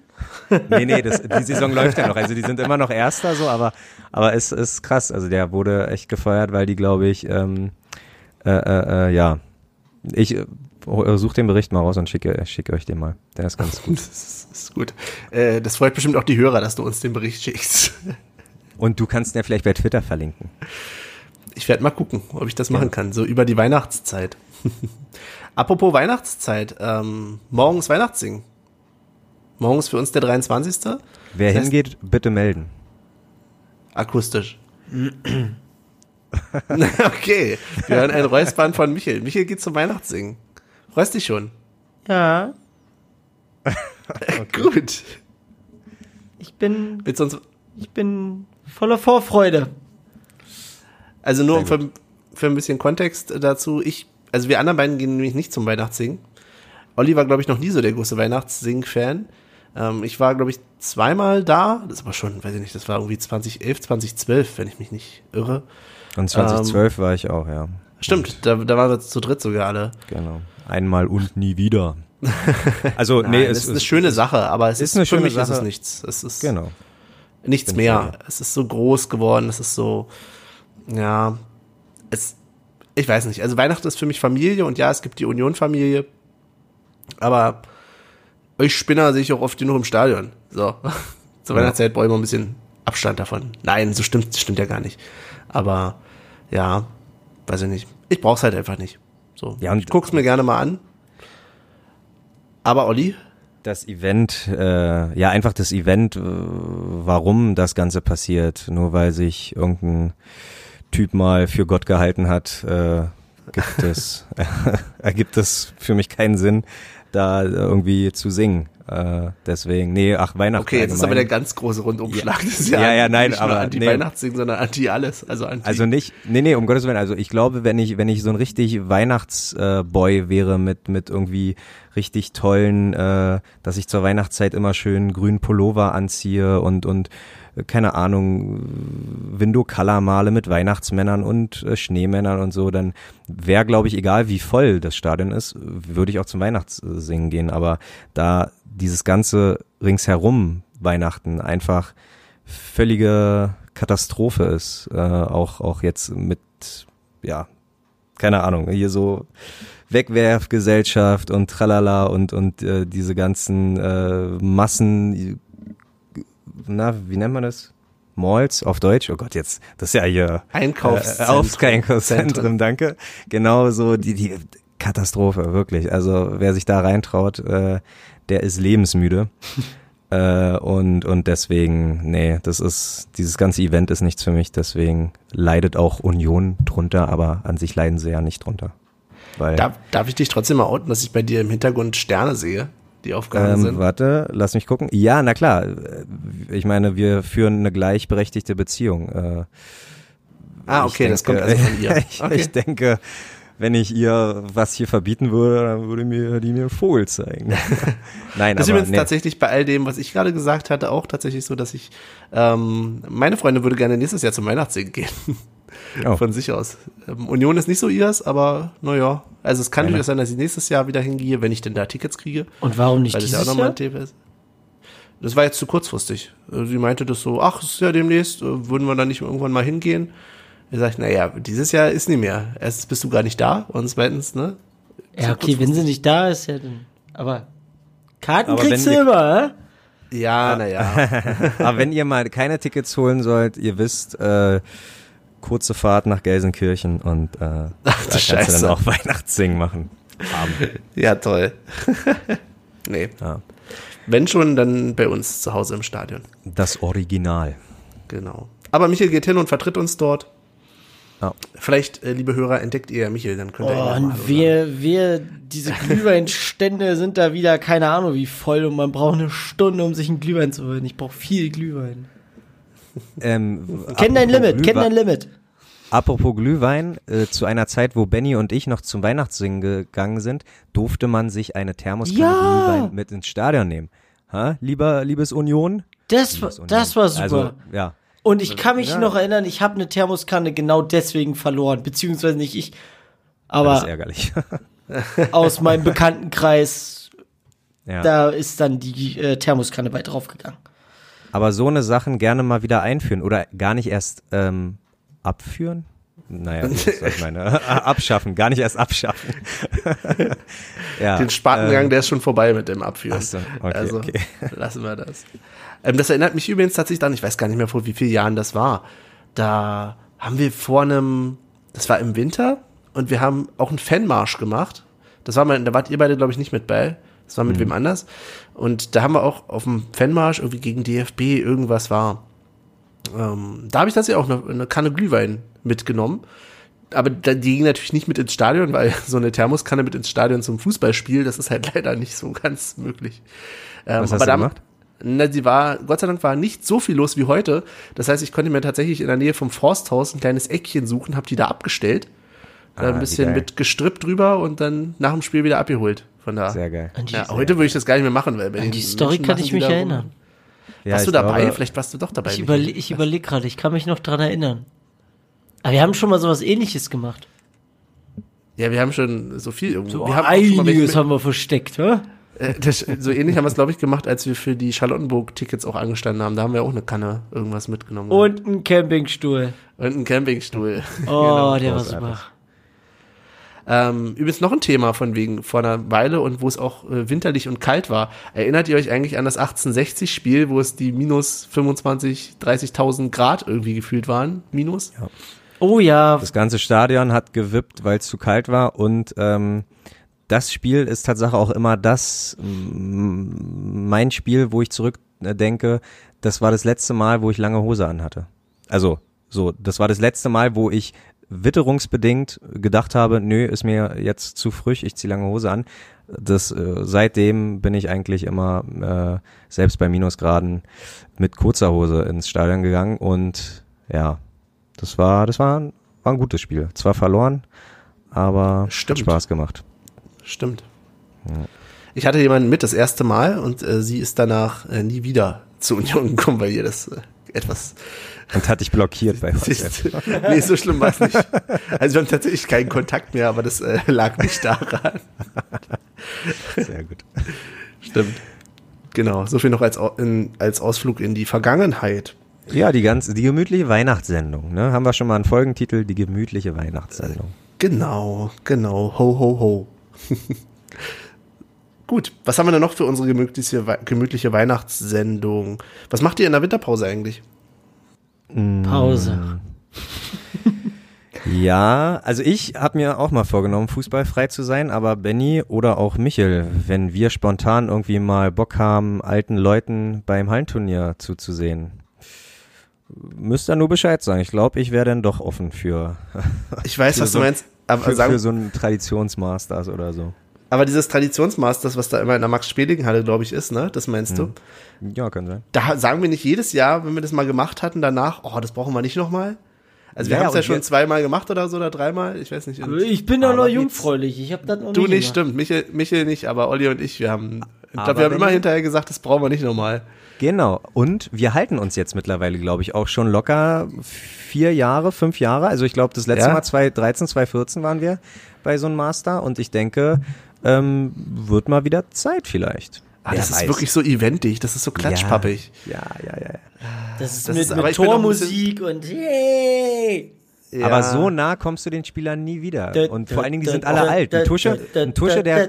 nee, nee, das, die Saison läuft ja noch. Also die sind immer noch Erster so, aber aber es ist krass. Also der wurde echt gefeuert, weil die, glaube ich, ähm, äh, äh, äh, ja, ich äh, suche den Bericht mal raus und schicke, schicke euch den mal. Der ist ganz gut. das, ist, gut. Äh, das freut bestimmt auch die Hörer, dass du uns den Bericht schickst. Und du kannst ihn ja vielleicht bei Twitter verlinken. Ich werde mal gucken, ob ich das machen kann, so über die Weihnachtszeit. Apropos Weihnachtszeit, ähm, morgens Weihnachtssingen. Morgens für uns der 23. Wer das hingeht, bitte melden. Akustisch. okay, wir hören ein Räuspern von Michel. Michel geht zum Weihnachtssingen. Freust dich schon? Ja. okay. Gut. Ich bin. Willst du uns ich bin voller Vorfreude. Also nur für, für ein bisschen Kontext dazu. Ich, also wir anderen beiden gehen nämlich nicht zum Weihnachtssingen. Olli war, glaube ich, noch nie so der große Weihnachtssing-Fan. Ähm, ich war, glaube ich, zweimal da. Das ist aber schon, weiß ich nicht, das war irgendwie 2011, 2012, wenn ich mich nicht irre. Und 2012 ähm, war ich auch, ja. Stimmt, da, da waren wir zu dritt sogar alle. Genau. Einmal und nie wieder. Also, Nein, nee, es ist eine schöne Sache, aber es ist, ist eine schöne Sache. ist es nichts. Es ist genau. nichts mehr. Es ist so groß geworden, es ist so, ja, es, ich weiß nicht. Also Weihnachten ist für mich Familie und ja, es gibt die Union-Familie, aber euch Spinner sehe ich auch oft genug im Stadion. So, zur ja. Weihnachtszeit brauche ich mal ein bisschen Abstand davon. Nein, so stimmt, stimmt ja gar nicht. Aber ja, weiß ich nicht. Ich brauch's halt einfach nicht. So, ja, und ich guck's mir gerne mal an. Aber Olli? Das Event, äh, ja, einfach das Event, äh, warum das Ganze passiert, nur weil sich irgendein Typ mal für Gott gehalten hat, äh, gibt es, ergibt es für mich keinen Sinn, da irgendwie zu singen. Äh, deswegen, nee, ach, Weihnachten. Okay, jetzt ist aber allgemein. der ganz große Rundumschlag. Das ist Ja, ja, nein, nicht aber nur nee. Anti-Weihnachtsding, sondern Anti-alles. Also Anti Also nicht, nee, nee, um Gottes Willen. Also ich glaube, wenn ich, wenn ich so ein richtig Weihnachtsboy wäre mit, mit irgendwie richtig tollen, äh, dass ich zur Weihnachtszeit immer schön grünen Pullover anziehe und, und keine Ahnung, Window Color male mit Weihnachtsmännern und äh, Schneemännern und so, dann wäre, glaube ich, egal wie voll das Stadion ist, würde ich auch zum Weihnachtssingen gehen. Aber da dieses ganze ringsherum Weihnachten einfach völlige Katastrophe ist, äh, auch auch jetzt mit ja keine Ahnung hier so Wegwerfgesellschaft und tralala und und äh, diese ganzen äh, Massen na wie nennt man das? Malls auf Deutsch? Oh Gott jetzt das ist ja hier äh, Einkaufszentren. Aufs- Einkaufszentren danke. Genau so die die Katastrophe wirklich. Also wer sich da reintraut äh, der ist lebensmüde. Äh, und, und deswegen, nee, das ist, dieses ganze Event ist nichts für mich, deswegen leidet auch Union drunter, aber an sich leiden sie ja nicht drunter. Weil, Darf, darf ich dich trotzdem mal outen, dass ich bei dir im Hintergrund Sterne sehe, die aufgehangen ähm, sind? warte, lass mich gucken. Ja, na klar, ich meine, wir führen eine gleichberechtigte Beziehung. Äh, Ah, ich okay, das denke- kommt also von ihr. ich, Okay. ich denke, wenn ich ihr was hier verbieten würde, dann würde mir die mir einen Vogel zeigen. Nein, Das ist aber übrigens nee. tatsächlich bei all dem, was ich gerade gesagt hatte, auch tatsächlich so, dass ich, ähm, meine Freundin würde gerne nächstes Jahr zum Weihnachtssingen gehen. Oh. Von sich aus. Ähm, Union ist nicht so ihrs, aber naja. Also es kann durchaus sein, dass ich nächstes Jahr wieder hingehe, wenn ich denn da Tickets kriege. Und warum nicht Weil das ja auch dieses nochmal Jahr? ein Thema ist. Das war jetzt zu kurzfristig. Also Sie meinte das so, ach, es ist ja demnächst, äh, würden wir dann nicht irgendwann mal hingehen? Ich sag, naja, dieses Jahr ist nicht mehr. Erstens bist du gar nicht da und zweitens, ne? Ja, okay, wenn sie nicht da ist, ja dann. Aber Karten Aber kriegst du immer, hä? Ja, naja. Aber wenn ihr mal keine Tickets holen sollt, ihr wisst, äh, kurze Fahrt nach Gelsenkirchen und äh, da kannst du Scheiße. dann auch Weihnachtssingen machen. ja, toll. nee. Ja. Wenn schon, dann bei uns zu Hause im Stadion. Das Original. Genau. Aber Michael geht hin und vertritt uns dort. Ja. Vielleicht, äh, liebe Hörer, entdeckt ihr Michael, dann könnt ihr Oh, mal und wir, wir, diese Glühweinstände sind da wieder, keine Ahnung wie voll und man braucht eine Stunde, um sich einen Glühwein zu holen. Ich brauche viel Glühwein. Ähm, Kenn dein apropos Limit, kenn dein Limit. Apropos Glühwein, äh, zu einer Zeit, wo Benny und ich noch zum Weihnachtssingen gegangen sind, durfte man sich eine Thermoskanne Ja. Glühwein mit ins Stadion nehmen. Ha? Lieber, liebes Union? Das, war- Liebes Union. das war super. Also, ja. Und ich kann mich noch erinnern, ich habe eine Thermoskanne genau deswegen verloren, beziehungsweise nicht ich, Das ist aber ärgerlich. aus meinem Bekanntenkreis, ja. da ist dann die äh, Thermoskanne bei draufgegangen. Aber so eine Sachen gerne mal wieder einführen oder gar nicht erst ähm, abführen? Naja, das soll ich meine, abschaffen, gar nicht erst abschaffen. ja, Den Spatengang, der ist schon vorbei mit dem Abführen. Ach so, okay, also okay. lassen wir das. Ähm, das erinnert mich übrigens tatsächlich dann, ich weiß gar nicht mehr vor wie vielen Jahren das war. Da haben wir vor einem, das war im Winter und wir haben auch einen Fanmarsch gemacht. Das war mal, da wart ihr beide, glaube ich, nicht mit bei. Das war mit Mhm. wem anders. Und da haben wir auch auf dem Fanmarsch irgendwie gegen DFB irgendwas war. Ähm, da habe ich tatsächlich auch eine, eine Kanne Glühwein mitgenommen. Aber die ging natürlich nicht mit ins Stadion, weil so eine Thermoskanne mit ins Stadion zum Fußballspiel, das ist halt leider nicht so ganz möglich. Ähm, Was hast aber du gemacht? Na, sie war, Gott sei Dank war nicht so viel los wie heute. Das heißt, ich konnte mir tatsächlich in der Nähe vom Forsthaus ein kleines Eckchen suchen, habe die da abgestellt. Ah, ein bisschen mit Gestrüpp drüber und dann nach dem Spiel wieder abgeholt. Von da. Sehr geil. Ja, heute würde ich das gar nicht mehr machen, weil bei an die Story Menschen kann ich die mich erinnern. Ja, warst du dabei? glaube- Vielleicht warst du doch dabei. Ich, überle ich überlege gerade, ich kann mich noch dran erinnern. Aber wir haben schon mal sowas ähnliches gemacht. Ja, wir haben schon so viel irgendwo. So wir haben einiges mit- haben wir versteckt, hä? Äh, das, so ähnlich haben wir es, glaube ich, gemacht, als wir für die Charlottenburg-Tickets auch angestanden haben. Da haben wir auch eine Kanne irgendwas mitgenommen. Und ein Campingstuhl. Und einen Campingstuhl. Oh, der war super. Ähm, übrigens noch ein Thema von wegen vor einer Weile und wo es auch äh, winterlich und kalt war. Erinnert ihr euch eigentlich an das 1860-Spiel, wo es die minus 25, 30.000 Grad irgendwie gefühlt waren? Minus? Oh ja, Das ganze Stadion hat gewippt, weil es zu kalt war und ähm, das Spiel ist Tatsache auch immer das, mein Spiel, wo ich zurückdenke, das war das letzte Mal, wo ich lange Hose anhatte. Also, so, das war das letzte Mal, wo ich witterungsbedingt gedacht habe, nö, ist mir jetzt zu frisch, ich ziehe lange Hose an. Das, äh, seitdem bin ich eigentlich immer äh, selbst bei Minusgraden mit kurzer Hose ins Stadion gegangen und ja, das war, das war, ein, war ein gutes Spiel. Zwar verloren, aber Stimmt. hat Spaß gemacht. Stimmt. Ich hatte jemanden mit das erste Mal und äh, sie ist danach äh, nie wieder zur Union gekommen, weil ihr das äh, etwas Und hat dich blockiert bei WhatsApp. Nee, so schlimm war es nicht. Also wir haben tatsächlich keinen Kontakt mehr, aber das äh, lag nicht daran. Sehr gut. Stimmt. Genau, so viel noch als, in, als Ausflug in die Vergangenheit. Ja, die ganze, die gemütliche Weihnachtssendung, ne? Haben wir schon mal einen Folgentitel, die gemütliche Weihnachtssendung. Genau, genau. Ho, ho, ho. Gut, was haben wir denn noch für unsere gemütliche, gemütliche Weihnachtssendung? Was macht ihr in der Winterpause eigentlich? Pause. Ja, also ich habe mir auch mal vorgenommen, fußballfrei zu sein, aber Benny oder auch Michel, wenn wir spontan irgendwie mal Bock haben, alten Leuten beim Hallenturnier zuzusehen, müsst ihr nur Bescheid sagen. Ich glaube, ich wäre dann doch offen für, Ich weiß, Für was so- du meinst, aber, für, sagen, für so einen Traditionsmasters oder so. aber dieses Traditionsmasters, was da immer in der Max-Speling-Halle, glaube ich, ist, ne? Das meinst du? Ja, kann sein. Da sagen wir nicht jedes Jahr, wenn wir das mal gemacht hatten, danach, oh, das brauchen wir nicht nochmal. Also wir Ja, haben es ja schon zweimal gemacht oder so oder dreimal, ich weiß nicht. Ich bin doch Aber noch jungfräulich. Ich habe das noch du nicht. nicht, gemacht. stimmt. Michael, Michael nicht, aber Olli und ich, wir haben, ich glaube, wir haben immer hinterher gesagt, das brauchen wir nicht nochmal. Genau. Und wir halten uns jetzt mittlerweile, glaube ich, auch schon locker vier Jahre, fünf Jahre. Also ich glaube, das letzte Ja? Mal 2013, 2014 waren wir bei so einem Master und ich denke, ähm, wird mal wieder Zeit vielleicht. Ah, das weiß. ist wirklich so eventig, das ist so klatschpappig. Ja, ja, ja. ja. Das ist Das mit, ist- mit Tormusik und hey. Ja. Aber so nah kommst du den Spielern nie wieder. Und vor allen Dingen, die sind alle alt. Ein Tusche, ein Tusche, der,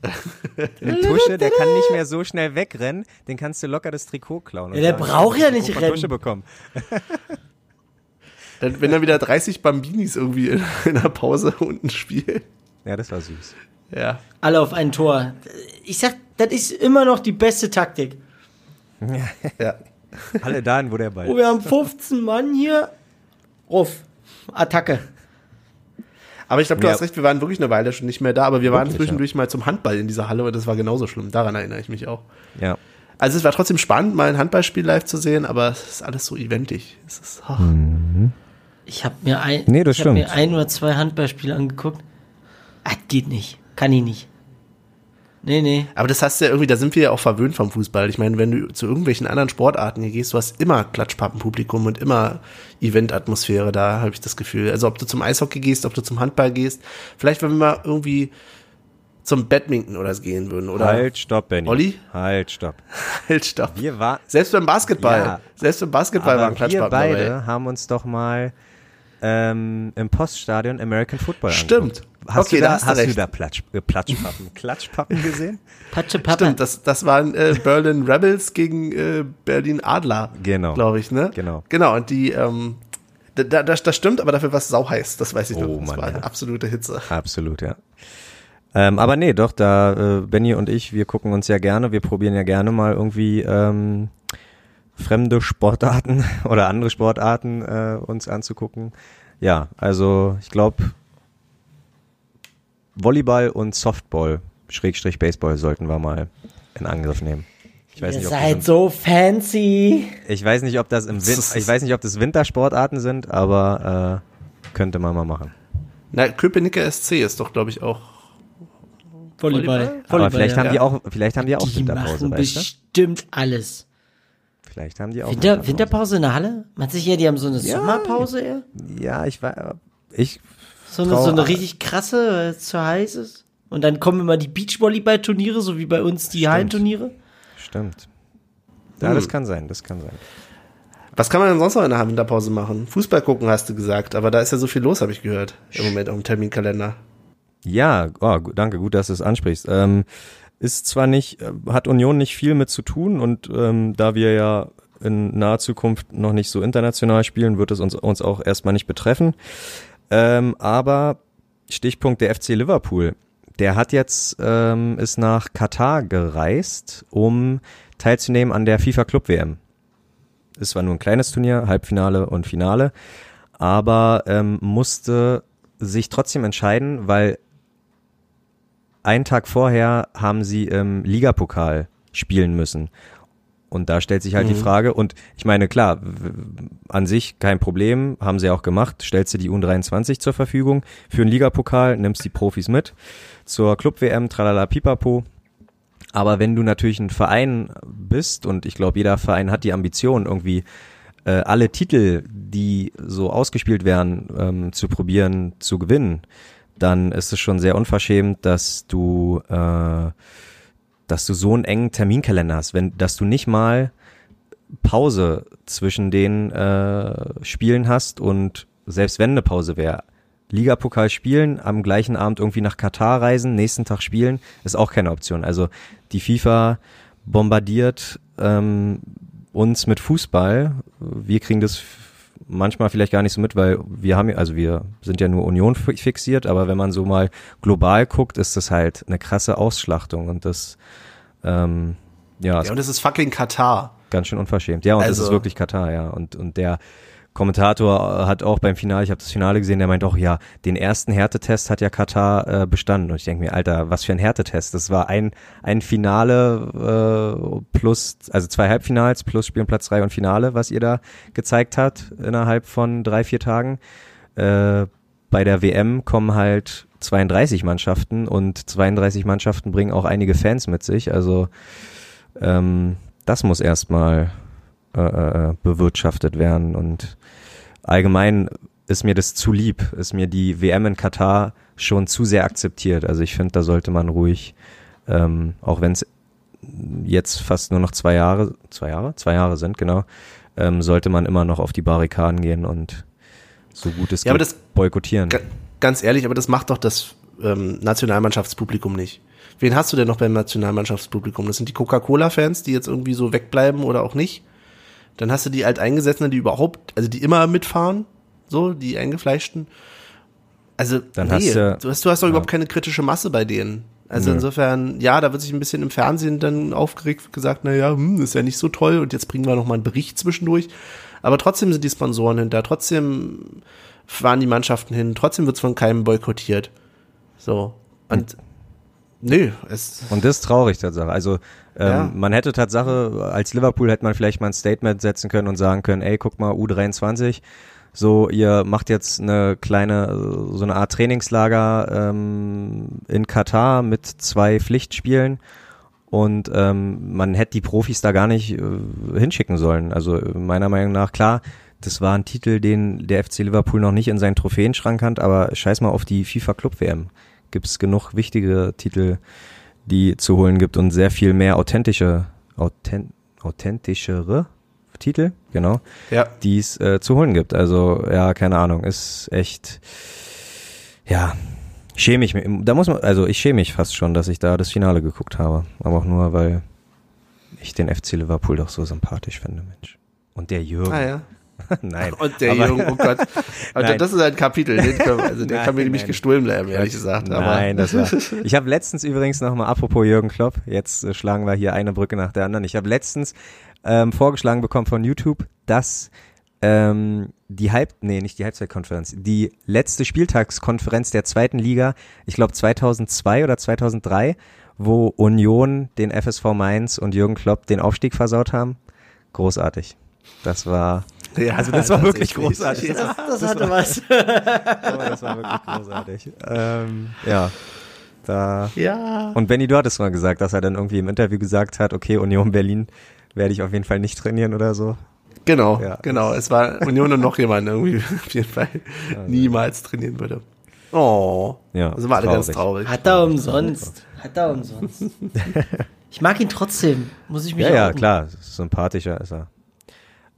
ein Tusche, der kann nicht mehr so schnell wegrennen. Den kannst du locker das Trikot klauen. Ja, der braucht ja nicht rennen. Tusche bekommen. Dann, wenn dann wieder 30 Bambinis irgendwie in, in der Pause unten spielen. Ja, das war süß. Ja. Alle auf ein Tor. Ich sag, das ist immer noch die beste Taktik. ja. Alle dahin, wo der Ball Oh, wir haben 15 Mann hier. Ruff. Attacke. Aber ich glaube, du Ja. hast recht, wir waren wirklich eine Weile schon nicht mehr da, aber wir waren Wirklich, zwischendurch mal zum Handball in dieser Halle und das war genauso schlimm. Daran erinnere ich mich auch. Ja. Also es war trotzdem spannend, mal ein Handballspiel live zu sehen, aber es ist alles so eventig. Es ist, ach, Ich habe mir, ein, Nee, das ich hab mir ein oder zwei Handballspiele angeguckt. Ah, geht nicht. Kann ich nicht. Nee, nee. Aber das hast du ja irgendwie, da sind wir ja auch verwöhnt vom Fußball. Ich meine, wenn du zu irgendwelchen anderen Sportarten hier gehst, du hast immer Klatschpappenpublikum und immer Eventatmosphäre, da habe ich das Gefühl. Also ob du zum Eishockey gehst, ob du zum Handball gehst, vielleicht wenn wir mal irgendwie zum Badminton oder so gehen würden, oder? Halt, stopp, Benny. Olli? Halt, stopp. Halt, stopp. Wir war, Selbst beim Basketball, Ja. selbst beim Basketball waren aber wir Klatschpappen beide dabei. haben uns doch mal ähm, im Poststadion American Football Stimmt. angeguckt. Hast Okay, du da da, hast hast du da Platsch, äh, Platschpappen, Klatschpappen gesehen? Stimmt, das, das waren äh, Berlin Rebels gegen äh, Berlin Adler, Genau. glaube ich, ne? Genau. Genau, und die, ähm, da, da, das, das stimmt, aber dafür war es sauheiß, das weiß ich Oh, noch. Das Mann, war eine ja. absolute Hitze. Absolut, ja. Ähm, aber nee, doch, da äh, Benny und ich, wir gucken uns ja gerne, wir probieren ja gerne mal irgendwie ähm, fremde Sportarten oder andere Sportarten äh, uns anzugucken. Ja, also ich glaube, Volleyball und Softball, Schrägstrich Baseball, sollten wir mal in Angriff nehmen. Ich weiß, Ihr nicht, ob das seid im, so fancy. ich weiß nicht, ob das im Win ich weiß nicht, ob das Wintersportarten sind, aber äh, könnte man mal machen. Na, Köpenicker SC ist doch, glaube ich, auch. Volleyball. Volleyball? Aber vielleicht ja. haben die auch, vielleicht haben die auch Die Winterpause, machen weißt du? bestimmt alles. Vielleicht haben die auch Winter, Winterpause in der Halle? Man sich ja, die haben so eine Ja. Sommerpause eher? Ja, ich war, ich, So eine, so eine richtig krasse, weil es zu heiß ist. Und dann kommen immer die Beachvolleyball-Turniere, so wie bei uns die Hallenturniere. stimmt. Ja, Hm. das kann sein, das kann sein. Was kann man denn sonst noch in der Winterpause machen? Fußball gucken, hast du gesagt, aber da ist ja so viel los, habe ich gehört, im Moment auf dem Terminkalender. Ja, oh, danke, gut, dass du es ansprichst. Ähm, ist zwar nicht, äh, hat Union nicht viel mit zu tun und ähm, da wir ja in naher Zukunft noch nicht so international spielen, wird es uns, uns auch erstmal nicht betreffen. Ähm, aber Stichpunkt der FC Liverpool. Der hat jetzt, ähm, ist nach Katar gereist, um teilzunehmen an der FIFA Club WM. Ist zwar nur ein kleines Turnier, Halbfinale und Finale, aber ähm, musste sich trotzdem entscheiden, weil einen Tag vorher haben sie im Ligapokal spielen müssen. Und da stellt sich halt mhm. die Frage, und ich meine, klar, an sich kein Problem, haben sie auch gemacht, stellst du die U23 zur Verfügung für einen Ligapokal, nimmst die Profis mit zur Club-WM, tralala pipapo. Aber wenn du natürlich ein Verein bist, und ich glaube, jeder Verein hat die Ambition, irgendwie äh, alle Titel, die so ausgespielt werden, ähm, zu probieren, zu gewinnen, dann ist es schon sehr unverschämt, dass du äh, dass du so einen engen Terminkalender hast, wenn, dass du nicht mal Pause zwischen den äh, Spielen hast und selbst wenn eine Pause wäre, Ligapokal spielen, am gleichen Abend irgendwie nach Katar reisen, nächsten Tag spielen, ist auch keine Option. Also die FIFA bombardiert ähm, uns mit Fußball. Wir kriegen das manchmal vielleicht gar nicht so mit, weil wir haben, also wir sind ja nur Union fixiert, aber wenn man so mal global guckt, ist das halt eine krasse Ausschlachtung und das, ähm, ja. Ja, und es ist fucking Katar. Ganz schön unverschämt. Ja, und also. das ist also wirklich Katar, ja. Und, und der, Kommentator hat auch beim Finale, ich habe das Finale gesehen, der meint auch, ja, den ersten Härtetest hat ja Katar äh, bestanden. Und ich denke mir, Alter, was für ein Härtetest. Das war ein, ein Finale äh, plus, also zwei Halbfinals plus Spielen Platz drei und Finale, was ihr da gezeigt habt innerhalb von drei, vier Tagen. Äh, bei der WM kommen halt 32 Mannschaften und 32 Mannschaften bringen auch einige Fans mit sich. Also ähm, das muss erstmal äh, äh, bewirtschaftet werden und allgemein ist mir das zu lieb, ist mir die WM in Katar schon zu sehr akzeptiert. Also ich finde, da sollte man ruhig, ähm, auch wenn es jetzt fast nur noch zwei Jahre, zwei Jahre, zwei Jahre sind, genau, ähm, sollte man immer noch auf die Barrikaden gehen und so gut es ja, geht, das, boykottieren. Ganz ehrlich, aber das macht doch das ähm, Nationalmannschaftspublikum nicht. Wen hast du denn noch beim Nationalmannschaftspublikum? Das sind die Coca-Cola-Fans, die jetzt irgendwie so wegbleiben oder auch nicht? Dann hast du die Alteingesessenen, die überhaupt, also die immer mitfahren, so, die Eingefleischten. Also, dann nee, hast du, du hast, du hast doch ja. überhaupt keine kritische Masse bei denen. Also Nö. insofern, ja, da wird sich ein bisschen im Fernsehen dann aufgeregt gesagt, na ja, hm, ist ja nicht so toll und jetzt bringen wir noch mal einen Bericht zwischendurch. Aber trotzdem sind die Sponsoren hinter, trotzdem fahren die Mannschaften hin, trotzdem wird's von keinem boykottiert. So. Und Nee, es. Und das ist traurig, Tatsache. Also ähm, ja. man hätte Tatsache, als Liverpool hätte man vielleicht mal ein Statement setzen können und sagen können, ey, guck mal, U23, so, ihr macht jetzt eine kleine, so eine Art Trainingslager ähm, in Katar mit zwei Pflichtspielen und ähm, man hätte die Profis da gar nicht äh, hinschicken sollen. Also meiner Meinung nach, klar, das war ein Titel, den der FC Liverpool noch nicht in seinen Trophäenschrank hat, aber scheiß mal auf die FIFA Club WM gibt es genug wichtige Titel, die zu holen gibt und sehr viel mehr authentische, authent, authentischere Titel, genau, ja. die es äh, zu holen gibt. Also ja, keine Ahnung, ist echt, ja, schäme ich mich. Da muss man, also ich schäme mich fast schon, dass ich da das Finale geguckt habe, aber auch nur, weil ich den FC Liverpool doch so sympathisch finde, Mensch. Und der Jürgen. Ah, ja. nein. Und der Junge, oh Gott. Aber das ist ein Kapitel, den kann, also der nein, kann mir nämlich gestohlen bleiben, ehrlich gesagt. Aber nein, das war. Ich habe letztens übrigens nochmal, apropos Jürgen Klopp, jetzt äh, schlagen wir hier eine Brücke nach der anderen. Ich habe letztens ähm, vorgeschlagen bekommen von YouTube, dass ähm, die Halb, nee, nicht die Halbzeitkonferenz, die letzte Spieltagskonferenz der zweiten Liga, ich glaube 2002 oder 2003, wo Union den FSV Mainz und Jürgen Klopp den Aufstieg versaut haben. Großartig. Das war ja, also das war wirklich großartig. Das, das, das hatte war, was. das war wirklich großartig. Ähm, ja. Da. Ja. Und Benny, du hattest mal gesagt, dass er dann irgendwie im Interview gesagt hat, okay, Union Berlin werde ich auf jeden Fall nicht trainieren oder so. Genau, ja. genau. Es war Union und noch jemand irgendwie auf jeden Fall also. niemals trainieren würde. Oh. Ja. Also war alle ganz traurig. Hat er umsonst. Hat er umsonst. ich mag ihn trotzdem, muss ich mich Ja, ja, klar. Sympathischer ist er.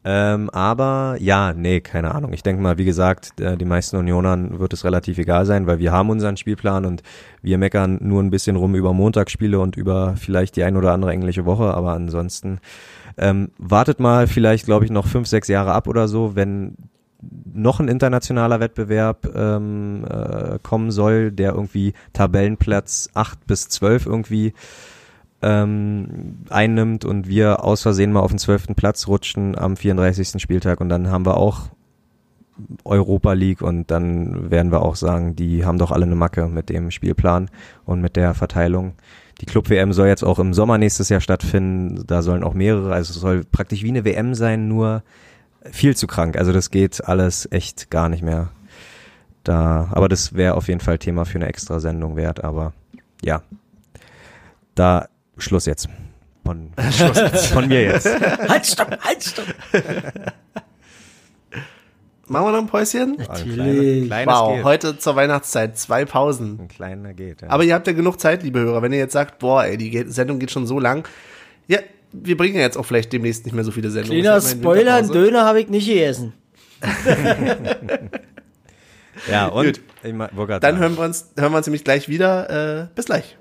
Ähm, aber ja, nee, keine Ahnung. Ich denke mal, wie gesagt, äh, die meisten Unionern wird es relativ egal sein, weil wir haben unseren Spielplan und wir meckern nur ein bisschen rum über Montagsspiele und über vielleicht die ein oder andere englische Woche, aber ansonsten ähm, wartet mal vielleicht, glaube ich, noch fünf, sechs Jahre ab oder so, wenn noch ein internationaler Wettbewerb ähm, äh, kommen soll, der irgendwie Tabellenplatz acht bis zwölf irgendwie ähm, einnimmt und wir aus Versehen mal auf den zwölften Platz rutschen am 34. Spieltag und dann haben wir auch Europa League und dann werden wir auch sagen, die haben doch alle eine Macke mit dem Spielplan und mit der Verteilung. Die Club-WM soll jetzt auch im Sommer nächstes Jahr stattfinden. Da sollen auch mehrere, also es soll praktisch wie eine WM sein, nur viel zu krank. Also das geht alles echt gar nicht mehr. Da, aber das wäre auf jeden Fall Thema für eine extra Sendung wert. Aber ja, da Schluss jetzt. Von, Schluss jetzt. Von mir jetzt. halt, stopp, halt, stopp. Machen wir noch ein Päuschen? Natürlich. Ein kleines Wow, geht. heute zur Weihnachtszeit zwei Pausen. Ein kleiner geht. Ja. Aber ihr habt ja genug Zeit, liebe Hörer. Wenn ihr jetzt sagt, boah, ey, die Sendung geht schon so lang. Ja, wir bringen ja jetzt auch vielleicht demnächst nicht mehr so viele Sendungen. Kleiner Spoiler, einen. Döner habe ich nicht gegessen. ja, und Gut. ich mein, Dann hören wir uns, hören wir uns nämlich gleich wieder. Äh, bis gleich.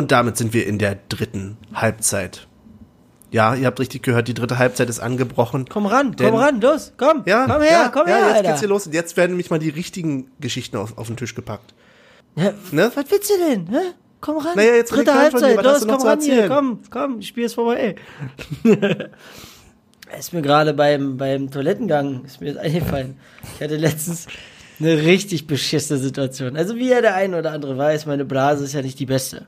Und damit sind wir in der dritten Halbzeit. Ja, ihr habt richtig gehört, die dritte Halbzeit ist angebrochen. Komm ran, komm ran, los, komm, Ja, komm her, ja, komm ja, her, jetzt Alter. geht's hier los und jetzt werden nämlich mal die richtigen Geschichten auf, auf den Tisch gepackt. Ja, Ne? Was willst du denn? Hä? Komm ran. Naja, jetzt Dritte dir, Halbzeit, hast los, komm ran hier, komm, komm, Spiel ist vorbei. ist mir gerade beim, beim Toilettengang, ist mir eingefallen. Ich hatte letztens eine richtig beschissene Situation. Also wie ja der ein oder andere weiß, meine Blase ist ja nicht die beste.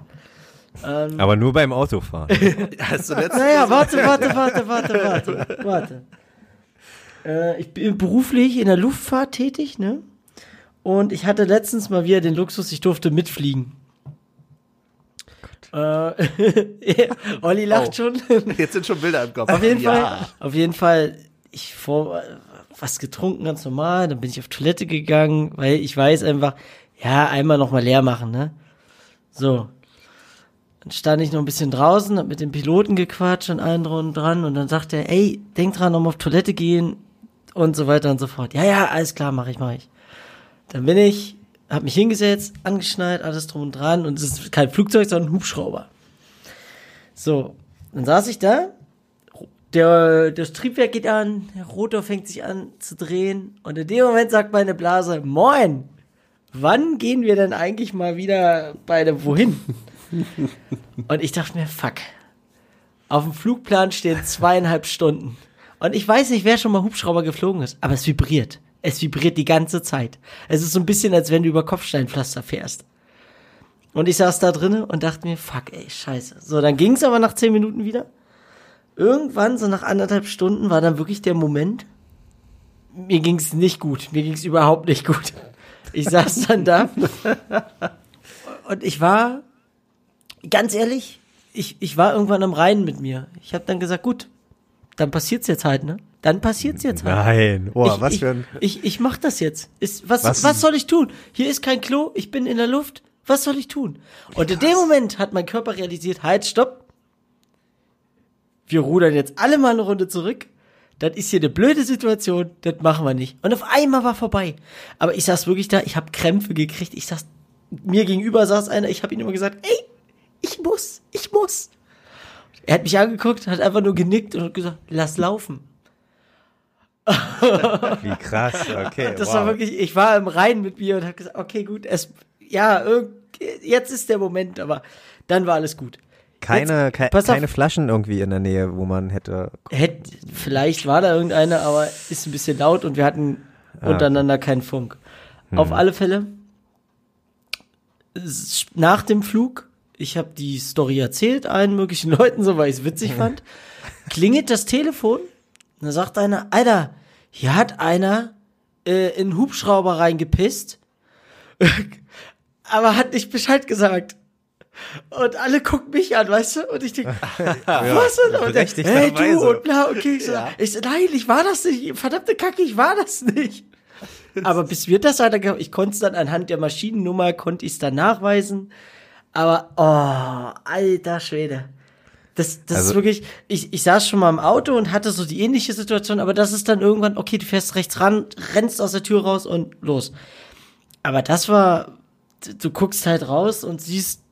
Ähm, aber nur beim Autofahren. Hast du letztens naja, warte, warte, warte, warte, warte, warte. Äh, ich bin beruflich in der Luftfahrt tätig, ne? Und ich hatte letztens mal wieder den Luxus, ich durfte mitfliegen. Äh, Olli lacht Oh. schon. Jetzt sind schon Bilder im Kopf. Auf jeden ja. Fall, auf jeden Fall, ich vor was getrunken, ganz normal, dann bin ich auf Toilette gegangen, weil ich weiß einfach, ja, einmal nochmal leer machen, ne? So. Dann stand ich noch ein bisschen draußen, hab mit dem Piloten gequatscht und allen dran und dran und dann sagte er, ey, denk dran, um auf Toilette gehen und so weiter und so fort. Ja, ja, alles klar, mach ich, mach ich. Dann bin ich, hab mich hingesetzt, angeschnallt, alles drum und dran und es ist kein Flugzeug, sondern ein Hubschrauber. So, dann saß ich da, der, das Triebwerk geht an, der Rotor fängt sich an zu drehen und in dem Moment sagt meine Blase, moin, wann gehen wir denn eigentlich mal wieder beide wohin? Und ich dachte mir, fuck, auf dem Flugplan stehen zweieinhalb Stunden. Und ich weiß nicht, wer schon mal Hubschrauber geflogen ist, aber es vibriert. Es vibriert die ganze Zeit. Es ist so ein bisschen, als wenn du über Kopfsteinpflaster fährst. Und ich saß da drinnen und dachte mir, fuck, ey, scheiße. So, dann ging's aber nach zehn Minuten wieder. Irgendwann, so nach anderthalb Stunden, war dann wirklich der Moment, mir ging's nicht gut. Mir ging's überhaupt nicht gut. Ich saß dann da und ich war, ganz ehrlich, ich, ich war irgendwann am Reinen mit mir. Ich habe dann gesagt, gut, dann passiert's jetzt halt, ne? Dann passiert's jetzt halt. Nein. Boah, ich, was ich, für ein. Ich, ich mach das jetzt. Ist, was, Was- was? soll ich tun? Hier ist kein Klo, ich bin in der Luft. Was soll ich tun? Und in dem Moment hat mein Körper realisiert, halt, stopp. Wir rudern jetzt alle mal eine Runde zurück. Das ist hier eine blöde Situation, das machen wir nicht. Und auf einmal war vorbei. Aber ich saß wirklich da, ich habe Krämpfe gekriegt. Ich saß, mir gegenüber saß einer, ich habe ihm immer gesagt, ey, ich muss, ich muss. Er hat mich angeguckt, hat einfach nur genickt und hat gesagt, lass laufen. Wie krass, okay. Das wow. war wirklich, ich war im Reinen mit mir und habe gesagt, okay, gut, es, ja, jetzt ist der Moment, aber dann war alles gut. keine, Jetzt- ke auf. keine Flaschen irgendwie in der Nähe, wo man hätte. Hätt, vielleicht war da irgendeine, aber ist ein bisschen laut und wir hatten Ah, untereinander keinen Funk. Auf alle Fälle, nach dem Flug, ich habe die Story erzählt, allen möglichen Leuten, so weil ich es witzig fand. klingelt das Telefon und da sagt einer, Alter, hier hat einer äh, in einen Hubschrauber reingepisst, aber hat nicht Bescheid gesagt. Und alle gucken mich an, weißt du? Und ich denke, was denn? Und der, hey du berechtigterweise. und bla, okay. Ich so, ich so, nein, ich war das nicht. Verdammte Kacke, ich war das nicht. Aber bis wir das gehabt, ich konnte es dann anhand der Maschinennummer, konnte ich es dann nachweisen. Aber, oh, alter Schwede. Das, das ist Also- wirklich, ich, ich saß schon mal im Auto und hatte so die ähnliche Situation, aber das ist dann irgendwann, okay, du fährst rechts ran, rennst aus der Tür raus und los. Aber das war, du- du guckst halt raus und siehst,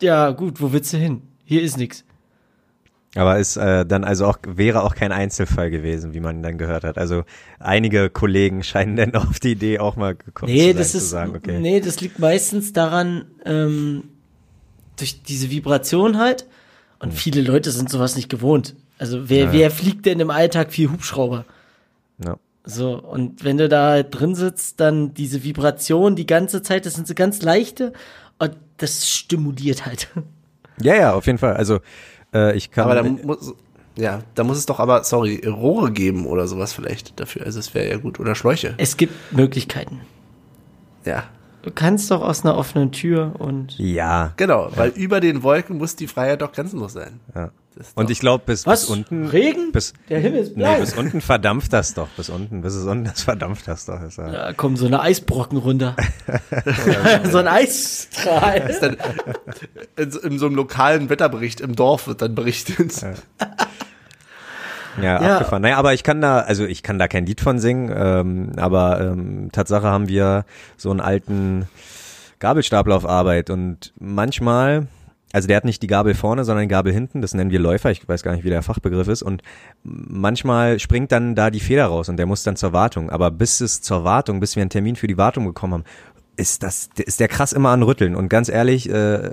ja gut, wo willst du hin? Hier ist nix. Aber ist äh, dann also auch wäre auch kein Einzelfall gewesen, wie man dann gehört hat. Also einige Kollegen scheinen dann auf die Idee auch mal gekommen Nee, zu sein, das zu ist, sagen, okay. nee, das liegt meistens daran, ähm, durch diese Vibration halt. Und viele Leute sind sowas nicht gewohnt. Also wer, Ja. wer fliegt denn im Alltag viel Hubschrauber? Ja. So, und wenn du da drin sitzt, dann diese Vibration die ganze Zeit, das sind so ganz leichte und das stimuliert halt. ja, ja, auf jeden Fall. Also äh, ich kann Aber da muss, ja, da muss es doch aber, sorry, Rohre geben oder sowas vielleicht dafür. Also es wäre ja gut. Oder Schläuche. Es gibt Möglichkeiten. Ja. Du kannst doch aus einer offenen Tür und. ja. Genau, weil über den Wolken muss die Freiheit doch grenzenlos sein. ja. Das ist Und ich glaube bis, Was? bis unten Regen? bis Der Himmel ist nee, blau. bis unten verdampft das doch. Bis unten, bis es unten das verdampft das doch. Ist, ja. Da kommen so eine Eisbrocken runter. so ein Eisstrahl. dann in, so- in so einem lokalen Wetterbericht im Dorf wird dann berichtet. Ja, Ja. abgefahren. Naja, aber ich kann da, also ich kann da kein Lied von singen, ähm, aber ähm, Tatsache haben wir so einen alten Gabelstapler auf Arbeit und manchmal, also der hat nicht die Gabel vorne, sondern die Gabel hinten, das nennen wir Läufer, ich weiß gar nicht, wie der Fachbegriff ist und manchmal springt dann da die Feder raus und der muss dann zur Wartung, aber bis es zur Wartung, bis wir einen Termin für die Wartung bekommen haben, ist das ist der krass immer an Rütteln und ganz ehrlich, äh,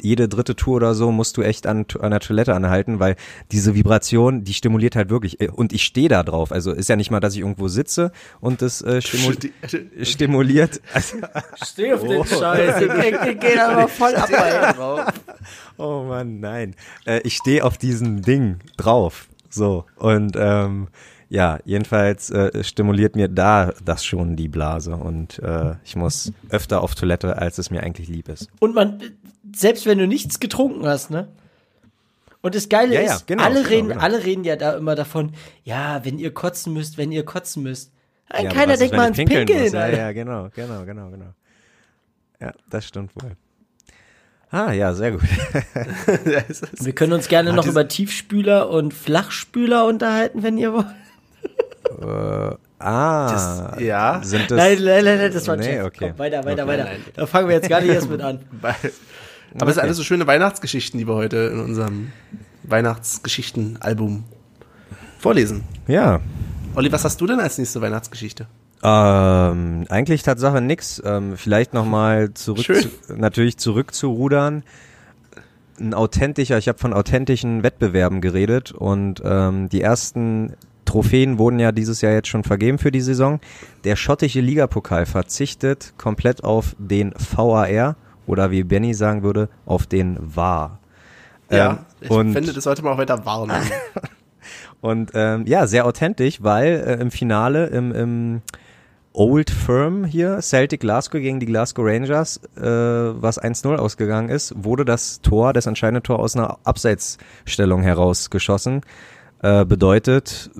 jede dritte Tour oder so musst du echt an, an der Toilette anhalten, weil diese Vibration, die stimuliert halt wirklich Äh, und ich stehe da drauf. Also ist ja nicht mal, dass ich irgendwo sitze und das äh, stimu stimuliert. Also, Steh auf den Scheiß. Ich, ich geh da mal voll ab. Alter. oh Mann, nein. Äh, ich stehe auf diesem Ding drauf. So und ähm, ja, jedenfalls äh, stimuliert mir da das schon die Blase und äh, ich muss öfter auf Toilette, als es mir eigentlich lieb ist. Und man, selbst wenn du nichts getrunken hast, ne? Und das Geile Ja, ja, ist, genau, alle genau, reden, genau. alle reden ja da immer davon, ja, wenn ihr kotzen müsst, wenn ihr kotzen müsst. Nein, Ja, keiner denkt mal ans pinkeln Pinkeln? Ja, ja, genau, genau, genau, genau. Ja, das stimmt wohl. Ah, ja, sehr gut. Wir können uns gerne noch über Tiefspüler und Flachspüler unterhalten, wenn ihr wollt. Ah, Das- ja. Sind das, nein, nein, nein, nein, das war ein Nee, okay. Komm, weiter, weiter, Okay, weiter. Da fangen wir jetzt gar nicht erst mit an. Aber es sind alles so schöne Weihnachtsgeschichten, die wir heute in unserem Weihnachtsgeschichten-Album vorlesen. Ja, Olli, was hast du denn als nächste Weihnachtsgeschichte? ähm, eigentlich Tatsache nix. Ähm, vielleicht nochmal zurück, Schön. zu, natürlich zurückzurudern. Ein authentischer, ich habe von authentischen Wettbewerben geredet und ähm, die ersten Trophäen wurden ja dieses Jahr jetzt schon vergeben für die Saison. Der schottische Ligapokal verzichtet komplett auf den VAR oder wie Benny sagen würde, auf den VAR. Ja, Ähm, ich und finde, das sollte man auch weiter warnen. Und ähm, ja, sehr authentisch, weil äh, im Finale im, im Old Firm hier, Celtic Glasgow gegen die Glasgow Rangers, äh, was 1-0 ausgegangen ist, wurde das Tor, das entscheidende Tor aus einer Abseitsstellung herausgeschossen. Äh, bedeutet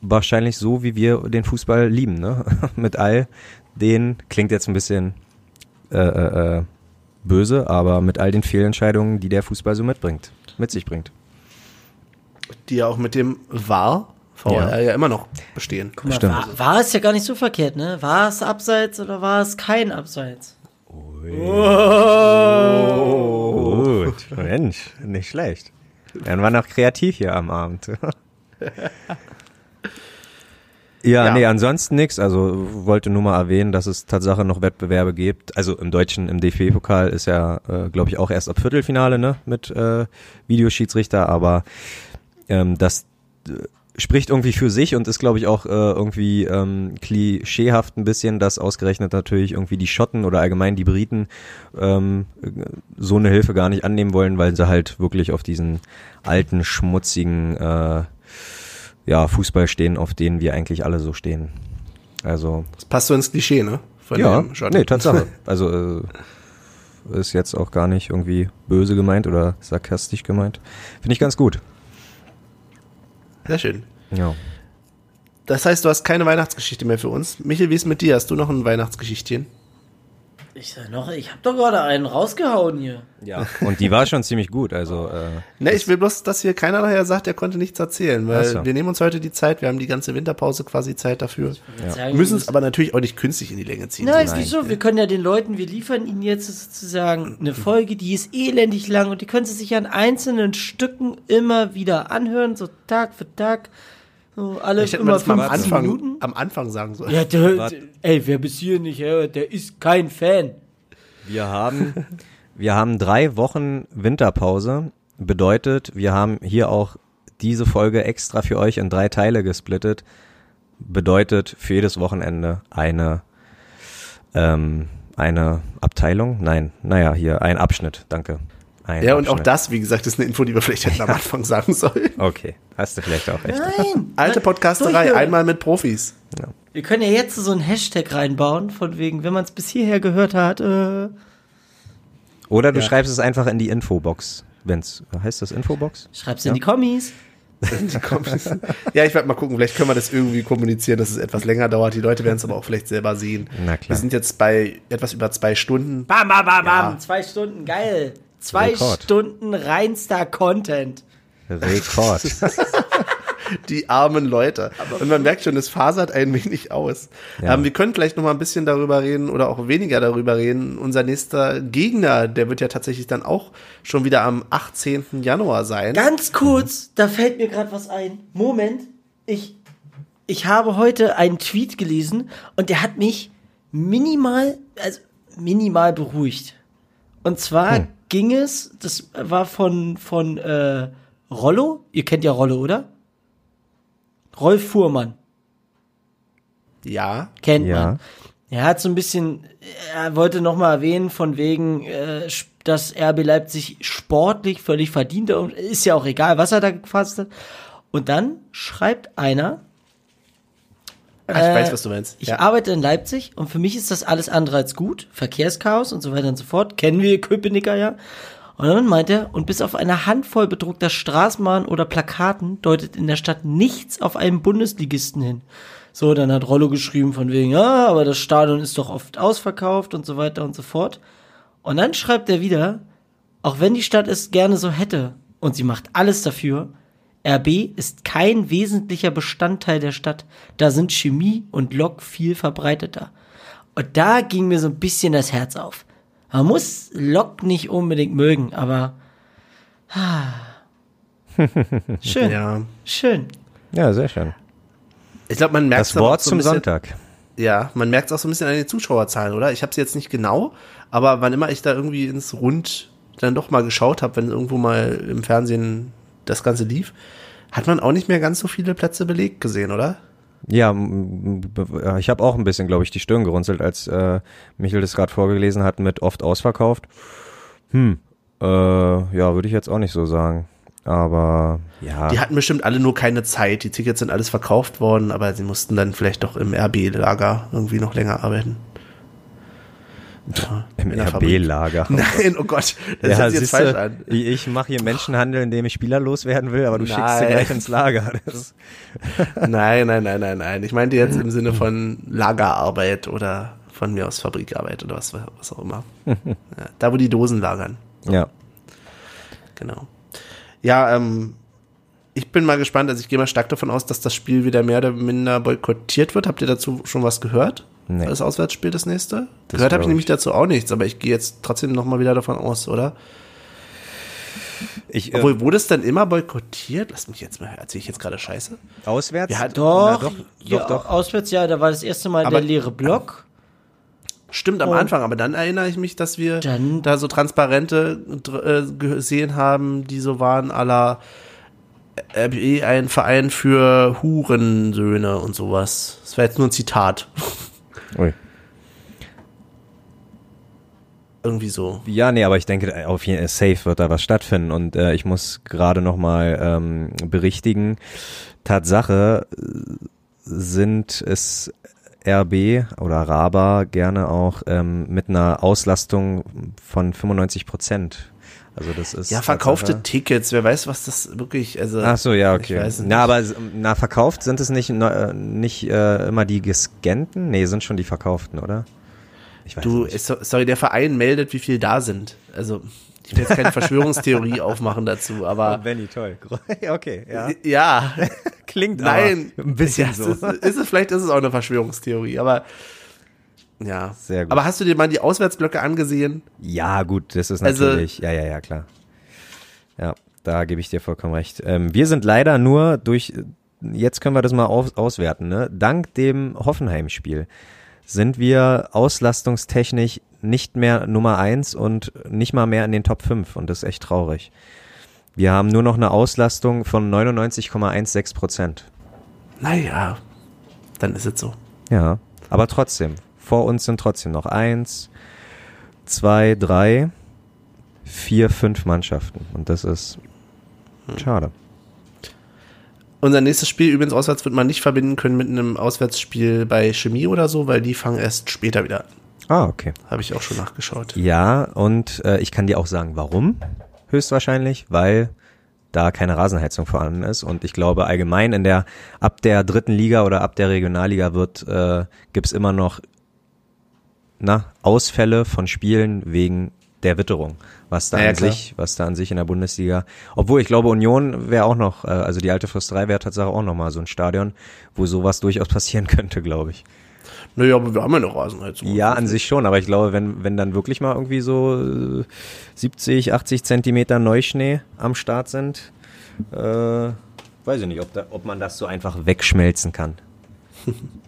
wahrscheinlich so, wie wir den Fußball lieben, ne? Mit all den, klingt jetzt ein bisschen äh, äh, äh, böse, aber mit all den Fehlentscheidungen, die der Fußball so mitbringt, mit sich bringt. die ja auch mit dem war, VR ja, immer noch bestehen. Guck mal, Stimmt. war, war es ja gar nicht so verkehrt, ne? War es abseits oder war es kein Abseits? Gut, Mensch, nicht schlecht. Werden wir noch kreativ hier am Abend. ja, Ja. nee, ansonsten nix. Also wollte nur mal erwähnen, dass es Tatsache noch Wettbewerbe gibt. Also im Deutschen, im DFB-Pokal ist ja, äh, glaube ich, auch erst ab Viertelfinale, ne, mit äh, Videoschiedsrichter, aber ähm, dass äh, spricht irgendwie für sich und ist, glaube ich, auch äh, irgendwie ähm, klischeehaft ein bisschen, dass ausgerechnet natürlich irgendwie die Schotten oder allgemein die Briten ähm, so eine Hilfe gar nicht annehmen wollen, weil sie halt wirklich auf diesen alten, schmutzigen äh, ja, Fußball stehen, auf denen wir eigentlich alle so stehen. Also Das passt so ins Klischee, ne? Von ja, nee, Tatsache. Also äh, ist jetzt auch gar nicht irgendwie böse gemeint oder sarkastisch gemeint. Finde ich ganz gut. Sehr schön. Ja. Das heißt, du hast keine Weihnachtsgeschichte mehr für uns. Michel, wie ist mit dir? Hast du noch ein Weihnachtsgeschichtchen? Ich sag noch, ich hab doch gerade einen rausgehauen hier. Ja. Und die war schon ziemlich gut. Also äh, Ne, ich will bloß, dass hier keiner nachher sagt, er konnte nichts erzählen, weil so. wir nehmen uns heute die Zeit, wir haben die ganze Winterpause quasi Zeit dafür. Ja. Wir müssen es aber natürlich auch nicht künstlich in die Länge ziehen. Nein, So- wieso? Wir können ja den Leuten, wir liefern ihnen jetzt sozusagen eine Folge, die ist elendig lang und die können sie sich an einzelnen Stücken immer wieder anhören, so Tag für Tag. So alle Ich hätte mal immer das mal am 15 Anfang, Minuten. am Anfang sagen sollen. Ja, der, ey, wer bis hier nicht hört, der ist kein Fan. wir haben wir haben drei Wochen Winterpause. Bedeutet, wir haben hier auch diese Folge extra für euch in drei Teile gesplittet. Bedeutet für jedes Wochenende eine ähm, eine Abteilung? Nein, naja, hier ein Abschnitt. Danke. Ein Ja, und auch das, wie gesagt, ist eine Info, die wir vielleicht hätten am Anfang sagen sollen. Okay, hast du vielleicht auch recht. Nein. Alte Podcasterei, einmal mit Profis. Wir können ja jetzt so einen Hashtag reinbauen, von wegen, wenn man es bis hierher gehört hat, äh, Oder du Ja. schreibst es einfach in die Infobox. Wenn's heißt das Infobox? schreib's in die Kommis. ja, ich werde mal gucken, vielleicht können wir das irgendwie kommunizieren, dass es etwas länger dauert. Die Leute werden es aber auch vielleicht selber sehen. Na klar. Wir sind jetzt bei etwas über zwei Stunden. Bam, bam, bam, bam. Ja. Zwei Stunden, geil. Zwei Rekord. Stunden reinster Content. Rekord. Die armen Leute. Und man merkt schon, es fasert ein wenig aus. Ja. Ähm, wir können vielleicht noch mal ein bisschen darüber reden oder auch weniger darüber reden. Unser nächster Gegner, der wird ja tatsächlich dann auch schon wieder am 18. Januar sein. Ganz kurz, da fällt mir gerade was ein. Moment, ich, ich habe heute einen Tweet gelesen und der hat mich minimal, also minimal beruhigt. Und zwar ging es, das war von, von äh, Rollo, ihr kennt ja Rollo, oder? Rolf Fuhrmann. Ja. Kennt Ja. man. Er hat so ein bisschen, er wollte noch mal erwähnen, von wegen, äh, dass RB Leipzig sportlich völlig verdient und ist ja auch egal, was er da gefasst hat. Und dann schreibt einer, Ach, ich Äh, weiß, was du meinst. ich ja. arbeite in Leipzig und für mich ist das alles andere als gut. Verkehrschaos und so weiter und so fort. Kennen wir Köpenicker ja. Und dann meint er, und bis auf eine Handvoll bedruckter Straßenbahnen oder Plakaten deutet in der Stadt nichts auf einen Bundesligisten hin. So, dann hat Rollo geschrieben von wegen, ja, aber das Stadion ist doch oft ausverkauft und so weiter und so fort. Und dann schreibt er wieder, auch wenn die Stadt es gerne so hätte und sie macht alles dafür, RB ist kein wesentlicher Bestandteil der Stadt. Da sind Chemie und Lok viel verbreiteter. Und da ging mir so ein bisschen das Herz auf. Man muss Lok nicht unbedingt mögen, aber ah, schön, ja. schön. Ja, sehr schön. Ich glaube, man merkt Das Wort zum Sonntag. Ja, man merkt es auch so ein bisschen an den Zuschauerzahlen, oder? Ich habe sie jetzt nicht genau, aber wann immer ich da irgendwie ins Rund dann doch mal geschaut habe, wenn irgendwo mal im Fernsehen das Ganze lief, hat man auch nicht mehr ganz so viele Plätze belegt gesehen, oder? Ja, ich habe auch ein bisschen, glaube ich, die Stirn gerunzelt, als äh, Michael das gerade vorgelesen hat mit oft ausverkauft. Hm, äh, ja, würde ich jetzt auch nicht so sagen. Aber ja, Die hatten bestimmt alle nur keine Zeit. Die Tickets sind alles verkauft worden, aber sie mussten dann vielleicht doch im RB-Lager irgendwie noch länger arbeiten. Im. RB-Lager. Nein, oh Gott, das Ja, hört sich jetzt falsch an. ich ich mache hier Menschenhandel, indem ich Spieler loswerden will, aber du schickst sie Nein. gleich ins Lager. Nein, nein, nein, nein, nein. Ich meinte jetzt im Sinne von Lagerarbeit oder von mir aus Fabrikarbeit oder was, was auch immer. Ja, da, wo die Dosen lagern. ja. Genau. Ja, ähm, ich bin mal gespannt. Also ich gehe mal stark davon aus, dass das Spiel wieder mehr oder minder boykottiert wird. Habt ihr dazu schon was gehört? Nee. Das Auswärtsspiel, das nächste? Das gehört habe ich nämlich ich. dazu auch nichts, aber ich gehe jetzt trotzdem noch mal wieder davon aus, oder? Ich, äh, Obwohl, wurde es dann immer boykottiert? Lass mich jetzt mal, erzähle ich jetzt gerade Scheiße? auswärts? Ja, Doch, Na, doch, ja, doch, doch. auswärts, ja, da war das erste Mal Aber- der leere Block. Stimmt am Und- Anfang, aber dann erinnere ich mich, dass wir Dann- da so Transparente äh, gesehen haben, die so waren, aller RB ein Verein für Hurensöhne und sowas. Das war jetzt nur ein Zitat. Ui. Irgendwie so. Ja, nee, aber ich denke, auf jeden Fall safe wird da was stattfinden. Und äh, ich muss gerade noch mal ähm, berichtigen, Tatsache äh, sind es RB oder Raba gerne auch ähm, mit einer Auslastung von 95 Prozent. Also das ist Ja, verkaufte Tatsache- Tickets, wer weiß, was das wirklich, also. Ach so, ja, okay. Na, aber na, verkauft sind es nicht, äh, nicht äh, immer die gescannten? Nee, sind schon die verkauften, oder? Ich weiß Du, nicht. sorry, der Verein meldet, wie viel da sind. Also, ich will jetzt keine Verschwörungstheorie aufmachen dazu, aber Benny, toll. Okay, ja. ja, Klingt nein, ein bisschen ja, so. Ist, ist es, vielleicht ist es auch eine Verschwörungstheorie, aber ja. Sehr gut. Aber hast du dir mal die Auswärtsblöcke angesehen? Ja, gut, das ist Also- natürlich, ja, ja, ja, klar. Ja, da gebe ich dir vollkommen recht. Ähm, wir sind leider nur durch, jetzt können wir das mal aus, auswerten, ne? Dank dem Hoffenheim-Spiel sind wir auslastungstechnisch nicht mehr Nummer eins und nicht mal mehr in den Top 5 und das ist echt traurig. Wir haben nur noch eine Auslastung von 99,16 Prozent. Naja, dann ist es so. Ja, aber trotzdem, vor uns sind trotzdem noch eins, zwei, drei, vier, fünf Mannschaften. Und das ist schade. Unser nächstes Spiel übrigens auswärts wird man nicht verbinden können mit einem Auswärtsspiel bei Chemie oder so, weil die fangen erst später wieder an. Ah, okay. Habe ich auch schon nachgeschaut. Ja, und äh, ich kann dir auch sagen, warum? Höchstwahrscheinlich, weil da keine Rasenheizung vorhanden ist. Und ich glaube allgemein in der, ab der dritten Liga oder ab der Regionalliga wird, äh, gibt's immer noch na, Ausfälle von Spielen wegen der Witterung, was da Ja, an klar. sich, was da an sich in der Bundesliga, obwohl ich glaube Union wäre auch noch, äh, also die alte Fürsterei wäre tatsächlich auch noch mal so ein Stadion, wo sowas durchaus passieren könnte, glaube ich. Naja, aber wir haben ja eine Rasenheizung. Ja, an sich schon, aber ich glaube, wenn, wenn dann wirklich mal irgendwie so äh, 70, 80 Zentimeter Neuschnee am Start sind, äh, weiß ich nicht, ob, da, ob man das so einfach wegschmelzen kann.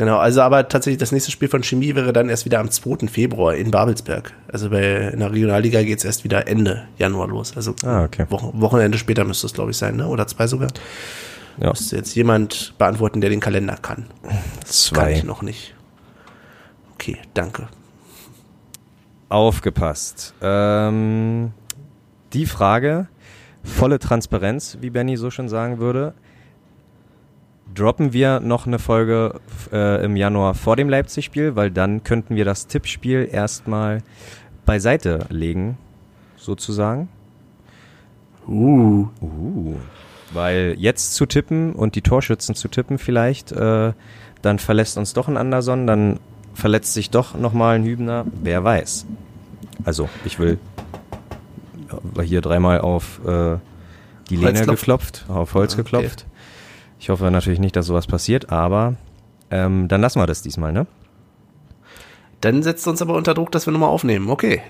Genau, also aber tatsächlich das nächste Spiel von Chemie wäre dann erst wieder am 2. Februar in Babelsberg. Also bei in der Regionalliga geht's erst wieder Ende Januar los. Also Ah, okay. Wochen, Wochenende später müsste es, glaube ich, sein, ne? Oder zwei sogar. Ja, Müsste jetzt jemand beantworten, der den Kalender kann. Kann zwei. ich noch nicht. Okay, danke. Aufgepasst. Ähm, die Frage, volle Transparenz, wie Benny so schon sagen würde. Droppen wir noch eine Folge äh, im Januar vor dem Leipzig-Spiel, weil dann könnten wir das Tippspiel erstmal beiseite legen, sozusagen. Uh, Uh. Weil jetzt zu tippen und die Torschützen zu tippen vielleicht, äh, dann verlässt uns doch ein Anderson, dann verletzt sich doch nochmal ein Hübner, wer weiß. Also, ich will hier dreimal auf äh, die Lehne geklopft, auf Holz Ah, okay. geklopft. Ich hoffe natürlich nicht, dass sowas passiert, aber ähm, dann lassen wir das diesmal, ne? dann setzt uns aber unter Druck, dass wir nochmal aufnehmen. Okay,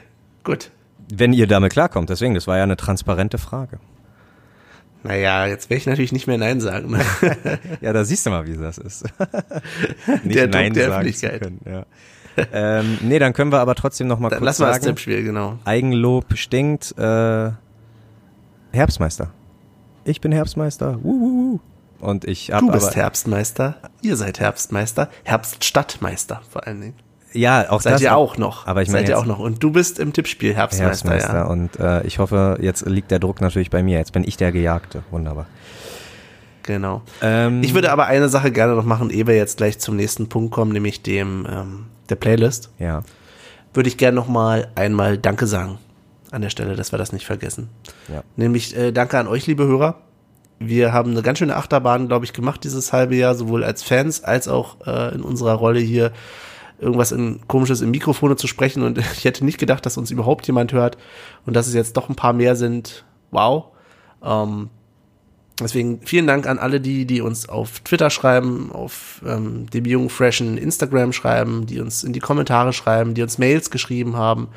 gut. Wenn ihr damit klarkommt, deswegen, das war ja eine transparente Frage. Naja, jetzt werde ich natürlich nicht mehr Nein sagen. Ne? Ja, da siehst du mal, wie das ist. Nicht Der Druck Nein der sagen zu können. Ja. ähm, nee, dann können wir aber trotzdem noch mal Dann kurz lassen wir das sagen. Tippspiel, genau. Eigenlob stinkt. Äh, Herbstmeister. Ich bin Herbstmeister. Wuhuhu. Und ich habe Du bist aber Herbstmeister, ihr seid Herbstmeister, Herbststadtmeister vor allen Dingen. ja auch Seid das ihr auch noch. Aber ich seid meine ihr jetzt auch noch. Und du bist im Tippspiel Herbstmeister, Herbstmeister. ja. Und äh, ich hoffe, jetzt liegt der Druck natürlich bei mir. Jetzt bin ich der Gejagte. Wunderbar. Genau. Ähm, Ich würde aber eine Sache gerne noch machen, ehe wir jetzt gleich zum nächsten Punkt kommen, nämlich dem ähm, der Playlist. ja. Würde ich gerne noch mal einmal Danke sagen an der Stelle, dass wir das nicht vergessen. Ja. Nämlich äh, Danke an euch, liebe Hörer. Wir haben eine ganz schöne Achterbahn, glaube ich, gemacht dieses halbe Jahr, sowohl als Fans als auch äh, in unserer Rolle hier irgendwas in komisches im Mikrofone zu sprechen. Und ich hätte nicht gedacht, dass uns überhaupt jemand hört und dass es jetzt doch ein paar mehr sind. Wow. Ähm, Deswegen vielen Dank an alle die, die uns auf Twitter schreiben, auf ähm, dem jungen freshen Instagram schreiben, die uns in die Kommentare schreiben, die uns Mails geschrieben haben.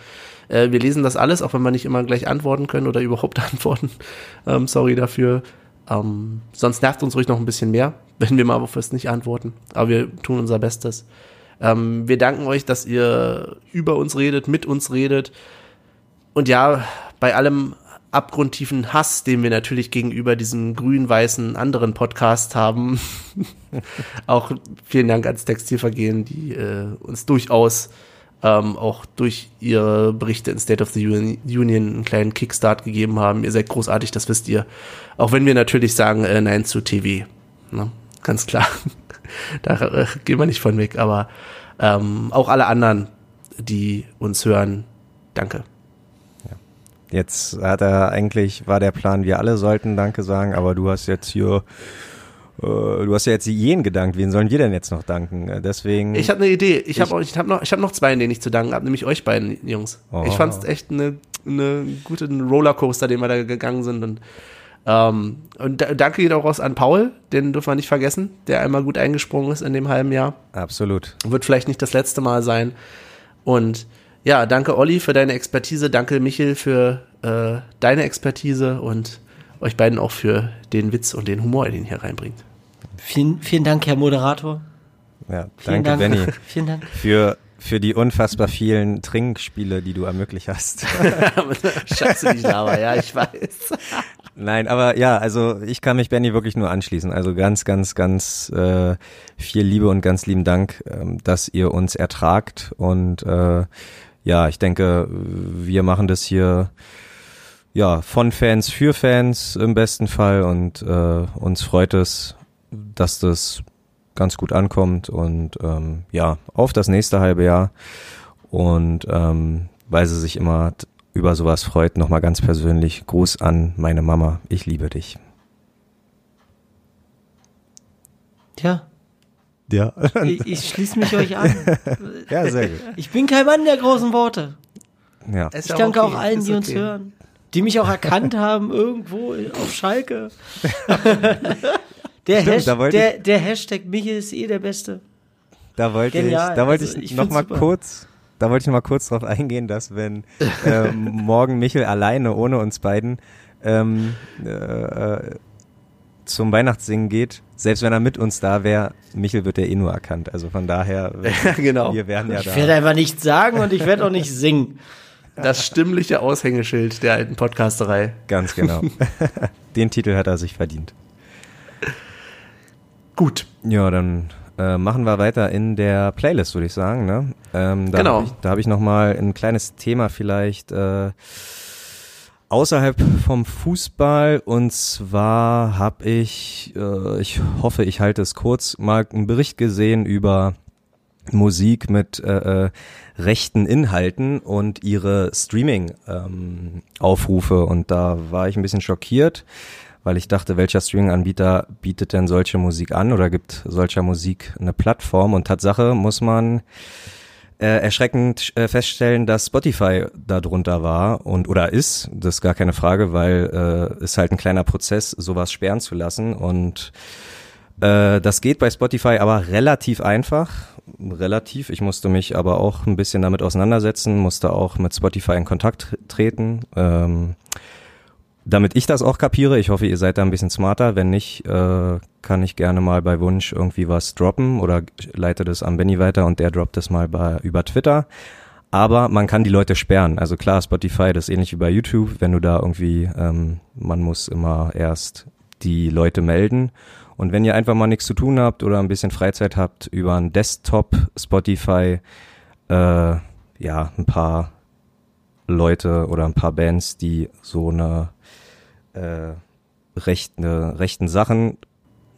Äh, wir lesen das alles, auch wenn wir nicht immer gleich antworten können oder überhaupt antworten. Ähm, sorry dafür. Ähm, sonst nervt uns ruhig noch ein bisschen mehr, wenn wir mal auf was nicht antworten. Aber wir tun unser Bestes. Ähm, wir danken euch, dass ihr über uns redet, mit uns redet. Und ja, bei allem abgrundtiefen Hass, den wir natürlich gegenüber diesem grün-weißen anderen Podcast haben. auch vielen Dank ans Textilvergehen, die äh, uns durchaus ähm, auch durch ihre Berichte in State of the Union einen kleinen Kickstart gegeben haben. Ihr seid großartig, das wisst ihr. Auch wenn wir natürlich sagen, äh, nein zu TV. Ne? Ganz klar. da äh, gehen wir nicht von weg, aber ähm, auch alle anderen, die uns hören, danke. Jetzt hat er eigentlich, war der Plan, wir alle sollten Danke sagen, aber du hast jetzt hier, du hast ja jetzt jeden gedankt. Wen sollen wir denn jetzt noch danken? Äh, Deswegen. Ich habe eine Idee. Ich, ich habe hab noch, ich hab noch zwei, denen ich zu danken habe, nämlich euch beiden Jungs. Oh. Ich fand es echt eine, eine gute Rollercoaster, den wir da gegangen sind. Und, ähm, und da, danke geht auch raus an Paul, den dürfen wir nicht vergessen, der einmal gut eingesprungen ist in dem halben Jahr. Absolut. Wird vielleicht nicht das letzte Mal sein. Und ja, danke Olli für deine Expertise, danke Michel für äh, deine Expertise und euch beiden auch für den Witz und den Humor, den ihr hier reinbringt. Vielen, vielen Dank, Herr Moderator. Ja, Vielen danke, Dank. Benny, vielen Dank. für, für die unfassbar vielen Trinkspiele, die du ermöglicht hast. Scheiße, die Lava, ja, ich weiß. Nein, aber ja, also ich kann mich Benny wirklich nur anschließen. Also ganz, ganz, ganz äh, viel Liebe und ganz lieben Dank, ähm, dass ihr uns ertragt. Und äh, ja, ich denke, wir machen das hier ja von Fans für Fans im besten Fall und äh, uns freut es, dass das ganz gut ankommt und ähm, ja, auf das nächste halbe Jahr. Und ähm, weil sie sich immer über sowas freut, nochmal ganz persönlich Gruß an meine Mama. Ich liebe dich. Tja, Ja, ich, ich schließe mich euch an. ja sehr gut. Ich bin kein Mann der großen Worte. Ja. Ist Ich ja danke okay, auch allen, ist die uns okay. hören. Die mich auch erkannt haben irgendwo auf Schalke. Der, Stimmt, Hash, da wollte der, der Hashtag Michel ist eh der Beste. Da wollte Genial, ich, da wollte also ich, ich noch mal super. kurz, da wollte ich noch mal kurz drauf eingehen, dass wenn ähm, morgen Michel alleine ohne uns beiden ähm, äh, zum Weihnachtssingen geht, selbst wenn er mit uns da wäre, Michel wird ja eh nur erkannt. Also von daher, Ja, genau. wir werden ja Ich da. werde einfach nichts sagen und ich werde auch nicht singen. Das stimmliche Aushängeschild der alten Podcasterei. Ganz genau. Den Titel hat er sich verdient. Gut. Ja, dann äh, machen wir weiter in der Playlist, würde ich sagen. Ne? Ähm, da Genau. Hab ich, da habe ich noch mal ein kleines Thema vielleicht äh, außerhalb vom Fußball. Und zwar habe ich, äh, ich hoffe, ich halte es kurz, mal einen Bericht gesehen über Musik mit äh, äh, rechten Inhalten und ihre Streaming-Aufrufe. und da war ich ein bisschen schockiert, weil ich dachte, welcher Streaming-Anbieter bietet denn solche Musik an oder gibt solcher Musik eine Plattform? Und Tatsache muss man äh, erschreckend äh, feststellen, dass Spotify darunter war und oder ist, das ist gar keine Frage, weil äh, ist halt ein kleiner Prozess, sowas sperren zu lassen und äh, das geht bei Spotify aber relativ einfach. Relativ. Ich musste mich aber auch ein bisschen damit auseinandersetzen, musste auch mit Spotify in Kontakt treten. Ähm, damit ich das auch kapiere, ich hoffe, ihr seid da ein bisschen smarter. Wenn nicht, äh, kann ich gerne mal bei Wunsch irgendwie was droppen oder leite das an Benny weiter und der droppt es mal bei, über Twitter. Aber man kann die Leute sperren. Also klar, Spotify, das ist ähnlich wie bei YouTube, wenn du da irgendwie, ähm, man muss immer erst die Leute melden. Und wenn ihr einfach mal nichts zu tun habt oder ein bisschen Freizeit habt, über ein Desktop Spotify, äh, ja, ein paar Leute oder ein paar Bands, die so eine äh, rechte, rechten Sachen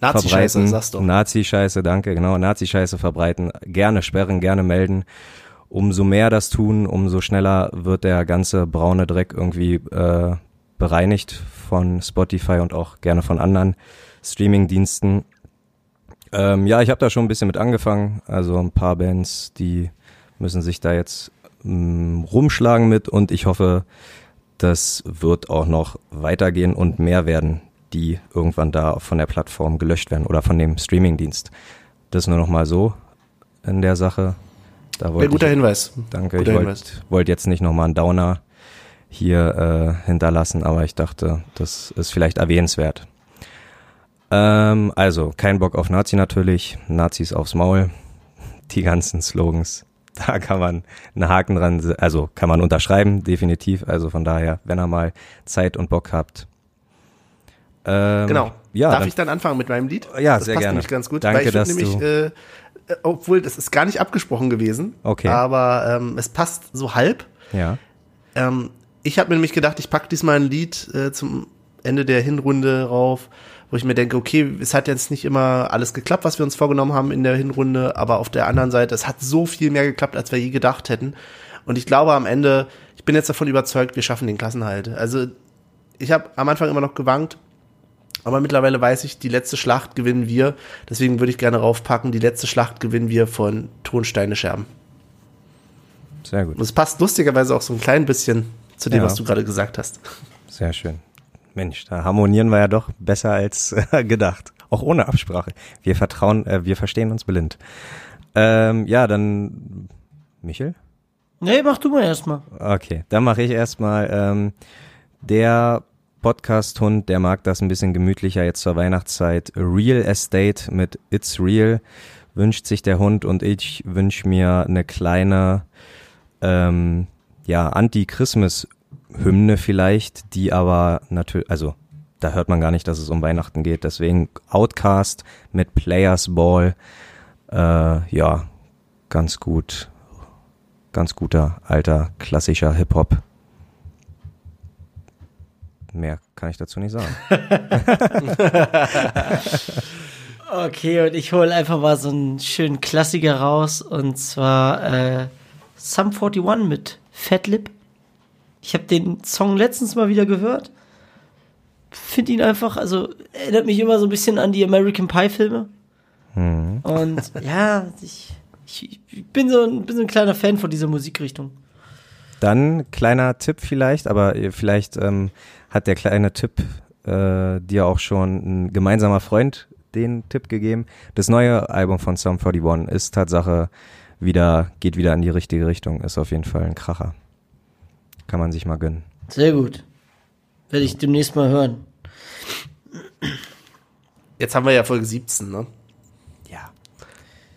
Nazi-Scheiße, verbreiten. sagst du. Nazi-Scheiße, danke, genau, Nazi-Scheiße verbreiten. Gerne sperren, gerne melden. Umso mehr das tun, umso schneller wird der ganze braune Dreck irgendwie äh, bereinigt von Spotify und auch gerne von anderen Streaming-Diensten. Ähm, ja, ich habe da schon ein bisschen mit angefangen. Also ein paar Bands, die müssen sich da jetzt mh, rumschlagen mit und ich hoffe, das wird auch noch weitergehen und mehr werden, die irgendwann da von der Plattform gelöscht werden oder von dem Streamingdienst. Das nur noch mal so in der Sache. Da Ein wollte guter ich, Hinweis. danke, guter ich wollte wollt jetzt nicht noch mal einen Downer hier äh, hinterlassen, aber ich dachte, das ist vielleicht erwähnenswert. Ähm, also, kein Bock auf Nazi natürlich, Nazis aufs Maul, die ganzen Slogans, da kann man einen Haken dran, also kann man unterschreiben, definitiv. Also von daher, wenn ihr mal Zeit und Bock habt. Ähm, Genau. Ja, Darf dann, ich dann anfangen mit meinem Lied? Ja, das sehr passt gerne. nämlich ganz gut. Danke, weil ich dass nämlich, äh, äh, obwohl das ist gar nicht abgesprochen gewesen. Okay. Aber ähm, es passt so halb. ja. Ähm, ich habe mir nämlich gedacht, ich packe diesmal ein Lied äh, zum Ende der Hinrunde rauf, wo ich mir denke, okay, es hat jetzt nicht immer alles geklappt, was wir uns vorgenommen haben in der Hinrunde, aber auf der anderen Seite, es hat so viel mehr geklappt, als wir je gedacht hätten. Und ich glaube am Ende, ich bin jetzt davon überzeugt, wir schaffen den Klassenhalt. Also ich habe am Anfang immer noch gewankt, aber mittlerweile weiß ich, die letzte Schlacht gewinnen wir. Deswegen würde ich gerne raufpacken, die letzte Schlacht gewinnen wir von Tonsteine Scherben. Sehr gut. Und es passt lustigerweise auch so ein klein bisschen zu dem, Ja. was du gerade gesagt hast. Sehr schön. Mensch, da harmonieren wir ja doch besser als äh, gedacht. Auch ohne Absprache. Wir vertrauen, äh, wir verstehen uns blind. Ähm, ja, dann Michel? Nee, mach du mal erstmal. Okay, dann mache ich erstmal ähm, der Podcast-Hund, der mag das ein bisschen gemütlicher jetzt zur Weihnachtszeit. Real Estate mit It's Real wünscht sich der Hund und ich wünsche mir eine kleine ähm, ja, Anti-Christmas-Hymne vielleicht, die aber natürlich, also da hört man gar nicht, dass es um Weihnachten geht. Deswegen Outcast mit Players Ball. Äh, ja, ganz gut. Ganz guter, alter, klassischer Hip-Hop. Mehr kann ich dazu nicht sagen. Okay, und ich hole einfach mal so einen schönen Klassiker raus und zwar äh, Sum 41 mit Fat Lip. Ich habe den Song letztens mal wieder gehört. Finde ihn einfach, also erinnert mich immer so ein bisschen an die American Pie Filme. Und ja, ich, ich, ich bin, so ein, bin so ein kleiner Fan von dieser Musikrichtung. Dann kleiner Tipp vielleicht, aber äh, vielleicht ähm, hat der kleine Tipp äh, dir auch schon ein gemeinsamer Freund den Tipp gegeben. Das neue Album von Sum 41 ist Tatsache wieder, geht wieder in die richtige Richtung, ist auf jeden Fall ein Kracher. Kann man sich mal gönnen. Sehr gut. Werde ich demnächst mal hören. Jetzt haben wir ja Folge 17, ne? Ja.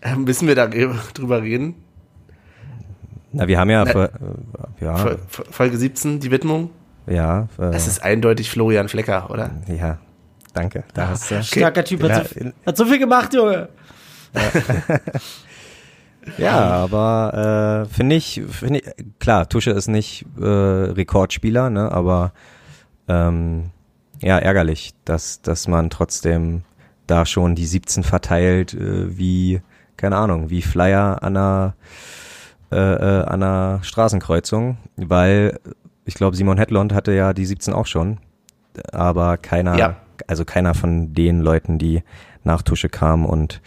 Ähm, müssen wir da drüber reden? Na, wir haben ja, Na- äh, ja, Fol- Fol- Folge 17, die Widmung. ja, äh, Das ist eindeutig Florian Flecker, oder? ja, danke. Da hast du, Starker Typ, hat, Ja, so, hat so viel gemacht, Junge. Ja, aber äh, finde ich, finde ich, klar, Tusche ist nicht äh, Rekordspieler, ne, aber ähm, ja, ärgerlich, dass, dass man trotzdem da schon die 17 verteilt, äh, wie, keine Ahnung, wie Flyer an einer, äh, äh, an einer Straßenkreuzung, weil ich glaube, Simon Hedlund hatte ja die 17 auch schon, aber keiner, Ja. also keiner von den Leuten, die nach Tusche kamen und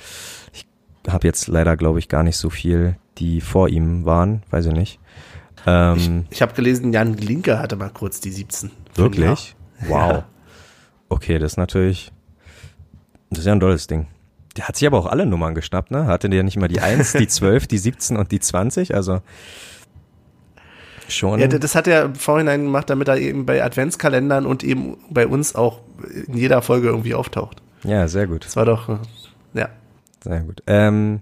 habe jetzt leider, glaube ich, gar nicht so viel, die vor ihm waren, weiß ich nicht. Ähm, Ich habe gelesen, Jan Glinker hatte mal kurz die 17. wirklich? Wow. Ja. Okay, das ist natürlich, das ist ja ein tolles Ding. Der hat sich aber auch alle Nummern geschnappt, ne? Hatte der nicht mal die 1, die 12, die 17 und die 20? Also schon. Ja, das hat er im Vorhinein gemacht, damit er eben bei Adventskalendern und eben bei uns auch in jeder Folge irgendwie auftaucht. ja, sehr gut. Das war doch, ja. Sehr gut. Ähm,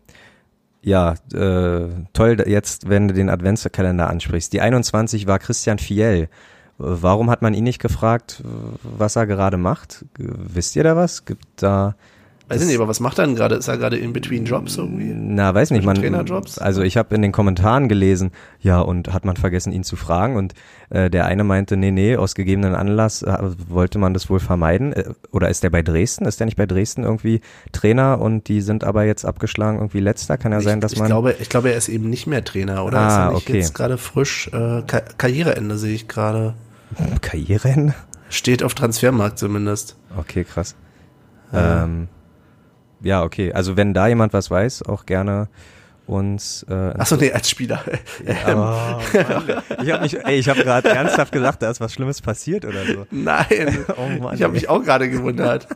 ja, äh, toll jetzt, wenn du den Adventskalender ansprichst. Die 21 war Christian Fiel. Warum hat man ihn nicht gefragt, was er gerade macht? Wisst ihr da was? Gibt da Weiß ich nicht, aber was macht er denn gerade? Ist er gerade in between Jobs irgendwie? Na, weiß nicht, man. Trainerjobs? Also ich habe in den Kommentaren gelesen, ja, und hat man vergessen, ihn zu fragen. Und äh, der eine meinte, nee, nee, aus gegebenen Anlass äh, wollte man das wohl vermeiden. Äh, oder ist der bei Dresden? Ist der nicht bei Dresden irgendwie Trainer und die sind aber jetzt abgeschlagen, irgendwie letzter? Kann ja sein, dass ich, man. ich glaube, ich glaube, er ist eben nicht mehr Trainer, oder? Ah, ist er okay. jetzt gerade frisch? Äh, Ka Karriereende sehe ich gerade. Karrieren? Steht auf Transfermarkt zumindest. Okay, krass. Ähm, ja, okay. Also wenn da jemand was weiß, auch gerne uns. Äh, Achso, nee, als Spieler. Oh, Mann. ich habe mich, ey, ich habe gerade ernsthaft gesagt, da ist was Schlimmes passiert oder so. Nein, Oh Mann, ich habe mich auch gerade gewundert.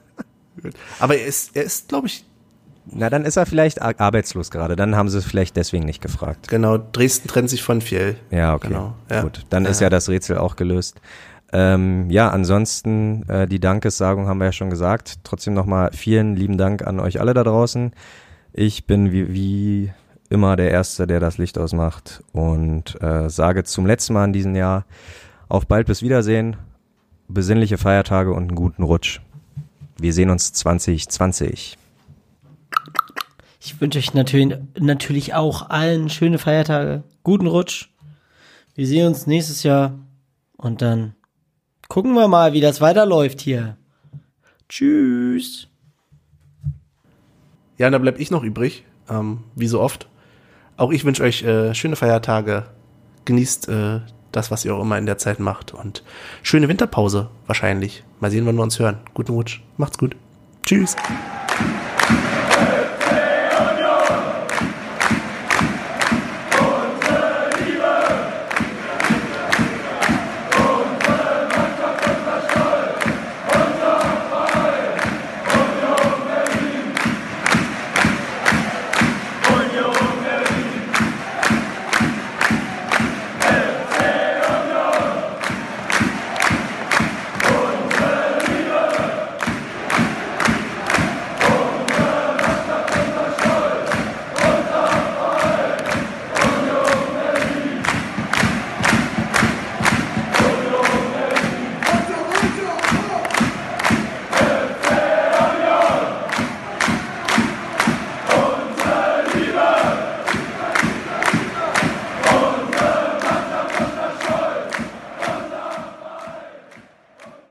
Aber er ist, er ist, glaube ich, Na, dann ist er vielleicht ar- arbeitslos gerade. Dann haben sie es vielleicht deswegen nicht gefragt. genau, Dresden trennt sich von Fjell. Ja, okay. Genau, ja. Gut, dann ist ja das Rätsel auch gelöst. Ähm, ja, ansonsten äh, die Dankessagung haben wir ja schon gesagt. Trotzdem nochmal vielen lieben Dank an euch alle da draußen. Ich bin wie, wie immer der Erste, der das Licht ausmacht und äh, sage zum letzten Mal in diesem Jahr auf bald bis Wiedersehen, besinnliche Feiertage und einen guten Rutsch. Wir sehen uns 2020. Ich wünsche euch natürlich, natürlich auch allen schöne Feiertage, guten Rutsch. Wir sehen uns nächstes Jahr und dann gucken wir mal, wie das weiterläuft hier. Tschüss. Ja, da bleib ich noch übrig, ähm, wie so oft. Auch ich wünsche euch äh, schöne Feiertage. Genießt äh, das, was ihr auch immer in der Zeit macht. Und schöne Winterpause wahrscheinlich. Mal sehen, wann wir uns hören. Guten Rutsch. Macht's gut. Tschüss.